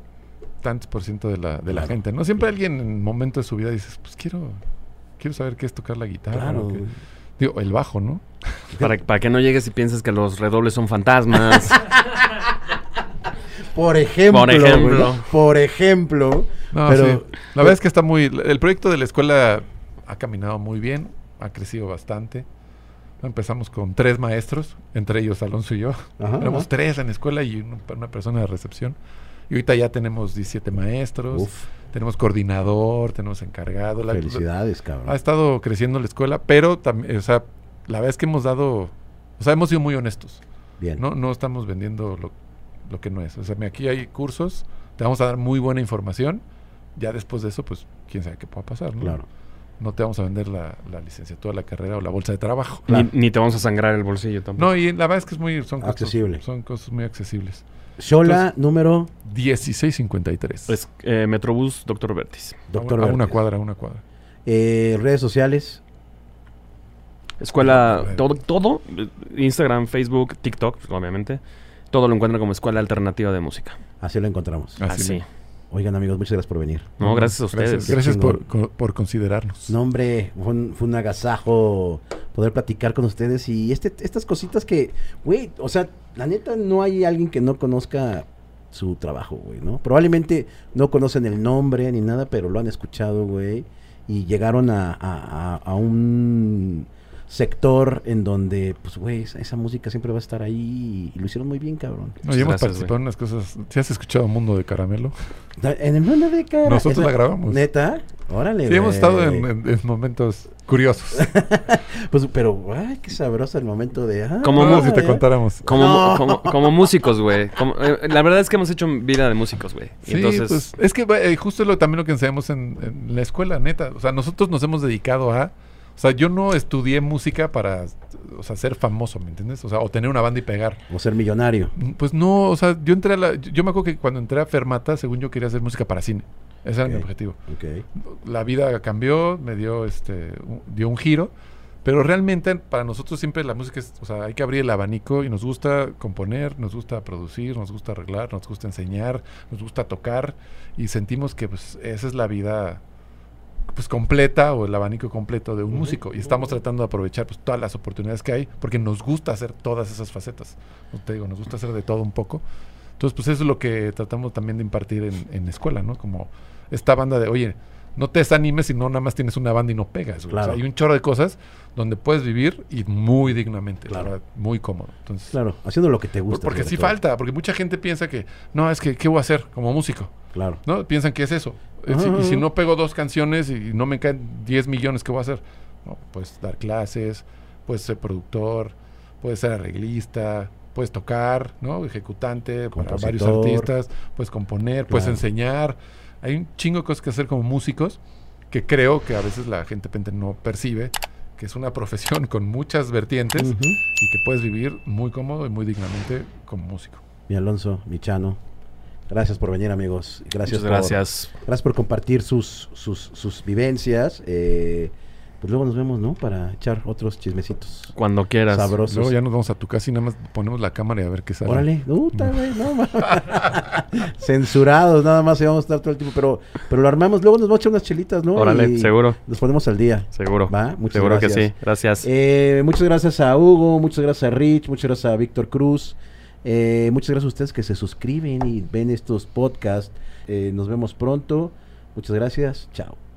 tantos por ciento de la, de la Claro. gente, ¿no? Siempre alguien en un momento de su vida dices, pues quiero, quiero saber qué es tocar la guitarra. Claro. o qué- Digo, el bajo, ¿no? Para, para que no llegues y pienses que los redobles son fantasmas. Por ejemplo, Por ejemplo. güey, por ejemplo, No, pero sí. La verdad es que está muy... El proyecto de la escuela ha caminado muy bien, ha crecido bastante. Empezamos con tres maestros, entre ellos Alonso y yo. Ajá, Éramos ajá. tres en la escuela y una, una persona de recepción. Y ahorita ya tenemos 17 maestros, uf, tenemos coordinador, tenemos encargado. La- felicidades, cabrón. ha estado creciendo la escuela, pero también, o sea, la verdad es que hemos dado, o sea, hemos sido muy honestos. Bien. No, no estamos vendiendo lo, lo que no es. O sea, aquí hay cursos, te vamos a dar muy buena información. Ya después de eso, pues, quién sabe qué pueda pasar, ¿no? Claro. No te vamos a vender la, la licenciatura, la carrera o la bolsa de trabajo. ni, Claro. ni te vamos a sangrar el bolsillo tampoco. No, y la verdad es que es muy, son costos- son costos muy accesibles. Shola número 1653. Es eh, Metrobús Doctor Vertis. Doctor a, una cuadra, a una cuadra. Eh, redes sociales. Escuela, todo, todo, Instagram, Facebook, TikTok, pues, obviamente. Todo lo encuentran como Escuela Alternativa de Música. Así lo encontramos. Así. Oigan, amigos, muchas gracias por venir. No, gracias a ustedes. Gracias, por, por considerarnos. No, hombre, fue un, fue un agasajo poder platicar con ustedes y este, estas cositas que, güey, o sea, la neta no hay alguien que no conozca su trabajo, güey, ¿no? Probablemente no conocen el nombre ni nada, pero lo han escuchado, güey, y llegaron a, a- a- a un sector en donde, pues, güey, esa, esa música siempre va a estar ahí y, lo hicieron muy bien, cabrón. No, y hemos Gracias, participado en unas cosas. ¿Sí has escuchado Mundo de Caramelo? En el mundo de cara. Nosotros la grabamos. ¿Neta? Órale, Sí, hemos estado en, güey. en- en momentos curiosos. Pues, pero, ay, qué sabroso el momento de... ah, Como si te ya. contáramos. Como, No. como, como músicos, güey. Eh, la verdad es que hemos hecho vida de músicos, güey. Sí, Entonces, pues es que eh, justo lo, también lo que enseñamos en, en la escuela, neta. O sea, nosotros nos hemos dedicado a... O sea, yo no estudié música para, o sea, ser famoso, ¿me entiendes? O sea, o tener una banda y pegar. O ser millonario. Pues no, o sea, yo entré a la, yo me acuerdo que cuando entré a Fermata, según yo quería hacer música para cine. Ese era mi objetivo. Ok. La vida cambió, me dio este un- dio un giro, pero realmente para nosotros siempre la música es, o sea, hay que abrir el abanico y nos gusta componer, nos gusta producir, nos gusta arreglar, nos gusta enseñar, nos gusta tocar y sentimos que pues esa es la vida pues completa o el abanico completo de un Ujú. músico y estamos tratando de aprovechar pues todas las oportunidades que hay porque nos gusta hacer todas esas facetas. Te digo, nos gusta hacer de todo un poco. Entonces, pues eso es lo que tratamos también de impartir en, en escuela, ¿no? Como esta banda de, oye, no te desanimes si no nada más tienes una banda y no pegas. güey. O sea, Claro. hay un chorro de cosas donde puedes vivir y muy dignamente, la Claro. verdad, muy cómodo. Entonces, Claro, haciendo lo que te gusta. porque sí todo. falta, porque mucha gente piensa que, no, es que, ¿qué voy a hacer como músico? Claro. ¿No? Piensan que es eso. Eh, si- y si no pego dos canciones y no me caen 10 millones, ¿qué voy a hacer? No, puedes dar clases, puedes ser productor, puedes ser arreglista, puedes tocar, ¿no? Ejecutante para varios Compositor. artistas, puedes componer, puedes Claro. enseñar. Hay un chingo de cosas que hacer como músicos que creo que a veces la gente de repente no percibe, que es una profesión con muchas vertientes Ujú. y que puedes vivir muy cómodo y muy dignamente como músico. Mi Alonso, mi Chano. Gracias por venir, amigos. Gracias Muchas por, gracias. Gracias por compartir sus, sus, sus vivencias. Eh, pues luego nos vemos, ¿no? Para echar otros chismecitos Cuando quieras. sabrosos. Luego ya nos vamos a tu casa y nada más ponemos la cámara y a ver qué sale. Órale, puta, güey, no, ma- Censurados, nada más y vamos a estar todo el tiempo, pero, pero lo armamos, luego nos vamos a echar unas chelitas, ¿no? Órale, Y seguro. Nos ponemos al día. Seguro. Va, muchas Seguro que sí. Gracias. Eh, muchas gracias a Hugo, muchas gracias a Rich, muchas gracias a Víctor Cruz. eh, muchas gracias a ustedes que se suscriben y ven estos podcasts. Eh, nos vemos pronto. Muchas gracias. Chao.